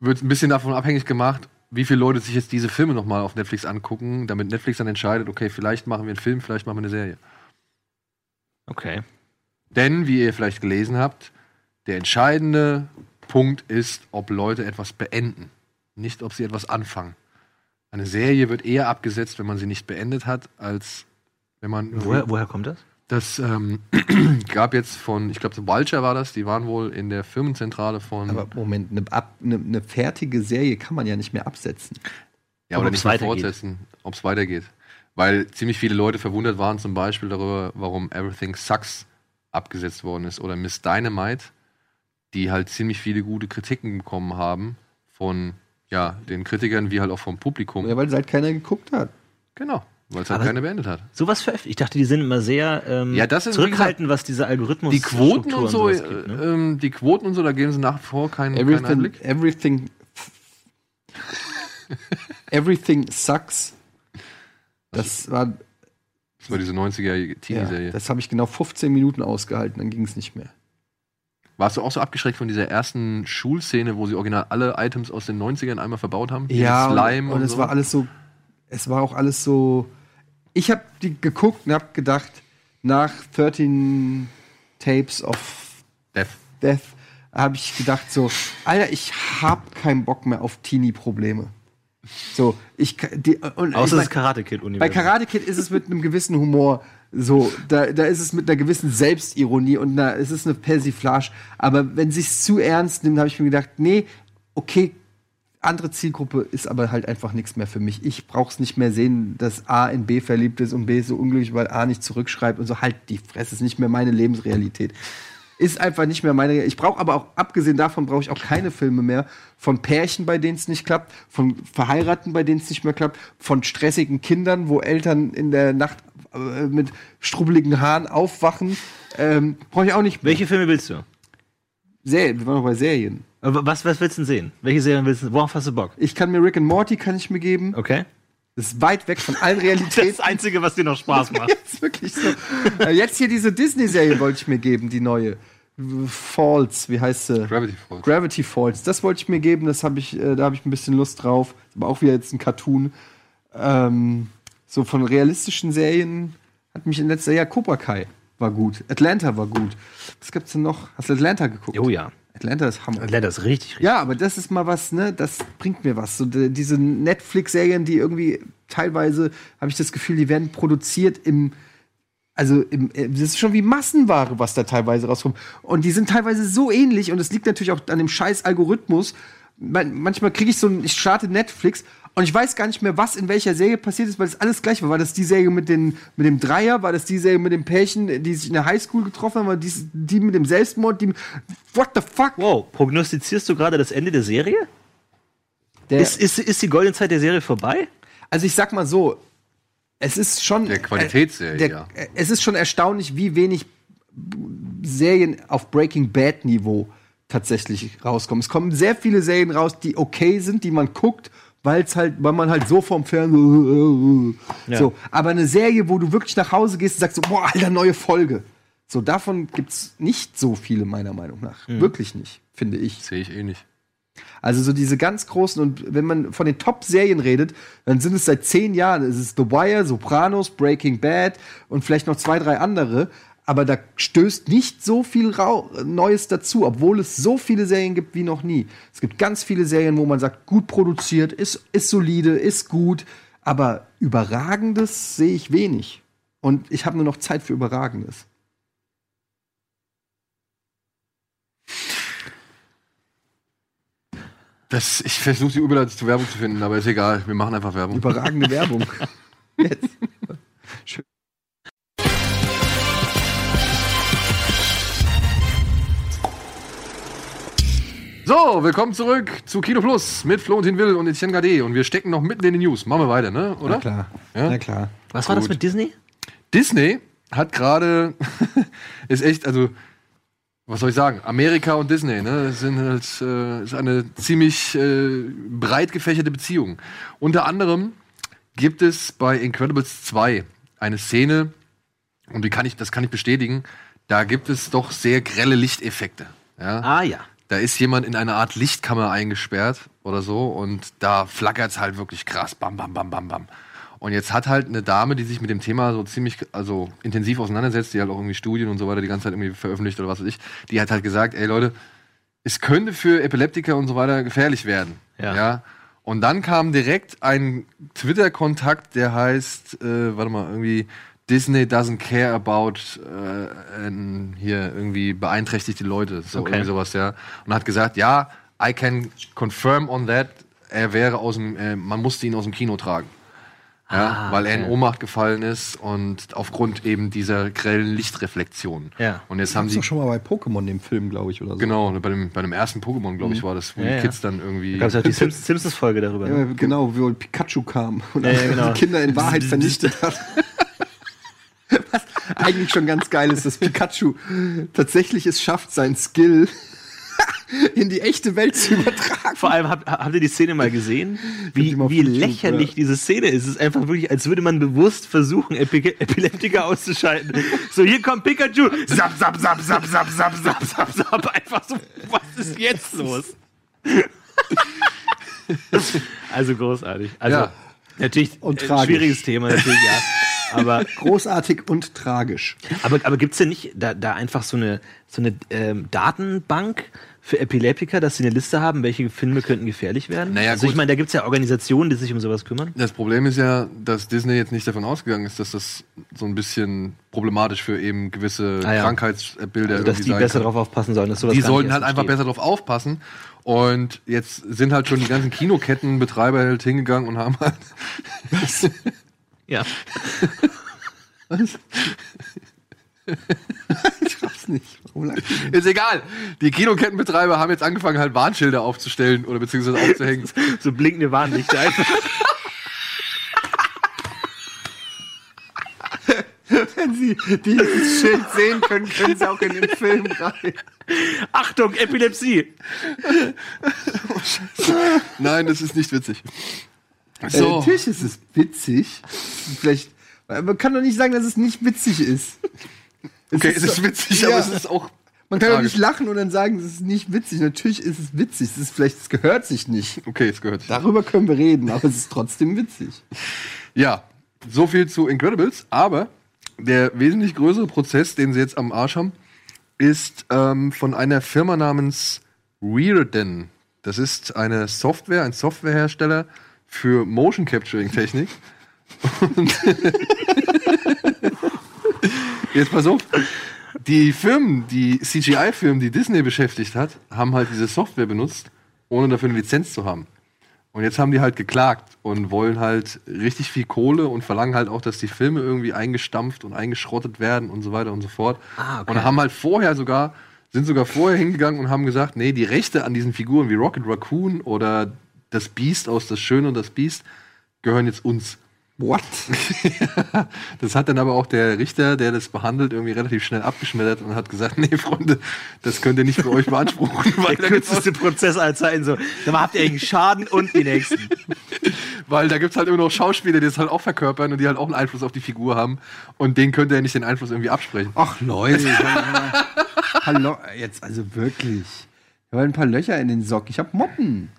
Wird ein bisschen davon abhängig gemacht, wie viele Leute sich jetzt diese Filme nochmal auf Netflix angucken, damit Netflix dann entscheidet, okay, vielleicht machen wir einen Film, vielleicht machen wir eine Serie. Okay. Denn, wie ihr vielleicht gelesen habt, der entscheidende Punkt ist, ob Leute etwas beenden, nicht ob sie etwas anfangen. Eine Serie wird eher abgesetzt, wenn man sie nicht beendet hat, als wenn man. Woher, woher kommt das? Das ähm, [clears throat] gab jetzt von, ich glaube, so Vulture war das, die waren wohl in der Firmenzentrale von. Aber Moment, eine, ab, eine, eine fertige Serie kann man ja nicht mehr absetzen. Ja, Aber oder nicht mehr fortsetzen, ob es weitergeht. Weil ziemlich viele Leute verwundert waren zum Beispiel darüber, warum Everything Sucks abgesetzt worden ist. Oder Miss Dynamite, die halt ziemlich viele gute Kritiken bekommen haben von ja, den Kritikern wie halt auch vom Publikum. Ja, weil halt keiner geguckt hat. Genau, weil es halt Aber- keiner beendet hat. Sowas veröffentlicht. Ich dachte, die sind immer sehr ähm, Ja, das ist, zurückhaltend, was diese Algorithmus Die Quoten und so, gibt, ne? äh, ähm, die Quoten und so, da geben sie nach wie vor keinen, keinen Everything, Einblick. everything, [laughs] everything sucks. Das war, Das war diese 90er ja, Teenie-Serie. das habe ich genau 15 Minuten ausgehalten, dann ging es nicht mehr. Warst du auch so abgeschreckt von dieser ersten Schulszene, wo sie original alle Items aus den 90ern einmal verbaut haben? Ja, Slime und, und es so? war alles so, es war auch alles so. Ich habe die geguckt und habe gedacht, nach 13 Tapes of Death. Death habe ich gedacht so, Alter, ich habe keinen Bock mehr auf Teenie-Probleme. So, ich die, und ich Außer mein- das Karate Kid bei Universum. Karate Kid ist es mit einem gewissen Humor so, da, da ist es mit einer gewissen Selbstironie und da ist es eine Persiflage. Aber wenn sich's zu ernst nimmt, habe ich mir gedacht, nee, okay, andere Zielgruppe ist aber halt einfach nichts mehr für mich. Ich brauch's nicht mehr sehen, dass A in B verliebt ist und B ist so unglücklich, weil A nicht zurückschreibt und so. Halt die Fresse, ist nicht mehr meine Lebensrealität. Ist einfach nicht mehr meine. Ich brauche aber auch, abgesehen davon, brauche ich auch keine Filme mehr von Pärchen, bei denen es nicht klappt, von Verheiraten, bei denen es nicht mehr klappt, von stressigen Kindern, wo Eltern in der Nacht äh, mit strubbeligen Haaren aufwachen. Ähm, brauche ich auch nicht mehr. Welche Filme willst du? Serien, wir waren noch bei Serien. Aber Was, was willst du denn sehen? Welche Serien willst du? Worauf hast du Bock? Ich kann mir Rick and Morty kann ich mir geben. Okay. Das ist weit weg von allen [laughs] Realitäten. Das Einzige, was dir noch Spaß [laughs] macht. Das ist wirklich so. Äh, Jetzt hier diese Disney-Serie wollte ich mir geben, die neue. Falls, wie heißt sie? Gravity Falls. Gravity Falls. Das wollte ich mir geben, das habe ich, äh, da habe ich ein bisschen Lust drauf. Ist aber auch wieder jetzt ein Cartoon. Ähm, so von realistischen Serien hat mich in letzter Jahr Cobra Kai war gut. Atlanta war gut. Was gibt's denn noch? Hast du Atlanta geguckt? Oh ja. Atlanta ist Hammer. Atlanta ist richtig, richtig. Ja, aber das ist mal was, ne? Das bringt mir was. So die, diese Netflix-Serien, die irgendwie teilweise habe ich das Gefühl, die werden produziert im also im, äh, das ist schon wie Massenware, was da teilweise rauskommt. Und die sind teilweise so ähnlich und es liegt natürlich auch an dem scheiß Algorithmus. Man, manchmal kriege ich so ein, ich starte Netflix und ich weiß gar nicht mehr, was in welcher Serie passiert ist, weil es alles gleich war. War das die Serie mit, den, mit dem Dreier? War das die Serie mit dem Pärchen, die sich in der Highschool getroffen haben? War dies, die mit dem Selbstmord? Die, what the fuck? Wow, prognostizierst du gerade das Ende der Serie? Der, Ist, ist, ist die goldene Zeit der Serie vorbei? Also ich sag mal so, es ist schon Der Qualitätsserie, der, ja. äh, Es ist schon erstaunlich, wie wenig Serien auf Breaking Bad Niveau tatsächlich rauskommen. Es kommen sehr viele Serien raus, die okay sind, die man guckt, weil es halt, weil man halt so vom Fernsehen Ja. so. Aber eine Serie, wo du wirklich nach Hause gehst und sagst so, boah, alter neue Folge. So davon gibt's nicht so viele meiner Meinung nach. Wirklich nicht, finde ich. Sehe ich eh nicht. Also so diese ganz großen und wenn man von den Top-Serien redet, dann sind es seit zehn Jahren. Es ist The Wire, Sopranos, Breaking Bad und vielleicht noch zwei, drei andere. Aber da stößt nicht so viel Rau Neues dazu, obwohl es so viele Serien gibt wie noch nie. Es gibt ganz viele Serien, wo man sagt, gut produziert, ist, ist solide, ist gut, aber Überragendes sehe ich wenig. Und ich habe nur noch Zeit für Überragendes. Das, ich versuche die Überleitung zur Werbung zu finden, aber ist egal. Wir machen einfach Werbung. Überragende Werbung. [laughs] Jetzt. So, willkommen zurück zu Kino Plus mit Florentin Will und Etienne Gade. Und wir stecken noch mitten in den News. Machen wir weiter, ne? Oder? Na klar. Ja? Na klar. Was war das mit Disney? Disney hat gerade, [laughs] ist echt, also, was soll ich sagen? Amerika und Disney, ne, sind halt, äh, ist eine ziemlich äh, breit gefächerte Beziehung. Unter anderem gibt es bei Incredibles 2 eine Szene, und die kann ich, das kann ich bestätigen, da gibt es doch sehr grelle Lichteffekte. Ja? Ah ja. Da ist jemand in eine Art Lichtkammer eingesperrt oder so und da flackert es halt wirklich krass. Bam, bam, bam, bam, bam. Und jetzt hat halt eine Dame, die sich mit dem Thema so ziemlich also intensiv auseinandersetzt, die halt auch irgendwie Studien und so weiter die ganze Zeit irgendwie veröffentlicht oder was weiß ich, die hat halt gesagt, ey Leute, es könnte für Epileptiker und so weiter gefährlich werden. Ja. Und dann kam direkt ein Twitter-Kontakt, der heißt, äh, warte mal, irgendwie Disney doesn't care about äh, hier irgendwie beeinträchtigte Leute, so Okay. irgendwie sowas, ja. Und hat gesagt, ja, I can confirm on that, er wäre aus dem, äh, man musste ihn aus dem Kino tragen. Ja, Ah, weil er in. Ohnmacht gefallen ist und aufgrund eben dieser grellen Lichtreflexion. Ja. Und jetzt haben Gab's sie doch schon mal bei Pokémon dem Film, glaube ich, oder so. Genau, bei dem, bei dem ersten Pokémon, glaube ich, Mhm. war das, wo Ja, die ja. Kids dann irgendwie. Da gab es auch die [laughs] Sims- Simpsons-Folge darüber. Ja, Ne? genau, wo Pikachu kam und Ja, ja, [laughs] genau. die Kinder in Wahrheit [laughs] vernichtet hat. Was eigentlich schon ganz geil ist, dass Pikachu tatsächlich es schafft, sein Skill [laughs] in die echte Welt zu übertragen. Vor allem, habt, habt ihr die Szene mal gesehen? Wie, wie YouTube, lächerlich ja. diese Szene ist. Es ist einfach wirklich, als würde man bewusst versuchen, Epi Epileptiker auszuschalten. So, hier kommt Pikachu. Zap, zap, zap, zap, zap, zap, zap, zap, zap. Einfach so, was ist jetzt los? also großartig. Also, Ja. natürlich Und äh, schwieriges Thema, natürlich, ja. Aber Großartig und tragisch. aber, aber gibt es denn nicht da, da einfach so eine, so eine ähm, Datenbank für Epileptiker, dass sie eine Liste haben, welche Filme könnten gefährlich werden? Naja, also ich gut. meine, da gibt es ja Organisationen, die sich um sowas kümmern. Das Problem ist ja, dass Disney jetzt nicht davon ausgegangen ist, dass das so ein bisschen problematisch für eben gewisse Ah ja. Krankheitsbilder Also, dass irgendwie die sein besser kann. drauf aufpassen sollen, dass sowas Die sollten halt einfach besser drauf aufpassen. Und jetzt sind halt schon die ganzen Kinokettenbetreiber halt hingegangen und haben halt. [laughs] Ja. [laughs] [laughs] Ich raff's nicht. Warum? Ist egal. Die Kinokettenbetreiber haben jetzt angefangen, halt Warnschilder aufzustellen oder beziehungsweise aufzuhängen. [laughs] So blinkende Warnlichter einfach. Wenn Sie dieses Schild sehen können, können Sie auch in den Film rein. Achtung, Epilepsie! Nein, das ist nicht witzig. Äh, So. natürlich ist es witzig. Vielleicht, man kann doch nicht sagen, dass es nicht witzig ist. Okay, es ist witzig, Ja. aber es ist auch. Man kann doch nicht lachen und dann sagen, es ist nicht witzig. Natürlich ist es witzig. Es ist vielleicht, es gehört sich nicht. Okay, es gehört. sich. Darüber können wir reden, aber es ist trotzdem witzig. Ja, so viel zu Incredibles. Aber der wesentlich größere Prozess, den sie jetzt am Arsch haben, ist ähm, von einer Firma namens Reardon. Das ist eine Software, ein Softwarehersteller für Motion Capturing Technik. [laughs] Jetzt pass auf. Die Firmen, die CGI-Firmen, die Disney beschäftigt hat, haben halt diese Software benutzt, ohne dafür eine Lizenz zu haben. Und jetzt haben die halt geklagt und wollen halt richtig viel Kohle und verlangen halt auch, dass die Filme irgendwie eingestampft und eingeschrottet werden und so weiter und so fort. Ah, okay. Und haben halt vorher sogar, sind sogar vorher hingegangen und haben gesagt, nee, die Rechte an diesen Figuren wie Rocket Raccoon oder das Beast aus Das Schöne und das Beast gehören jetzt uns. What? [laughs] Das hat dann aber auch der Richter, der das behandelt, irgendwie relativ schnell abgeschmettert und hat gesagt, [laughs] nee, Freunde, das könnt ihr nicht für euch beanspruchen. Weil [laughs] Der kürzeste Prozess aller Zeiten so. Dann habt ihr eigentlich Schaden und die nächsten. Weil da gibt's halt immer noch Schauspieler, die das halt auch verkörpern und die halt auch einen Einfluss auf die Figur haben. Und denen könnte er nicht den Einfluss irgendwie absprechen. Ach Leute, hallo, jetzt also wirklich. Ich habe ein paar Löcher in den Socken. Ich habe Motten.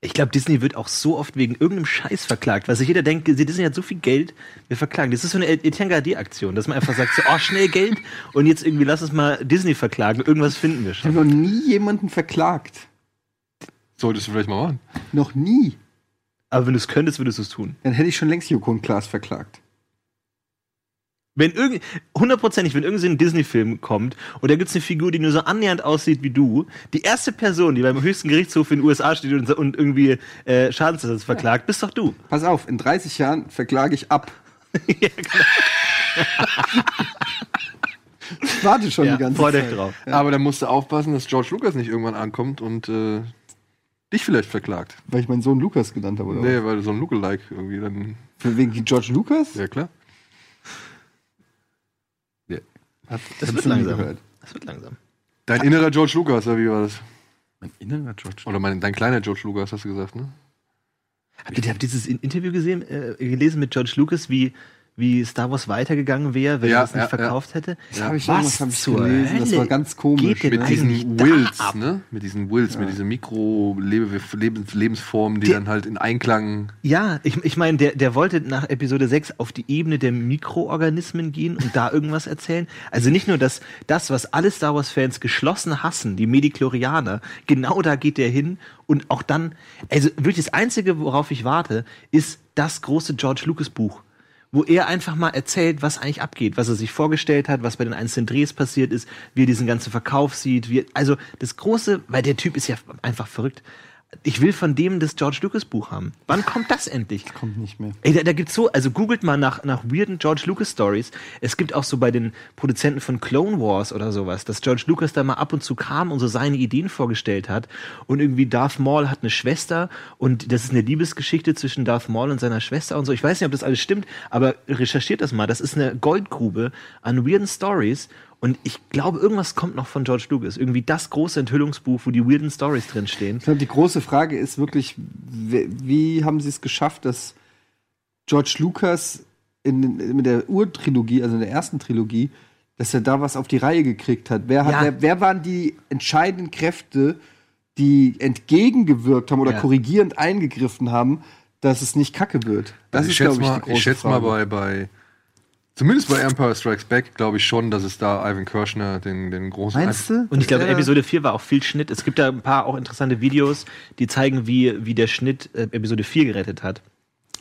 Ich glaube, Disney wird auch so oft wegen irgendeinem Scheiß verklagt, weil sich jeder denkt, Disney hat so viel Geld, wir verklagen. Das ist so eine Etienne Gardier-Aktion, dass man einfach sagt, so, oh, schnell Geld und jetzt irgendwie lass uns mal Disney verklagen, irgendwas finden wir Ich habe schon. noch nie jemanden verklagt. Solltest du vielleicht mal machen. Noch nie. Aber wenn du es könntest, würdest du es tun. Dann hätte ich schon längst Joko und Klaas verklagt. Wenn irgend, hundertprozentig, wenn irgendein Disney-Film kommt und da gibt's eine Figur, die nur so annähernd aussieht wie du, die erste Person, die beim höchsten Gerichtshof in den USA steht und, und irgendwie äh, Schadensersatz verklagt, bist doch du. Pass auf, in 30 Jahren verklage ich ab. [laughs] ja, genau. Ich warte schon Ja, die ganze Zeit. drauf. Aber dann musst du aufpassen, dass George Lucas nicht irgendwann ankommt und äh, dich vielleicht verklagt. Weil ich meinen Sohn Lukas genannt habe, oder? Nee, weil du so ein Lookalike irgendwie dann. was? Wegen George Lucas? Ja, klar. Das wird langsam. gehört. Das wird langsam. Dein innerer George Lucas, oder wie war das? Mein innerer George Oder mein, dein kleiner George Lucas, hast du gesagt, ne? Habt ihr, habt ihr dieses In- Interview gesehen, äh, gelesen mit George Lucas, wie, wie Star Wars weitergegangen wäre, wenn Ja, er das nicht ja, verkauft hätte. Das habe ich Was hab ich gelesen, das Hölle war ganz komisch. Mit diesen Wills, ne? Mit diesen Wills, mit diesen Mikro-Lebensformen, die Der- dann halt in Einklang. Ja, ich, ich meine, der, der wollte nach Episode 6 auf die Ebene der Mikroorganismen gehen und da irgendwas erzählen. Also nicht nur das, das was alle Star Wars-Fans geschlossen hassen, die Mediklorianer, genau da geht der hin und auch dann, also wirklich das Einzige, worauf ich warte, ist das große George Lucas-Buch. Wo er einfach mal erzählt, was eigentlich abgeht, was er sich vorgestellt hat, was bei den einzelnen Drehs passiert ist, wie er diesen ganzen Verkauf sieht, wie, also das große, weil der Typ ist ja einfach verrückt. Ich will von dem das George Lucas Buch haben. Wann kommt das endlich? Kommt nicht mehr. Ey, da, da gibt's so, also googelt mal nach, nach weirden George Lucas Stories. Es gibt auch so bei den Produzenten von Clone Wars oder sowas, dass George Lucas da mal ab und zu kam und so seine Ideen vorgestellt hat. Und irgendwie Darth Maul hat eine Schwester und das ist eine Liebesgeschichte zwischen Darth Maul und seiner Schwester und so. Ich weiß nicht, ob das alles stimmt, aber recherchiert das mal. Das ist eine Goldgrube an weirden Stories. Und ich glaube, irgendwas kommt noch von George Lucas. Irgendwie das große Enthüllungsbuch, wo die weirden Stories drinstehen. Ich glaube, die große Frage ist wirklich, wie, wie haben sie es geschafft, dass George Lucas in, in, mit der Urtrilogie, also in der ersten Trilogie, dass er da was auf die Reihe gekriegt hat? Wer, hat, Ja. wer, wer waren die entscheidenden Kräfte, die entgegengewirkt haben oder Ja. korrigierend eingegriffen haben, dass es nicht kacke wird? Das Also ich ist, schätze glaube ich, mal, die große ich schätze mal Frage. bei, bei, zumindest bei Empire Strikes Back, glaube ich schon, dass es da Ivan Kirschner den, den großen. Meinst du? Und ich glaube. Episode 4 war auch viel Schnitt. Es gibt da ein paar auch interessante Videos, die zeigen, wie, wie der Schnitt äh, Episode 4 gerettet hat.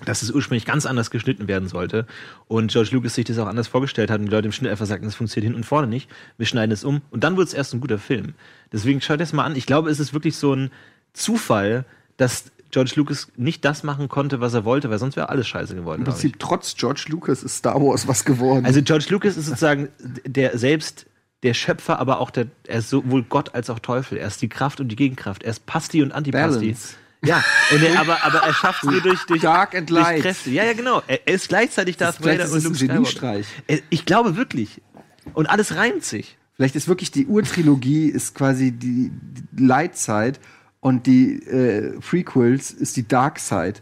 Dass es ursprünglich ganz anders geschnitten werden sollte. Und George Lucas sich das auch anders vorgestellt hat und die Leute im Schnitt einfach sagten, das funktioniert hinten und vorne nicht. Wir schneiden es um. Und dann wird es erst ein guter Film. Deswegen schaut das mal an. Ich glaube, es ist wirklich so ein Zufall, dass George Lucas nicht das machen konnte, was er wollte, weil sonst wäre alles scheiße geworden. Im. Prinzip, trotz George Lucas ist Star Wars was geworden. Also George Lucas ist sozusagen der selbst der Schöpfer, aber auch der, er ist sowohl Gott als auch Teufel. Er ist die Kraft und die Gegenkraft. Er ist Pasti und Antipasti. Balance. Ja, und er, aber, aber er schafft es nur durch, durch, Dark and durch Light. Kräfte. Ja, ja, genau. Er, er ist gleichzeitig Darth Vader ein Luke Skywalker. Geniestreich. Er- Ich glaube wirklich. Und alles reimt sich. Vielleicht ist wirklich die Urtrilogie ist quasi die, Side und die äh, Prequels ist die Dark Side.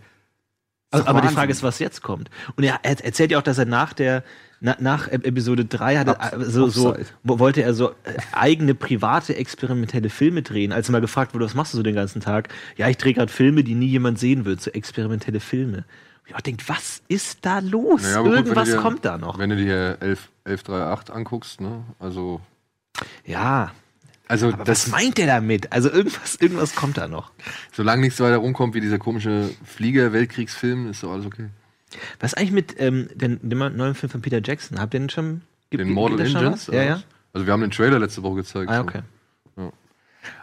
Aber, aber die. Frage ist, was jetzt kommt. Und er, er erzählt ja auch, dass er nach der na, nach Ep- Episode 3 hatte, Up- äh, so, so, wollte er so äh, eigene private experimentelle Filme drehen. Als er mal gefragt wurde, was machst du so den ganzen Tag? Ja, ich drehe gerade Filme, die nie jemand sehen wird, so experimentelle Filme. Und ich auch denkt, was ist da los? Naja, gut, Irgendwas du dir- kommt da noch. Wenn du dir 11, 1138 anguckst, ne? Also, Ja, also aber das, was meint der damit? Also irgendwas, irgendwas kommt da noch. solange nichts weiter rumkommt wie dieser komische Flieger-Weltkriegsfilm, ist doch alles okay. Was eigentlich mit ähm, dem, dem neuen Film von Peter Jackson? Habt ihr den schon? gibt- Den Mortal Engines? Ja, ja. Also wir haben den Trailer letzte Woche gezeigt. Ah, so. okay.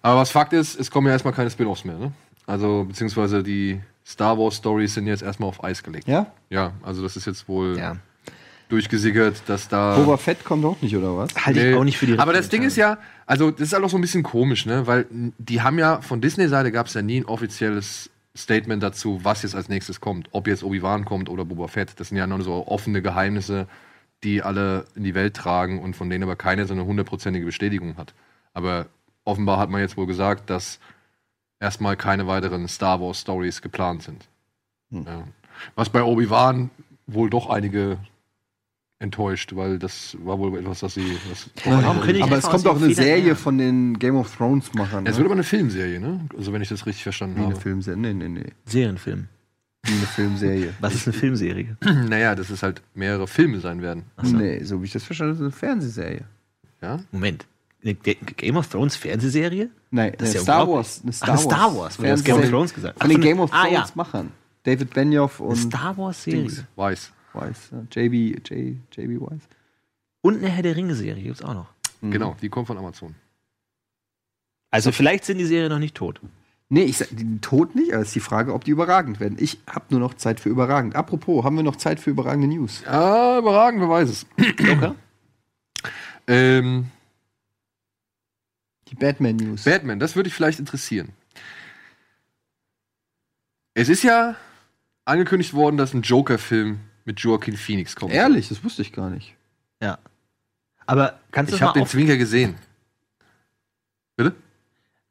Aber was Fakt ist, es kommen ja erstmal keine Spin-offs mehr, ne? Also, beziehungsweise die Star Wars Stories sind jetzt erstmal auf Eis gelegt. Ja? Ja, also das ist jetzt wohl Ja. Durchgesickert, dass da. Boba Fett kommt auch nicht, oder was? Halte ich auch nicht für die Aber das Ding ist ja, also das ist halt auch so ein bisschen komisch, ne? Weil die haben ja, von Disney-Seite gab es ja nie ein offizielles Statement dazu, was jetzt als nächstes kommt. Ob jetzt Obi-Wan kommt oder Boba Fett. Das sind ja nur so offene Geheimnisse, die alle in die Welt tragen und von denen aber keine so eine hundertprozentige Bestätigung hat. Aber offenbar hat man jetzt wohl gesagt, dass erstmal keine weiteren Star Wars Stories geplant sind. Ja. Was bei Obi-Wan wohl doch einige enttäuscht, weil das war wohl etwas, das sie. Können die Aber es kommt auch eine Serie von den Game of Thrones Machern. Es wird aber eine Filmserie, ne? Also wenn ich das richtig verstanden Wie eine habe. Filmserie. Nee, nee, nee. Serienfilm. Wie eine Filmserie. [laughs] Was ist eine Filmserie? [clears throat] naja, dass es halt mehrere Filme sein werden. so. Nee, so wie ich das verstanden habe, ist eine Fernsehserie. Ja? Moment. Eine Game of Thrones Fernsehserie? Nein, Das ist eine ja Star unglaublich. Wars. Eine Ach, Star eine Wars. Star Wars, weil du Game of. Thrones gesagt. Von den Ach Game of ah, Thrones ja. Machern. David Benioff Eine und Star Wars Serie. Dings. Weiß. Weiss. JB, J, JB Weiss. Und eine Herr der Ringe Serie gibt's auch noch. Mhm. Genau, die kommt von Amazon. Also vielleicht sind die Serien noch nicht tot. Nee, ich sag, die tot nicht, aber es ist die Frage, ob die überragend werden. Ich habe nur noch Zeit für überragend. Apropos, haben wir noch Zeit für überragende News? Ja, überragend, wer weiß es. Joker? Ähm, Die Batman News. Batman, das würde dich vielleicht interessieren. Es ist ja angekündigt worden, dass ein Joker-Film mit Joaquin Phoenix kommt. Ehrlich, das wusste ich gar nicht. Ja. Aber kannst du Ich habe den. Zwinker gesehen. Bitte?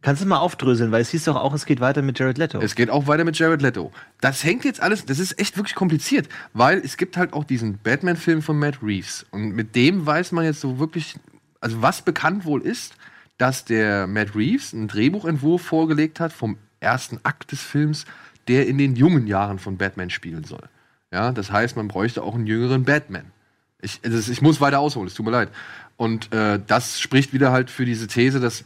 Kannst du mal aufdröseln, weil es hieß doch auch, es geht weiter mit Jared Leto. Es geht auch weiter mit Jared Leto. Das hängt jetzt alles, das ist echt wirklich kompliziert, weil es gibt halt auch diesen Batman-Film von Matt Reeves. Und mit dem weiß man jetzt so wirklich, also was bekannt wohl ist, dass der Matt Reeves einen Drehbuchentwurf vorgelegt hat vom ersten Akt des Films, der in den jungen Jahren von Batman spielen soll. Ja, das heißt, man bräuchte auch einen jüngeren Batman. Ich, also ich muss weiter ausholen, es tut mir leid. Und äh, das spricht wieder halt für diese These, dass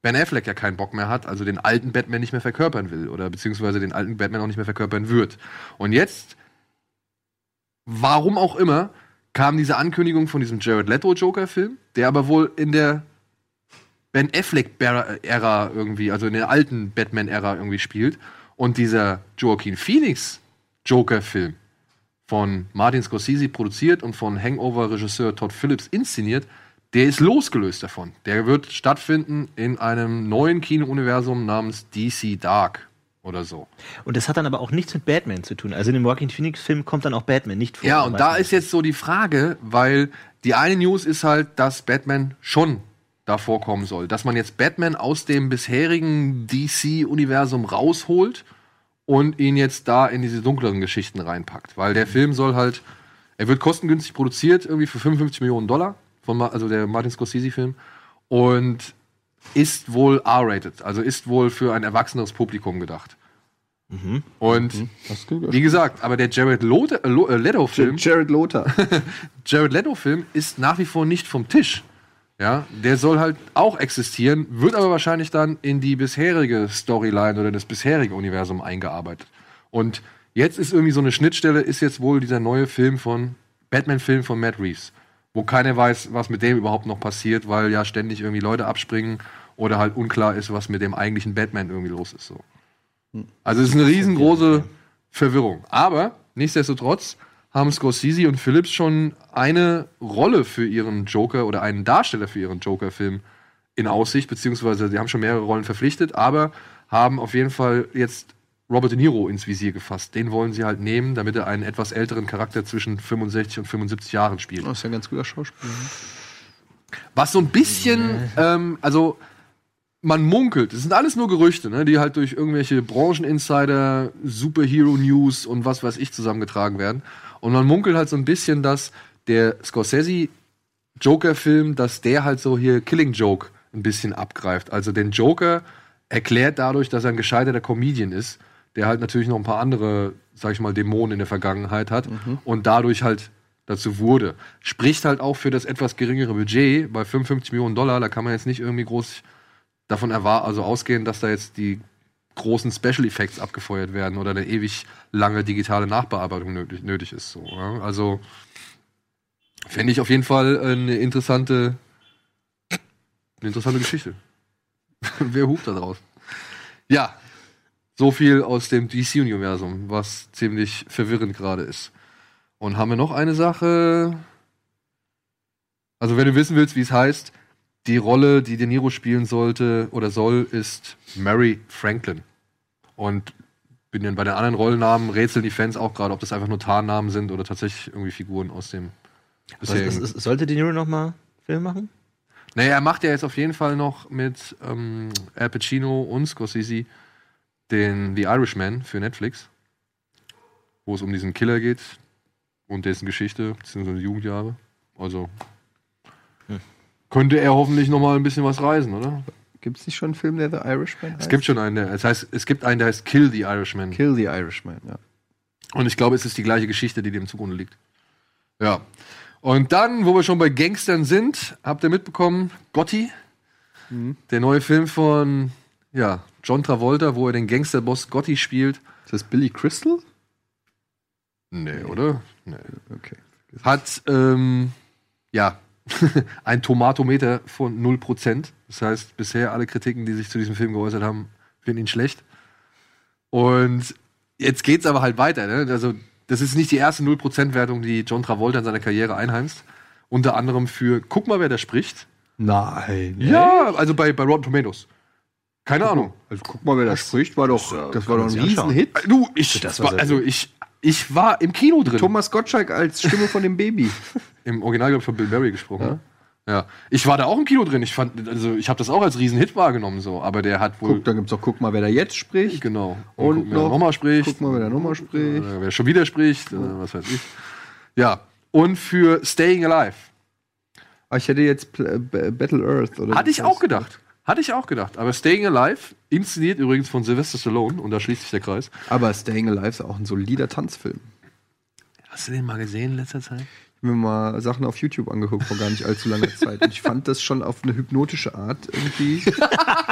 Ben Affleck ja keinen Bock mehr hat, also den alten Batman nicht mehr verkörpern will oder beziehungsweise den alten Batman auch nicht mehr verkörpern wird. Und jetzt, warum auch immer, kam diese Ankündigung von diesem Jared Leto Joker-Film, der aber wohl in der Ben Affleck-Ära irgendwie, also in der alten Batman-Ära irgendwie spielt. Und dieser Joaquin Phoenix Joker-Film von Martin Scorsese produziert und von Hangover-Regisseur Todd Phillips inszeniert, der ist losgelöst davon. Der wird stattfinden in einem neuen Kino-Universum namens DC Dark oder so. Und das hat dann aber auch nichts mit Batman zu tun. Also in dem Joaquin Phoenix-Film kommt dann auch Batman nicht vor. Ja, und da ist jetzt so die Frage, weil die eine News ist halt, dass Batman schon da vorkommen soll. Dass man jetzt Batman aus dem bisherigen DC-Universum rausholt und ihn jetzt da in diese dunkleren Geschichten reinpackt. Weil der Film soll halt, er wird kostengünstig produziert, irgendwie für 55 Millionen Dollar, von, also der Martin Scorsese-Film. Und ist wohl R-rated, also ist wohl für ein erwachseneres Publikum gedacht. Und wie gesagt, aber der Jared äh, äh, Leto-Film. Jared Lothar. [laughs] Jared Leto-Film ist nach wie vor nicht vom Tisch. Ja, der soll halt auch existieren, wird aber wahrscheinlich dann in die bisherige Storyline oder das bisherige Universum eingearbeitet. Und jetzt ist irgendwie so eine Schnittstelle, ist jetzt wohl dieser neue Film von, Batman-Film von Matt Reeves, wo keiner weiß, was mit dem überhaupt noch passiert, weil ja ständig irgendwie Leute abspringen oder halt unklar ist, was mit dem eigentlichen Batman irgendwie los ist. So. Also es ist eine riesengroße Verwirrung. Aber nichtsdestotrotz haben Scorsese und Phillips schon eine Rolle für ihren Joker oder einen Darsteller für ihren Joker-Film in Aussicht, beziehungsweise sie haben schon mehrere Rollen verpflichtet, aber haben auf jeden Fall jetzt Robert De Niro ins Visier gefasst. Den wollen sie halt nehmen, damit er einen etwas älteren Charakter zwischen 65 und 75 Jahren spielt. Das ist ja ein ganz guter Schauspieler. Was so ein bisschen, ähm, also man munkelt, es sind alles nur Gerüchte, ne, die halt durch irgendwelche Brancheninsider, Superhero-News und was weiß ich zusammengetragen werden. Und man munkelt halt so ein bisschen, dass der Scorsese Joker-Film, dass der halt so hier Killing Joke ein bisschen abgreift. Also den Joker erklärt dadurch, dass er ein gescheiterter Comedian ist, der halt natürlich noch ein paar andere, sag ich mal, Dämonen in der Vergangenheit hat und dadurch halt dazu wurde. Spricht halt auch für das etwas geringere Budget bei 55 Millionen Dollar. Da kann man jetzt nicht irgendwie groß davon erwar also ausgehen, dass da jetzt die großen Special Effects abgefeuert werden oder eine ewig lange digitale Nachbearbeitung nötig, nötig ist. So, ja? Also fände ich auf jeden Fall eine interessante, eine interessante Geschichte. [laughs] Wer hupt da draus? Ja, so viel aus dem DC-Universum, was ziemlich verwirrend gerade ist. Und haben wir noch eine Sache? Also, wenn du wissen willst, wie es heißt, die Rolle, die De Niro spielen sollte oder soll, ist Mary Franklin. Und bin dann bei den anderen Rollennamen rätseln die Fans auch gerade, ob das einfach nur Tarnnamen sind oder tatsächlich irgendwie Figuren aus dem ist, ist, sollte De Niro noch mal Film machen? Naja, er macht ja jetzt auf jeden Fall noch mit ähm, Al Pacino und Scorsese den The Irishman für Netflix, wo es um diesen Killer geht und dessen Geschichte, beziehungsweise Jugendjahre. Also könnte er hoffentlich noch mal ein bisschen was reisen, oder? Gibt es nicht schon einen Film, der The Irishman Es gibt schon einen, der, das heißt, es gibt einen, der heißt Kill the Irishman. Kill the Irishman, ja. Und ich glaube, es ist die gleiche Geschichte, die dem zugrunde liegt. Ja. Und dann, wo wir schon bei Gangstern sind, habt ihr mitbekommen, Gotti, der neue Film von ja, John Travolta, wo er den Gangsterboss Gotti spielt. Ist das Billy Crystal? Nee, oder? Nee. Okay. Hat, ähm, ja, [laughs] ein Tomatometer von 0%. Das heißt, bisher alle Kritiken, die sich zu diesem Film geäußert haben, finden ihn schlecht. Und jetzt geht's aber halt weiter. Ne? Also, das ist nicht die erste 0%-Wertung, die John Travolta in seiner Karriere einheimst. Unter anderem für, guck mal, wer da spricht. Nein. Ja, also bei, bei Rotten Tomatoes. Keine Ahnung. Also guck mal, wer da spricht, war doch, das war doch ein Riesenhit. Du, ich, Das war, also ich, ich war im Kino drin. Thomas Gottschalk als Stimme von dem Baby. [laughs] Im Original, glaube ich, von Bill Murray gesprochen. Ja, ich war da auch im Kino drin. Ich fand, also ich habe das auch als Riesenhit wahrgenommen so, aber der hat wohl Guck, da gibt's auch, guck mal, wer da jetzt spricht. genau Und wer noch- nochmal spricht, Guck mal, wer da nochmal spricht. äh, wer schon wieder spricht, äh, was weiß ich. Ja, und für Staying Alive Ah, ich hätte jetzt äh, Battle Earth oder hatte ich auch gedacht, hatte ich auch gedacht. Aber Staying Alive inszeniert übrigens von Sylvester Stallone und da schließt sich der Kreis. Aber Staying Alive ist auch ein solider Tanzfilm. Hast du den mal gesehen in letzter Zeit? Ich habe mir mal Sachen auf YouTube angeguckt vor gar nicht allzu langer Zeit. Und ich fand das schon auf eine hypnotische Art irgendwie.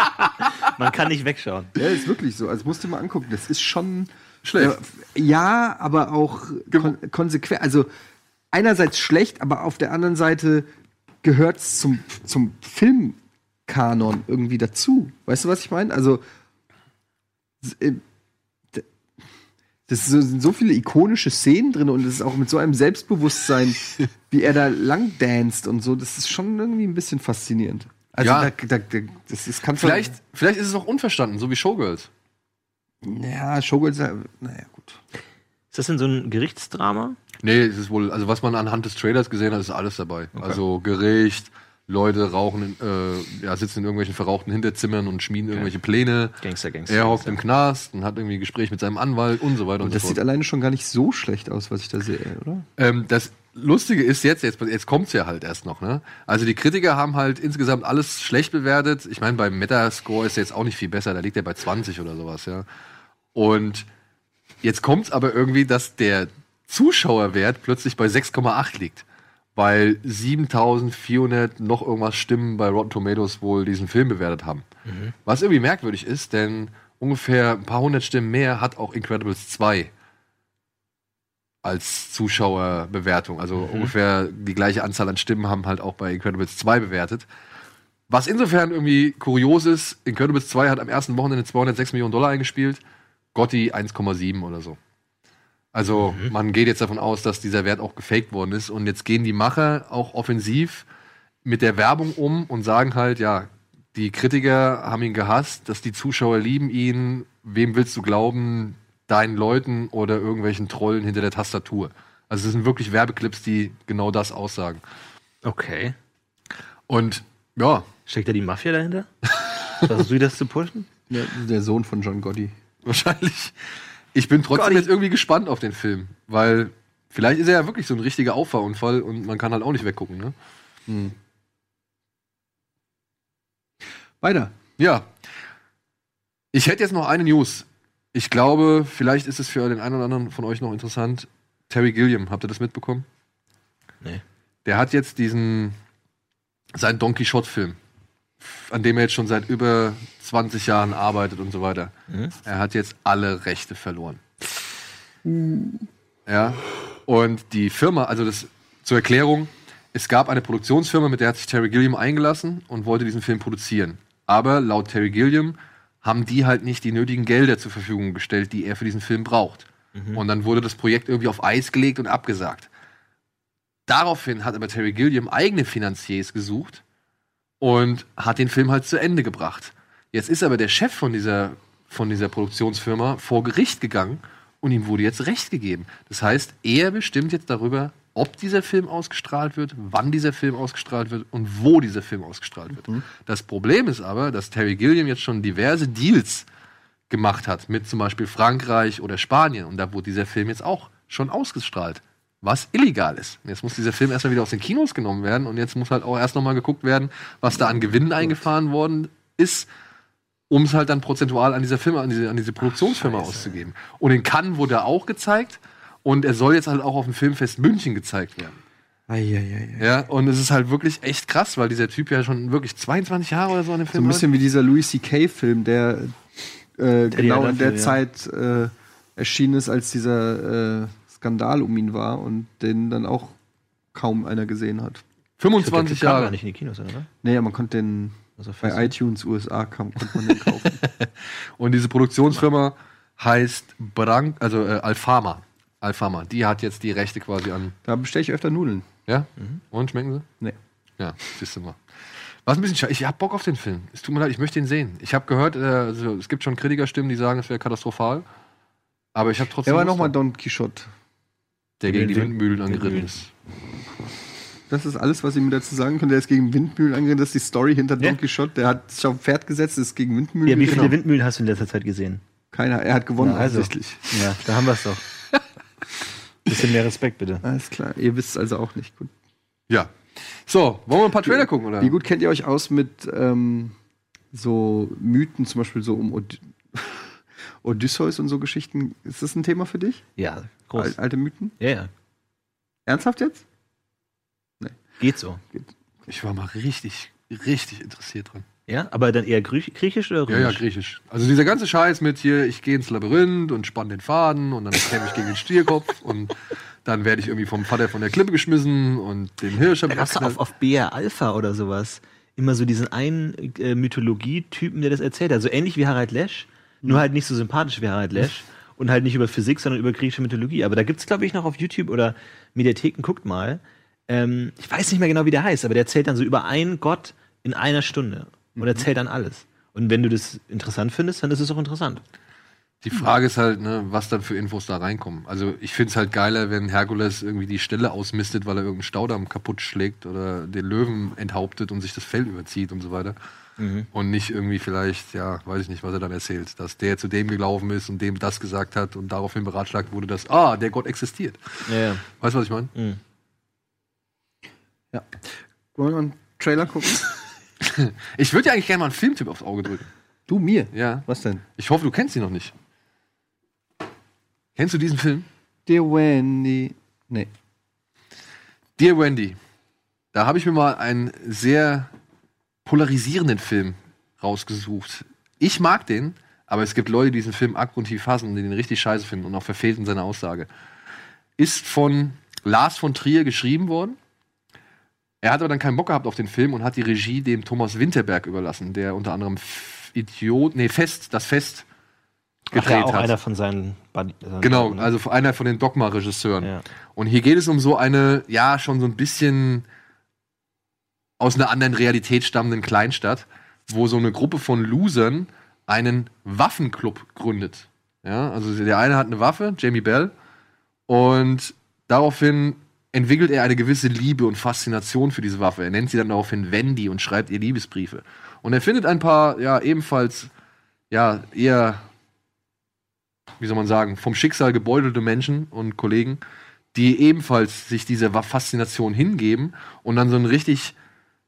[laughs] Man kann nicht wegschauen. Ja, ist wirklich so. Also musst du mal angucken. Das ist schon Schlecht. Ja, ja aber auch kon konsequent. Also einerseits schlecht, aber auf der anderen Seite gehört es zum, zum Filmkanon irgendwie dazu. Weißt du, was ich meine? Also äh, das sind so viele ikonische Szenen drin und es ist auch mit so einem Selbstbewusstsein, [laughs] wie er da lang danst und so. Das ist schon irgendwie ein bisschen faszinierend. Also Ja. da, da, da, das ist, kannst du- Vielleicht, vielleicht ist es auch unverstanden, so wie Showgirls. Ja, Showgirls, naja, gut. Ist das denn so ein Gerichtsdrama? Nee, es ist wohl, also was man anhand des Trailers gesehen hat, ist alles dabei. Also Gericht, Leute rauchen, in, äh, ja, sitzen in irgendwelchen verrauchten Hinterzimmern und schmieden irgendwelche Pläne. Gangster, Gangster. Er hockt im Knast und hat irgendwie ein Gespräch mit seinem Anwalt und so weiter und, Und das so sieht fort. alleine schon gar nicht so schlecht aus, was ich da sehe, oder? Ähm, das Lustige ist jetzt, jetzt, jetzt kommt's ja halt erst noch, ne? Also die Kritiker haben halt insgesamt alles schlecht bewertet. Ich meine, beim Metascore ist er jetzt auch nicht viel besser, da liegt er bei 20 oder sowas, ja. Und jetzt kommt's aber irgendwie, dass der Zuschauerwert plötzlich bei 6,8 liegt. Weil 7400 noch irgendwas Stimmen bei Rotten Tomatoes wohl diesen Film bewertet haben. Was irgendwie merkwürdig ist, denn ungefähr ein paar hundert Stimmen mehr hat auch Incredibles 2 als Zuschauerbewertung. Also ungefähr die gleiche Anzahl an Stimmen haben halt auch bei Incredibles 2 bewertet. Was insofern irgendwie kurios ist, Incredibles 2 hat am ersten Wochenende 206 Millionen Dollar eingespielt, Gotti 1,7 oder so. Also man geht jetzt davon aus, dass dieser Wert auch gefaked worden ist und jetzt gehen die Macher auch offensiv mit der Werbung um und sagen halt, ja, die Kritiker haben ihn gehasst, dass die Zuschauer lieben ihn, wem willst du glauben, deinen Leuten oder irgendwelchen Trollen hinter der Tastatur. Also es sind wirklich Werbeclips, die genau das aussagen. Okay. Und ja, Steckt da die Mafia dahinter? [laughs] Versuchst du das zu pushen? Ja, der Sohn von John Gotti. wahrscheinlich. Ich bin trotzdem Gotti. jetzt irgendwie gespannt auf den Film, weil vielleicht ist er ja wirklich so ein richtiger Auffahrunfall und man kann halt auch nicht weggucken, ne? Weiter. Ja. Ich hätte jetzt noch eine News. Ich glaube, vielleicht ist es für den einen oder anderen von euch noch interessant. Terry Gilliam, habt ihr das mitbekommen? Nee. Der hat jetzt diesen, seinen Don Quixote-Film, an dem er jetzt schon seit über 20 Jahren arbeitet und so weiter. Er hat jetzt alle Rechte verloren. Ja. Und die Firma, also das zur Erklärung, es gab eine Produktionsfirma, mit der hat sich Terry Gilliam eingelassen und wollte diesen Film produzieren. Aber laut Terry Gilliam haben die halt nicht die nötigen Gelder zur Verfügung gestellt, die er für diesen Film braucht. Und dann wurde das Projekt irgendwie auf Eis gelegt und abgesagt. Daraufhin hat aber Terry Gilliam eigene Finanziers gesucht und hat den Film halt zu Ende gebracht. Jetzt ist aber der Chef von dieser, von dieser Produktionsfirma vor Gericht gegangen und ihm wurde jetzt Recht gegeben. Das heißt, er bestimmt jetzt darüber, ob dieser Film ausgestrahlt wird, wann dieser Film ausgestrahlt wird und wo dieser Film ausgestrahlt wird. Das Problem ist aber, dass Terry Gilliam jetzt schon diverse Deals gemacht hat mit zum Beispiel Frankreich oder Spanien und da wurde dieser Film jetzt auch schon ausgestrahlt, was illegal ist. Jetzt muss dieser Film erstmal wieder aus den Kinos genommen werden und jetzt muss halt auch erst nochmal geguckt werden, was da an Gewinnen eingefahren worden ist, um es halt dann prozentual an dieser Firma, an diese, an diese Produktionsfirma auszugeben. Und in Cannes wurde er auch gezeigt und er soll jetzt halt auch auf dem Filmfest München gezeigt werden. Eieiei. Ja, und es ist halt wirklich echt krass, weil dieser Typ ja schon wirklich 22 Jahre oder so an dem So Film ein bisschen wie dieser Louis C.K.-Film, der äh, genau in der. Zeit äh, erschienen ist, als dieser äh, Skandal um ihn war und den dann auch kaum einer gesehen hat. 25 Der kam Jahre. gar nicht in die Kinos, oder? Nee, man konnte den Also bei iTunes USA kam, konnte man den kaufen. [laughs] Und diese Produktionsfirma heißt Brank, also äh, Alfama. Alfama. Die hat jetzt die Rechte quasi an. da bestelle ich öfter Nudeln. Ja? Und schmecken sie? Nee. Ja, siehst du mal. Was ein bisschen schade. Ich hab Bock auf den Film. Es tut mir leid, ich möchte ihn sehen. Ich habe gehört, äh, also, es gibt schon Kritikerstimmen, die sagen, es wäre katastrophal. Aber ich habe trotzdem. Der war nochmal. Don Quixote. Der gegen die Windmühlen angeritten ist. Das ist alles, was ich mir dazu sagen kann. Der ist gegen Windmühlen angerannt. Das ist die Story hinter Don Quixote. Der hat sich auf ein Pferd gesetzt, ist gegen Windmühlen Ja, wie viele gerannt. Windmühlen hast du in letzter Zeit gesehen? Keiner. Er hat gewonnen, Na, also. offensichtlich. Ja, da haben wir es doch. [laughs] Bisschen mehr Respekt, bitte. Alles klar. Ihr wisst es also auch nicht. Gut. Ja. So, wollen wir ein paar Trailer gucken, oder? Wie gut kennt ihr euch aus mit ähm, so Mythen, zum Beispiel so um Od Odysseus und so Geschichten? Ist das ein Thema für dich? Ja, groß. Al alte Mythen? Ja, ja. Ernsthaft jetzt? Geht so. Ich war mal richtig, richtig interessiert dran. Ja, aber dann eher Griechisch, Griechisch oder Ja, ja, Römisch? griechisch. Also dieser ganze Scheiß mit hier, ich gehe ins Labyrinth und spann den Faden und dann käme ich gegen den Stierkopf [laughs] und dann werde ich irgendwie vom Vater von der Klippe geschmissen und den Hirsch gab's doch abgeknallt. auf, auf BR Alpha oder sowas immer so diesen einen äh, Mythologie-Typen, der das erzählt hat. So ähnlich wie Harald Lesch, nur halt nicht so sympathisch wie Harald Lesch [laughs] und halt nicht über Physik, sondern über griechische Mythologie. Aber da gibt's glaube ich, noch auf YouTube oder Mediatheken, guckt mal. Ähm, ich weiß nicht mehr genau, wie der heißt, aber der erzählt dann so über einen Gott in einer Stunde und erzählt dann alles. Und wenn du das interessant findest, dann ist es auch interessant. Die Frage ist halt, ne, was dann für Infos da reinkommen. Also ich find's halt geiler, wenn Herkules irgendwie die Stelle ausmistet, weil er irgendeinen Staudamm kaputt schlägt oder den Löwen enthauptet und sich das Fell überzieht und so weiter. Mhm. Und nicht irgendwie vielleicht, ja, weiß ich nicht, was er dann erzählt, dass der zu dem gelaufen ist und dem das gesagt hat und daraufhin beratschlagt wurde, dass, ah, der Gott existiert. Ja, ja. Weißt du, was ich meine? Mhm. Ja. Wollen wir mal einen Trailer gucken? [laughs] [laughs] Ich würde dir eigentlich gerne mal einen Filmtipp aufs Auge drücken. Du mir? Ja. Was denn? Ich hoffe, du kennst ihn noch nicht. Kennst du diesen Film? Dear Wendy. Nee. Dear Wendy. Da habe ich mir mal einen sehr polarisierenden Film rausgesucht. Ich mag den, aber es gibt Leute, die diesen Film abgrundtief hassen und die den richtig scheiße finden und auch verfehlt in seiner Aussage. Ist von Lars von Trier geschrieben worden. Er hat aber dann keinen Bock gehabt auf den Film und hat die Regie dem Thomas Winterberg überlassen, der unter anderem F- Idiot, nee, Fest, das Fest Ach ja, gedreht auch hat. einer von seinen Buddy- Genau, ne? also einer von den Dogma-Regisseuren. Ja. Und hier geht es um so eine, ja, schon so ein bisschen aus einer anderen Realität stammenden Kleinstadt, wo so eine Gruppe von Losern einen Waffenclub gründet. Ja, also der eine hat eine Waffe, Jamie Bell, und daraufhin entwickelt er eine gewisse Liebe und Faszination für diese Waffe. Er nennt sie dann daraufhin Wendy und schreibt ihr Liebesbriefe. Und er findet ein paar, ja, ebenfalls, ja, eher wie soll man sagen, vom Schicksal gebeutelte Menschen und Kollegen, die ebenfalls sich dieser Faszination hingeben und dann so ein richtig,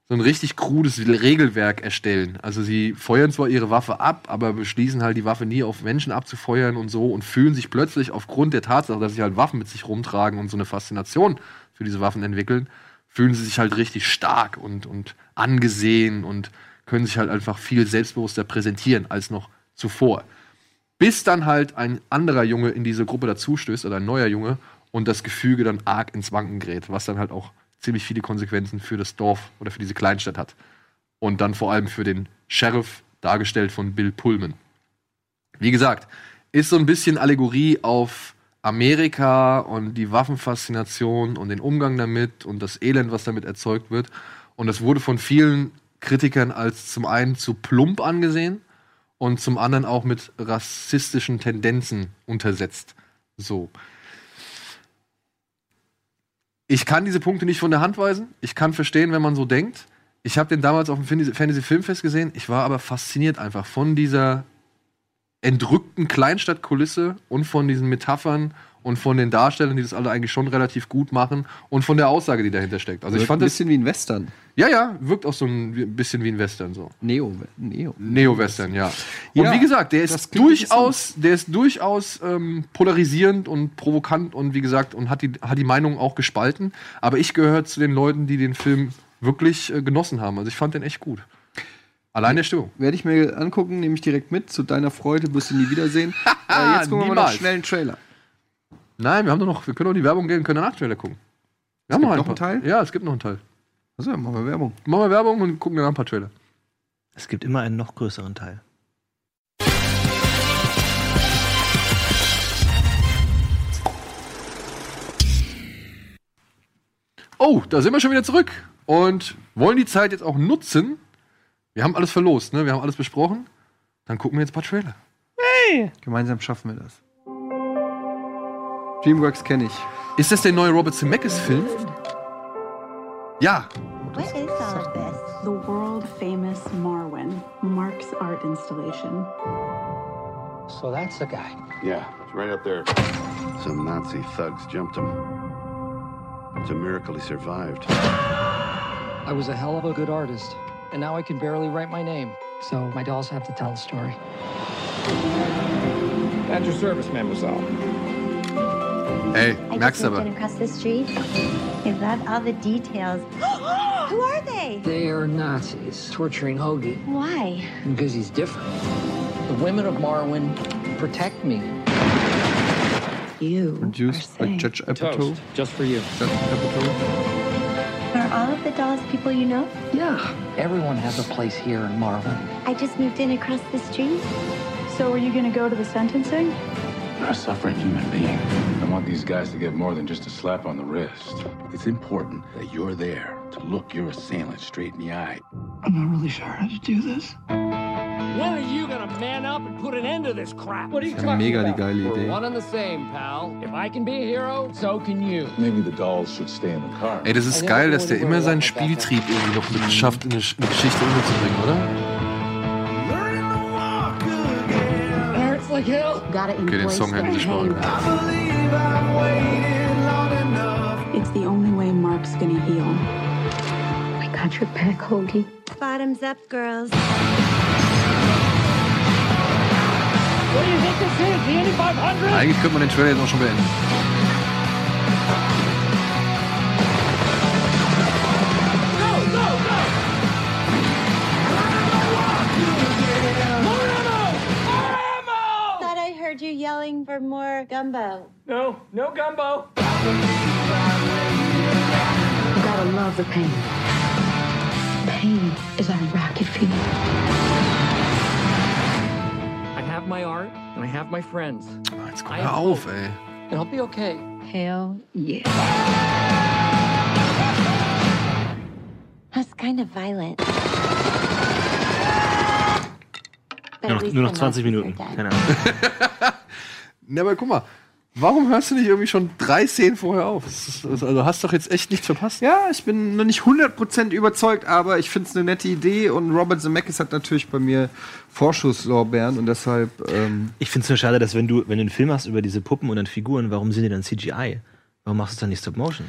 so ein richtig krudes Regelwerk erstellen. Also sie feuern zwar ihre Waffe ab, aber beschließen halt die Waffe nie auf Menschen abzufeuern und so und fühlen sich plötzlich aufgrund der Tatsache, dass sie halt Waffen mit sich rumtragen und so eine Faszination für diese Waffen entwickeln, fühlen sie sich halt richtig stark und, und angesehen und können sich halt einfach viel selbstbewusster präsentieren als noch zuvor bis dann halt ein anderer Junge in diese Gruppe dazustößt oder ein neuer Junge und das Gefüge dann arg ins Wanken gerät, was dann halt auch ziemlich viele Konsequenzen für das Dorf oder für diese Kleinstadt hat. Und dann vor allem für den Sheriff, dargestellt von Bill Pullman. Wie gesagt, ist so ein bisschen Allegorie auf Amerika und die Waffenfaszination und den Umgang damit und das Elend, was damit erzeugt wird. Und das wurde von vielen Kritikern als zum einen zu plump angesehen und zum anderen auch mit rassistischen Tendenzen untersetzt. So. Ich kann diese Punkte nicht von der Hand weisen. Ich kann verstehen, wenn man so denkt. Ich habe den damals auf dem Fantasy- Filmfest gesehen. Ich war aber fasziniert einfach von dieser entrückten Kleinstadtkulisse und von diesen Metaphern und von den Darstellern, die das alle eigentlich schon relativ gut machen und von der Aussage, die dahinter steckt. Also ich Wirkt fand ein das bisschen wie ein Western. ja, ja, wirkt auch so ein bisschen wie ein Western so. Neo. Neo. Neo-Western, ja. Und Ja, wie gesagt, der das ist durchaus, der ist durchaus ähm, polarisierend und provokant und wie gesagt, und hat die, hat die Meinung auch gespalten. Aber ich gehöre zu den Leuten, die den Film wirklich äh, genossen haben. Also ich fand den echt gut. Allein der Stimmung. Werde ich mir angucken, nehme ich direkt mit. Zu deiner Freude wirst du nie wiedersehen. [laughs] äh, jetzt gucken wir mal noch Niemals. schnell einen Trailer. Nein, wir haben doch noch, wir können auch die Werbung gehen, können danach Trailer gucken. Wir haben gibt ein noch einen. Teil? Ja, es gibt noch einen Teil. Also, machen wir Werbung. Machen wir Werbung und gucken danach ein paar Trailer. Es gibt immer einen noch größeren Teil. Oh, da sind wir schon wieder zurück und wollen die Zeit jetzt auch nutzen. Wir haben alles verlost, ne? Wir haben alles besprochen. Dann gucken wir jetzt ein paar Trailer. Gemeinsam schaffen wir das. Dreamworks kenne ich. Ist das der neue Robert Zemeckis-Film? Ja, What is all this? The world famous Marwin, Mark's art installation. So that's the guy. Yeah, it's right up there. Some Nazi thugs jumped him. It's a miracle he survived. I was a hell of a good artist, and now I can barely write my name. So my dolls have to tell a story. At your service, mademoiselle. Ey, I merkst just moved aber. in across the street. Is that all the details? [gasps] Who are they? They are Nazis torturing Hoagie Why? because he's different. The women of Marwin protect me. You Produced by Judge Apatow. Just for you. Judge Apatow. Are all of the dolls people you know? Yeah. Everyone has a place here in Marwin. I just moved in across the street. So are you gonna go to the sentencing? You're a suffering human being. I want these guys to get more than just a slap on the wrist. It's important that you're there to look your assailant straight in the eye. I'm not really sure how to do this. When are you gonna man up and put an end to this crap? What are you Das ist ja mega die geile We're one and the same, pal. If I can be a hero, so can you. Maybe the dolls should stay in the car. Ey, das ist geil, dass der immer seinen Spieltrieb irgendwie noch mit schafft, in eine, Sch- eine Geschichte unterzubringen, oder? Like hell. Gotta Okay, den embrace Song hätten the sie sparen pain. können. It's the only way Mark's gonna heal. I got your back, Hoagie. Bottoms up, girls. What do you think this is? The Indy 500? Eigentlich könnte man den Trailer jetzt auch schon beenden. Yelling for more gumbo. No, no gumbo. You gotta love the pain. Pain is a racket feeling. I have my art and I have my friends. Jetzt komm hör auf, ey. And I'll be okay. Hell yeah. That's kind of violent. But Nur noch, nur noch 20 Nazis Minuten. Keine Ahnung. [laughs] Na, aber guck mal, warum hörst du nicht irgendwie schon drei Szenen vorher auf? Ist, das- also hast doch jetzt echt nichts verpasst. Ja, ich bin noch nicht 100% überzeugt, aber ich finde es eine nette Idee und Robert Zemeckis hat natürlich bei mir Vorschusslorbeeren und deshalb ähm, Ich finde es nur schade, dass wenn du, wenn du einen Film hast über diese Puppen und dann Figuren, warum sind die dann CGI? Warum machst du es dann nicht Stop Motion?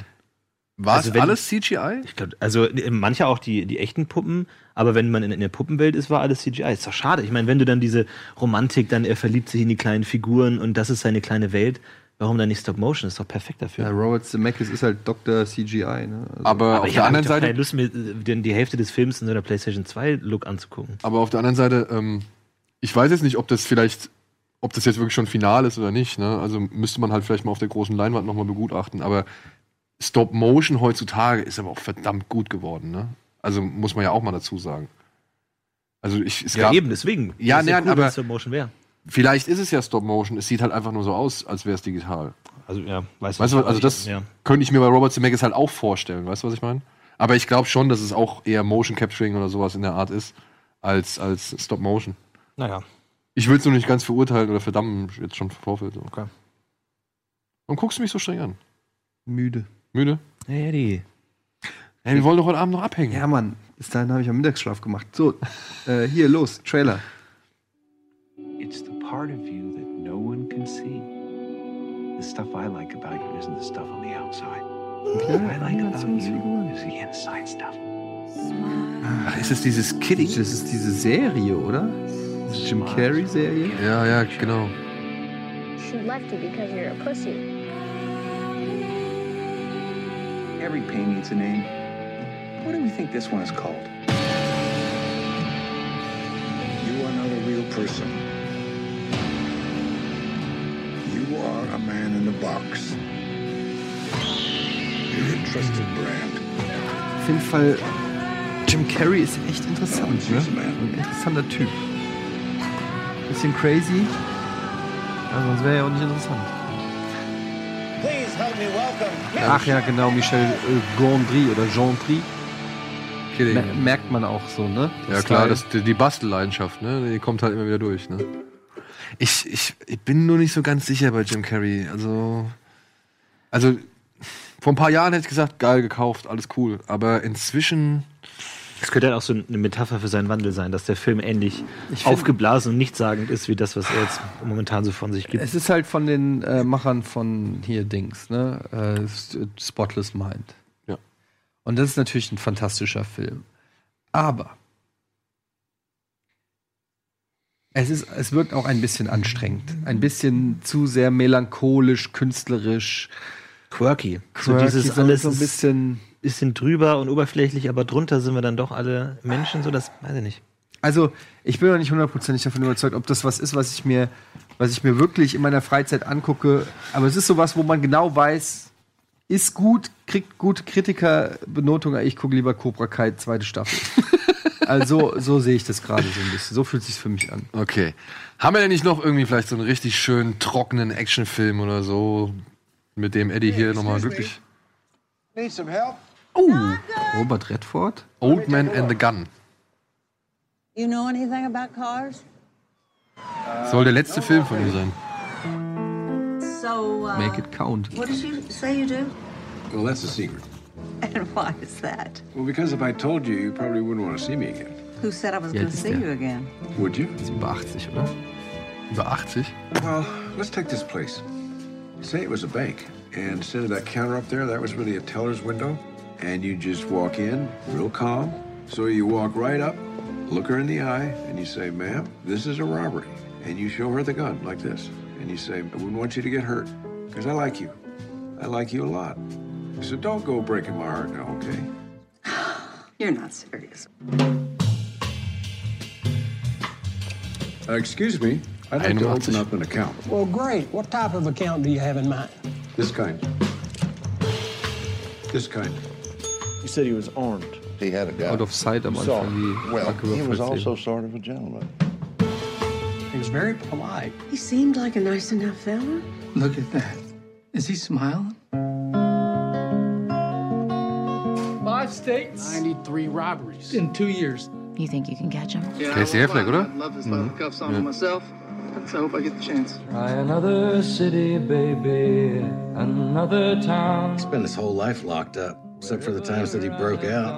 War Also es wenn- alles CGI? Ich glaube, also äh, manche auch die, die echten Puppen, aber wenn man in, in der Puppenwelt ist, war alles CGI. Ist doch schade. Ich meine, wenn du dann diese Romantik, dann er verliebt sich in die kleinen Figuren und das ist seine kleine Welt, warum dann nicht Stop Motion? Ist doch perfekt dafür. ja, Robert Zemeckis ist halt Dr. CGI. Ne? Also, Aber, aber auf ich der anderen Seite, keine Lust, mir äh, die Hälfte des Films in so einer PlayStation 2 Look anzugucken. aber auf der anderen Seite, ähm, ich weiß jetzt nicht, ob das vielleicht, ob das jetzt wirklich schon final ist oder nicht. Ne? Also müsste man halt vielleicht mal auf der großen Leinwand nochmal begutachten. Aber Stop Motion heutzutage ist aber auch verdammt gut geworden. Ne? Also muss man ja auch mal dazu sagen. Also ich, es Ja, gab, eben, deswegen. Ja, nee, cool, aber- Stop Motion wäre. Vielleicht ist es ja Stop Motion. Es sieht halt einfach nur so aus, als wäre es digital. Also, ja, weißt Weißt du, also das ja. könnte ich mir bei Robert Zemeckis halt auch vorstellen. Weißt du, was ich meine? Aber ich glaube schon, dass es auch eher Motion Capturing oder sowas in der Art ist, als, als Stop Motion. Naja. Ich will es nur nicht ganz verurteilen oder verdammen, jetzt schon im Vorfeld. So. Okay. Warum guckst du mich so streng an? müde. Müde? Hey, Eddie. Hey, wir wollen doch heute Abend noch abhängen. Ja, Mann, bis dahin habe ich am Mittagsschlaf gemacht. So, [laughs] äh, hier, los, Trailer. It's the part of you that no one can see. The stuff I like about you isn't the stuff on the outside. What I like about you is the inside stuff. Ach, ist es dieses Kidding? Das ist diese Serie, oder? Das ist Jim Carrey-Serie? Ja, ja, genau. She left you because you're a pussy. Every pain needs a name. What do we think this one is called? You are not a real person. You are a man in a box. You're a trusted brand. Auf jeden Fall, Jim Carrey ist echt interessant, ne? Ein interessanter Typ. Bisschen crazy, aber sonst wäre er ja auch nicht interessant. Ach ja, genau, Michel äh, Gondry oder Gendry. Kidding. Mer merkt man auch so, ne? Ja, klar, das, die, die Bastelleidenschaft, ne? Die kommt halt immer wieder durch, ne? Ich, ich, ich bin nur nicht so ganz sicher bei Jim Carrey. Also. Also. Vor ein paar Jahren hätte ich gesagt, geil gekauft, alles cool. Aber inzwischen. Das könnte halt auch so eine Metapher für seinen Wandel sein, dass der Film ähnlich aufgeblasen und nichtssagend ist, wie das, was er jetzt momentan so von sich gibt. Es ist halt von den äh, Machern von hier Dings, ne? Äh, S- Spotless Mind. Ja. Und das ist natürlich ein fantastischer Film. Aber es, ist, es wirkt auch ein bisschen anstrengend. Ein bisschen zu sehr melancholisch, künstlerisch. Quirky. So Quirky, dieses so- alles so ein ist- bisschen. Bisschen drüber und oberflächlich, aber drunter sind wir dann doch alle Menschen, so das weiß ich nicht. Also, ich bin noch nicht hundertprozentig davon überzeugt, ob das was ist, was ich mir, was ich mir wirklich in meiner Freizeit angucke. Aber es ist sowas, wo man genau weiß, ist gut, kriegt gute Kritikerbenotung. Ich gucke lieber Cobra Kai zweite Staffel. [laughs] also, so sehe ich das gerade so ein bisschen. So fühlt sich für mich an. Okay. Haben wir denn nicht noch irgendwie vielleicht so einen richtig schönen, trockenen Actionfilm oder so, mit dem Eddie hier nochmal glücklich. Need some help? Oh, Robert Redford? Old Man and the Gun. You know anything about cars? Soll der letzte Film von ihm sein. So, uh, Make it count. What did you say you do? Well, that's a secret. And [laughs] why is that? Well, because if I told you, you probably wouldn't want to see me again. Who said I was going to see there. you again? Would you? Ist über 80, oder? Über 80? Well, let's take this place. Say it was a bank, and instead of that counter up there, that was really a teller's window, and you just walk in, real calm. So you walk right up, look her in the eye, and you say, "Ma'am, this is a robbery," and you show her the gun like this, and you say, "I wouldn't want you to get hurt, because I like you. I like you a lot. So don't go breaking my heart now, okay?" [sighs] You're not serious. Uh, excuse me. I'd like to open up an account. Well, great. What type of account do you have in mind? This kind. This kind. You said he was armed. He had a gun. Out of sight am So, Anfang well, he was also sehen. sort of a gentleman. He was very polite. He seemed like a nice enough fella. Look at that. Is he smiling? Five states, 93 robberies in two years. You think you can catch him? Casey Affleck, oder? I'd love to slap the cuffs on Ja. myself. So I hope I get the chance. Try another city, baby, another town. Spent his whole life locked up, except for the times that he broke out.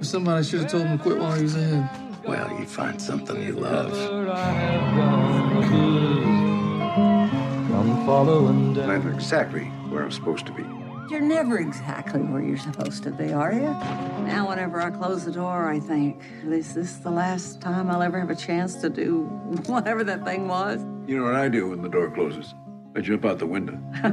Somebody should have told him to quit while he was in. Well, you find something you love. I'm following down. I'm exactly where I'm supposed to be. You're never exactly where you're supposed to be, are you? Now, whenever I close the door, I think, is this is the last time I'll ever have a chance to do [laughs] whatever that thing was? You know what I do when the door closes? I jump out the window. [laughs]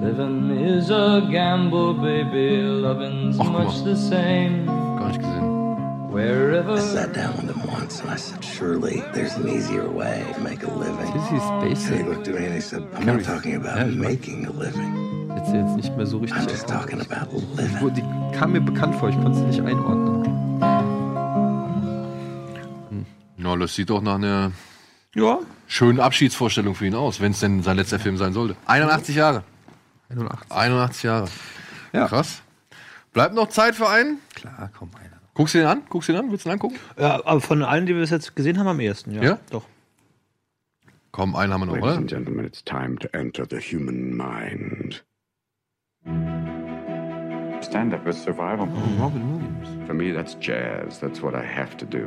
Living is a gamble, baby. Loving's much the same. Gar nicht gesehen. Wherever. I sat down with him once and I said, Surely there's an easier way to make a living. This is basic. And he looked at me and he said, I'm not talking about making a living. Jetzt jetzt nicht mehr so richtig. I'm just talking about living. Wo- Die kam mir bekannt vor, ich konnte sie nicht einordnen. Na, das sieht doch nach einer Ja. Schönen Abschiedsvorstellung für ihn aus, wenn es denn sein letzter Film sein sollte. 81 Jahre. 81. 81 Jahre. Ja. Krass. Bleibt noch Zeit für einen? Klar, komm, einer. Guckst du den an? Guckst du den an? Willst du den angucken? Ja, aber von allen, die wir bis jetzt gesehen haben, am ehesten, ja. Ja? Doch. Komm, einen haben wir noch, Ladies oder? and gentlemen, it's time to enter the human mind. Stand up is survival. Robin Williams. For me, that's jazz. That's what I have to do.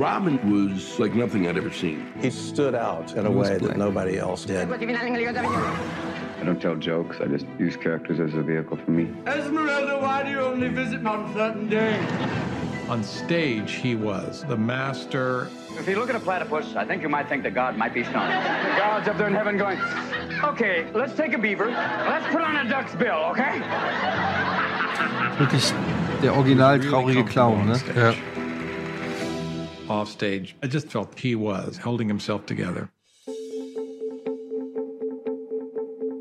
Robin was like nothing I'd ever seen. He stood out in a way that nobody else did. I don't tell jokes. I just use characters as a vehicle for me. Esmeralda, why do you only visit on certain days? On stage, he was the master. If you look at a platypus, I think you might think that God might be stoned. The [laughs] God's up there in heaven going, okay, let's take a beaver. Let's put on a duck's bill, okay? Wirklich der original traurige Clown, ne? Ja. Off stage, I just felt he was holding himself together.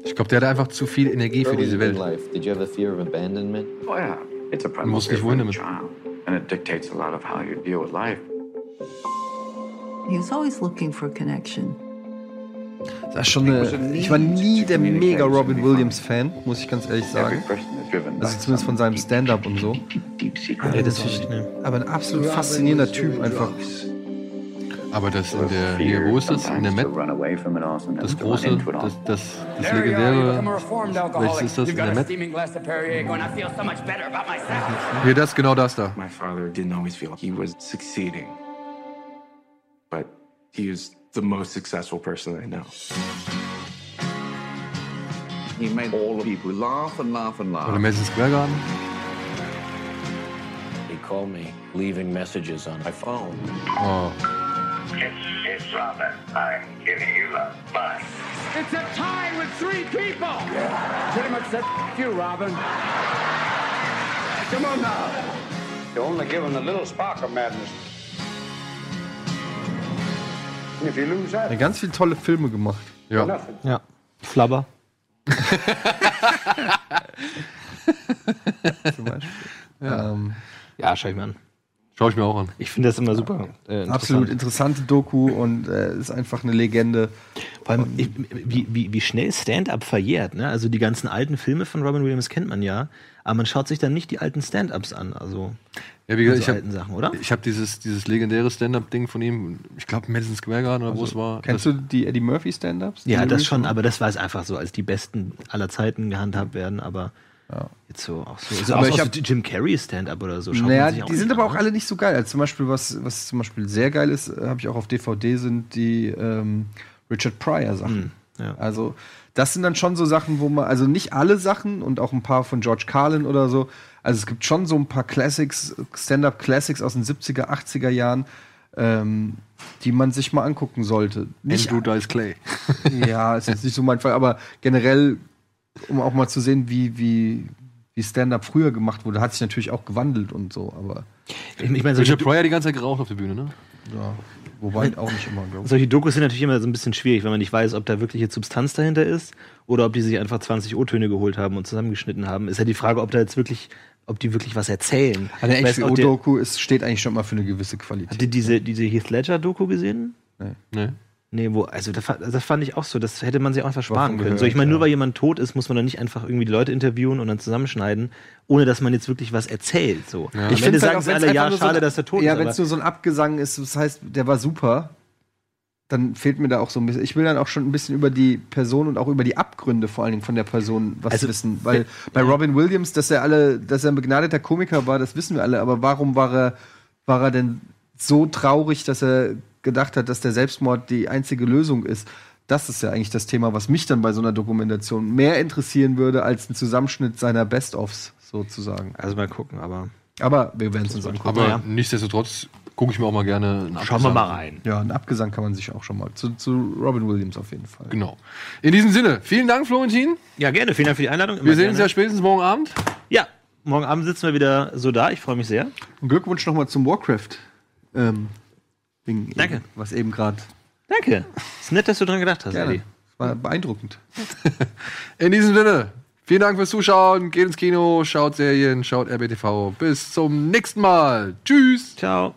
Ich glaube, der hatte einfach zu viel Energie für diese Welt. life, did you have a fear of abandonment? Oh yeah, it's a for wohin any damit. child, and it dictates a lot of how you deal with life. He was always looking for a connection. Das ist schon eine, ich war nie der mega Robin Williams Fan, muss ich ganz ehrlich sagen. Also zumindest von seinem Stand-up und so. secret. Aber, das ist, aber ein absolut faszinierender Typ einfach. Aber das in der, hier, wo ist das? In der Met? Das große, das, das, das legendäre, reformed welches alcoholic. ist das? You've In got der a Met? steaming glass of Perrier going, I feel so much better about myself. Hier, das, genau das da. My father didn't always feel he was succeeding, but he is the most successful person I know. He made all the people laugh and laugh and laugh. Oder Madison Square Garden. He called me, leaving messages on my phone. Oh. It's, it's Robin. I'm giving you love. Bye. It's a tie with three people. Yeah. Pretty much said "F- you, Robin. Come on now. You only give him a little spark of madness. If you lose that, Ja, ganz viele tolle Filme gemacht. Ja. nothing. Ja. Flabber. [laughs] Zum Beispiel. Ja. Ähm, Ja, schau ich mir an. Schau ich mir auch an. Ich finde das immer super. Äh, absolut interessant. interessante Doku und äh, ist einfach eine Legende. Vor allem, ich, wie, wie, wie schnell Stand-up verjährt. Ne? Also die ganzen alten Filme von Robin Williams kennt man ja, aber man schaut sich dann nicht die alten Stand-ups an. Also, Ja, wie gesagt, also ich habe alten Sachen, oder? Ich habe dieses, dieses legendäre Stand-up-Ding von ihm, ich glaube Madison Square Garden oder wo es war. Kennst das, du die Eddie Murphy Stand-Ups? Ja, das schon, aber das war es einfach so, als die besten aller Zeiten gehandhabt werden, aber jetzt so auch so. Also Aber auch ich so hab- Jim Carrey Stand-up oder so. schaut Naja, sich die sind an, aber auch ne? alle nicht so geil. Also zum Beispiel, was, was zum Beispiel sehr geil ist, habe ich auch auf DVD, sind die ähm, Richard Pryor Sachen. Hm, ja. Also, das sind dann schon so Sachen, wo man, also nicht alle Sachen und auch ein paar von George Carlin oder so. Also es gibt schon so ein paar Classics, Stand-up Classics aus den 70er, 80er Jahren, ähm, die man sich mal angucken sollte. Nicht Andrew Dice Clay. ja, ist jetzt nicht so mein Fall, aber generell, um auch mal zu sehen, wie, wie, wie Stand-up früher gemacht wurde, hat sich natürlich auch gewandelt und so, aber. Ich, ich meine, solche, Pryor die ganze Zeit geraucht auf der Bühne, ne? Ja, wobei auch nicht immer, glaube ich. solche Dokus sind natürlich immer so ein bisschen schwierig, wenn man nicht weiß, ob da wirklich jetzt Substanz dahinter ist oder ob die sich einfach 20 O-Töne geholt haben und zusammengeschnitten haben. Ist ja die Frage, ob da jetzt wirklich, ob die wirklich was erzählen. Eine HBO-Doku ist- steht eigentlich schon mal für eine gewisse Qualität. Habt ihr diese, diese Heath Ledger-Doku gesehen? Nee. Nee. Nee, wo, also das, das fand ich auch so, das hätte man sich auch einfach sparen können. gehört, so, ich meine, ja. nur weil jemand tot ist, muss man dann nicht einfach irgendwie die Leute interviewen und dann zusammenschneiden, ohne dass man jetzt wirklich was erzählt. So. Ende find's sagen halt auch, sie alle, ja, so schade, ein- dass er tot Ja, ist. wenn aber- es nur so ein Abgesang ist, das heißt, der war super, dann fehlt mir da auch so ein bisschen. Ich will dann auch schon ein bisschen über die Person und auch über die Abgründe vor allen Dingen von der Person was Also, wissen. Weil bei Robin Williams, dass er alle, dass er ein begnadeter Komiker war, das wissen wir alle. Aber warum war er, war er denn so traurig, dass er gedacht hat, dass der Selbstmord die einzige Lösung ist? Das ist ja eigentlich das Thema, was mich dann bei so einer Dokumentation mehr interessieren würde, als ein Zusammenschnitt seiner Best-ofs sozusagen. Also mal gucken, aber. Aber wir werden es uns angucken. Aber Ja. nichtsdestotrotz gucke ich mir auch mal gerne einen Schauen wir Abgesang mal rein. Ja, einen Abgesang kann man sich auch schon mal. Zu, zu Robin Williams auf jeden Fall. Genau. In diesem Sinne, vielen Dank, Florentin. Ja, gerne. Vielen Dank für die Einladung. Immer Wir sehen uns ja gerne. spätestens morgen Abend. Ja, morgen Abend sitzen wir wieder so da. Ich freue mich sehr. Und Glückwunsch nochmal zum Warcraft. Ähm, Ding Danke. Eben, was eben gerade. Danke. Ist nett, dass du dran gedacht hast, Gerne. Eddie. War beeindruckend. [laughs] In diesem Sinne, vielen Dank fürs Zuschauen. Geht ins Kino, schaut Serien, schaut RBTV. Bis zum nächsten Mal. Tschüss. Ciao.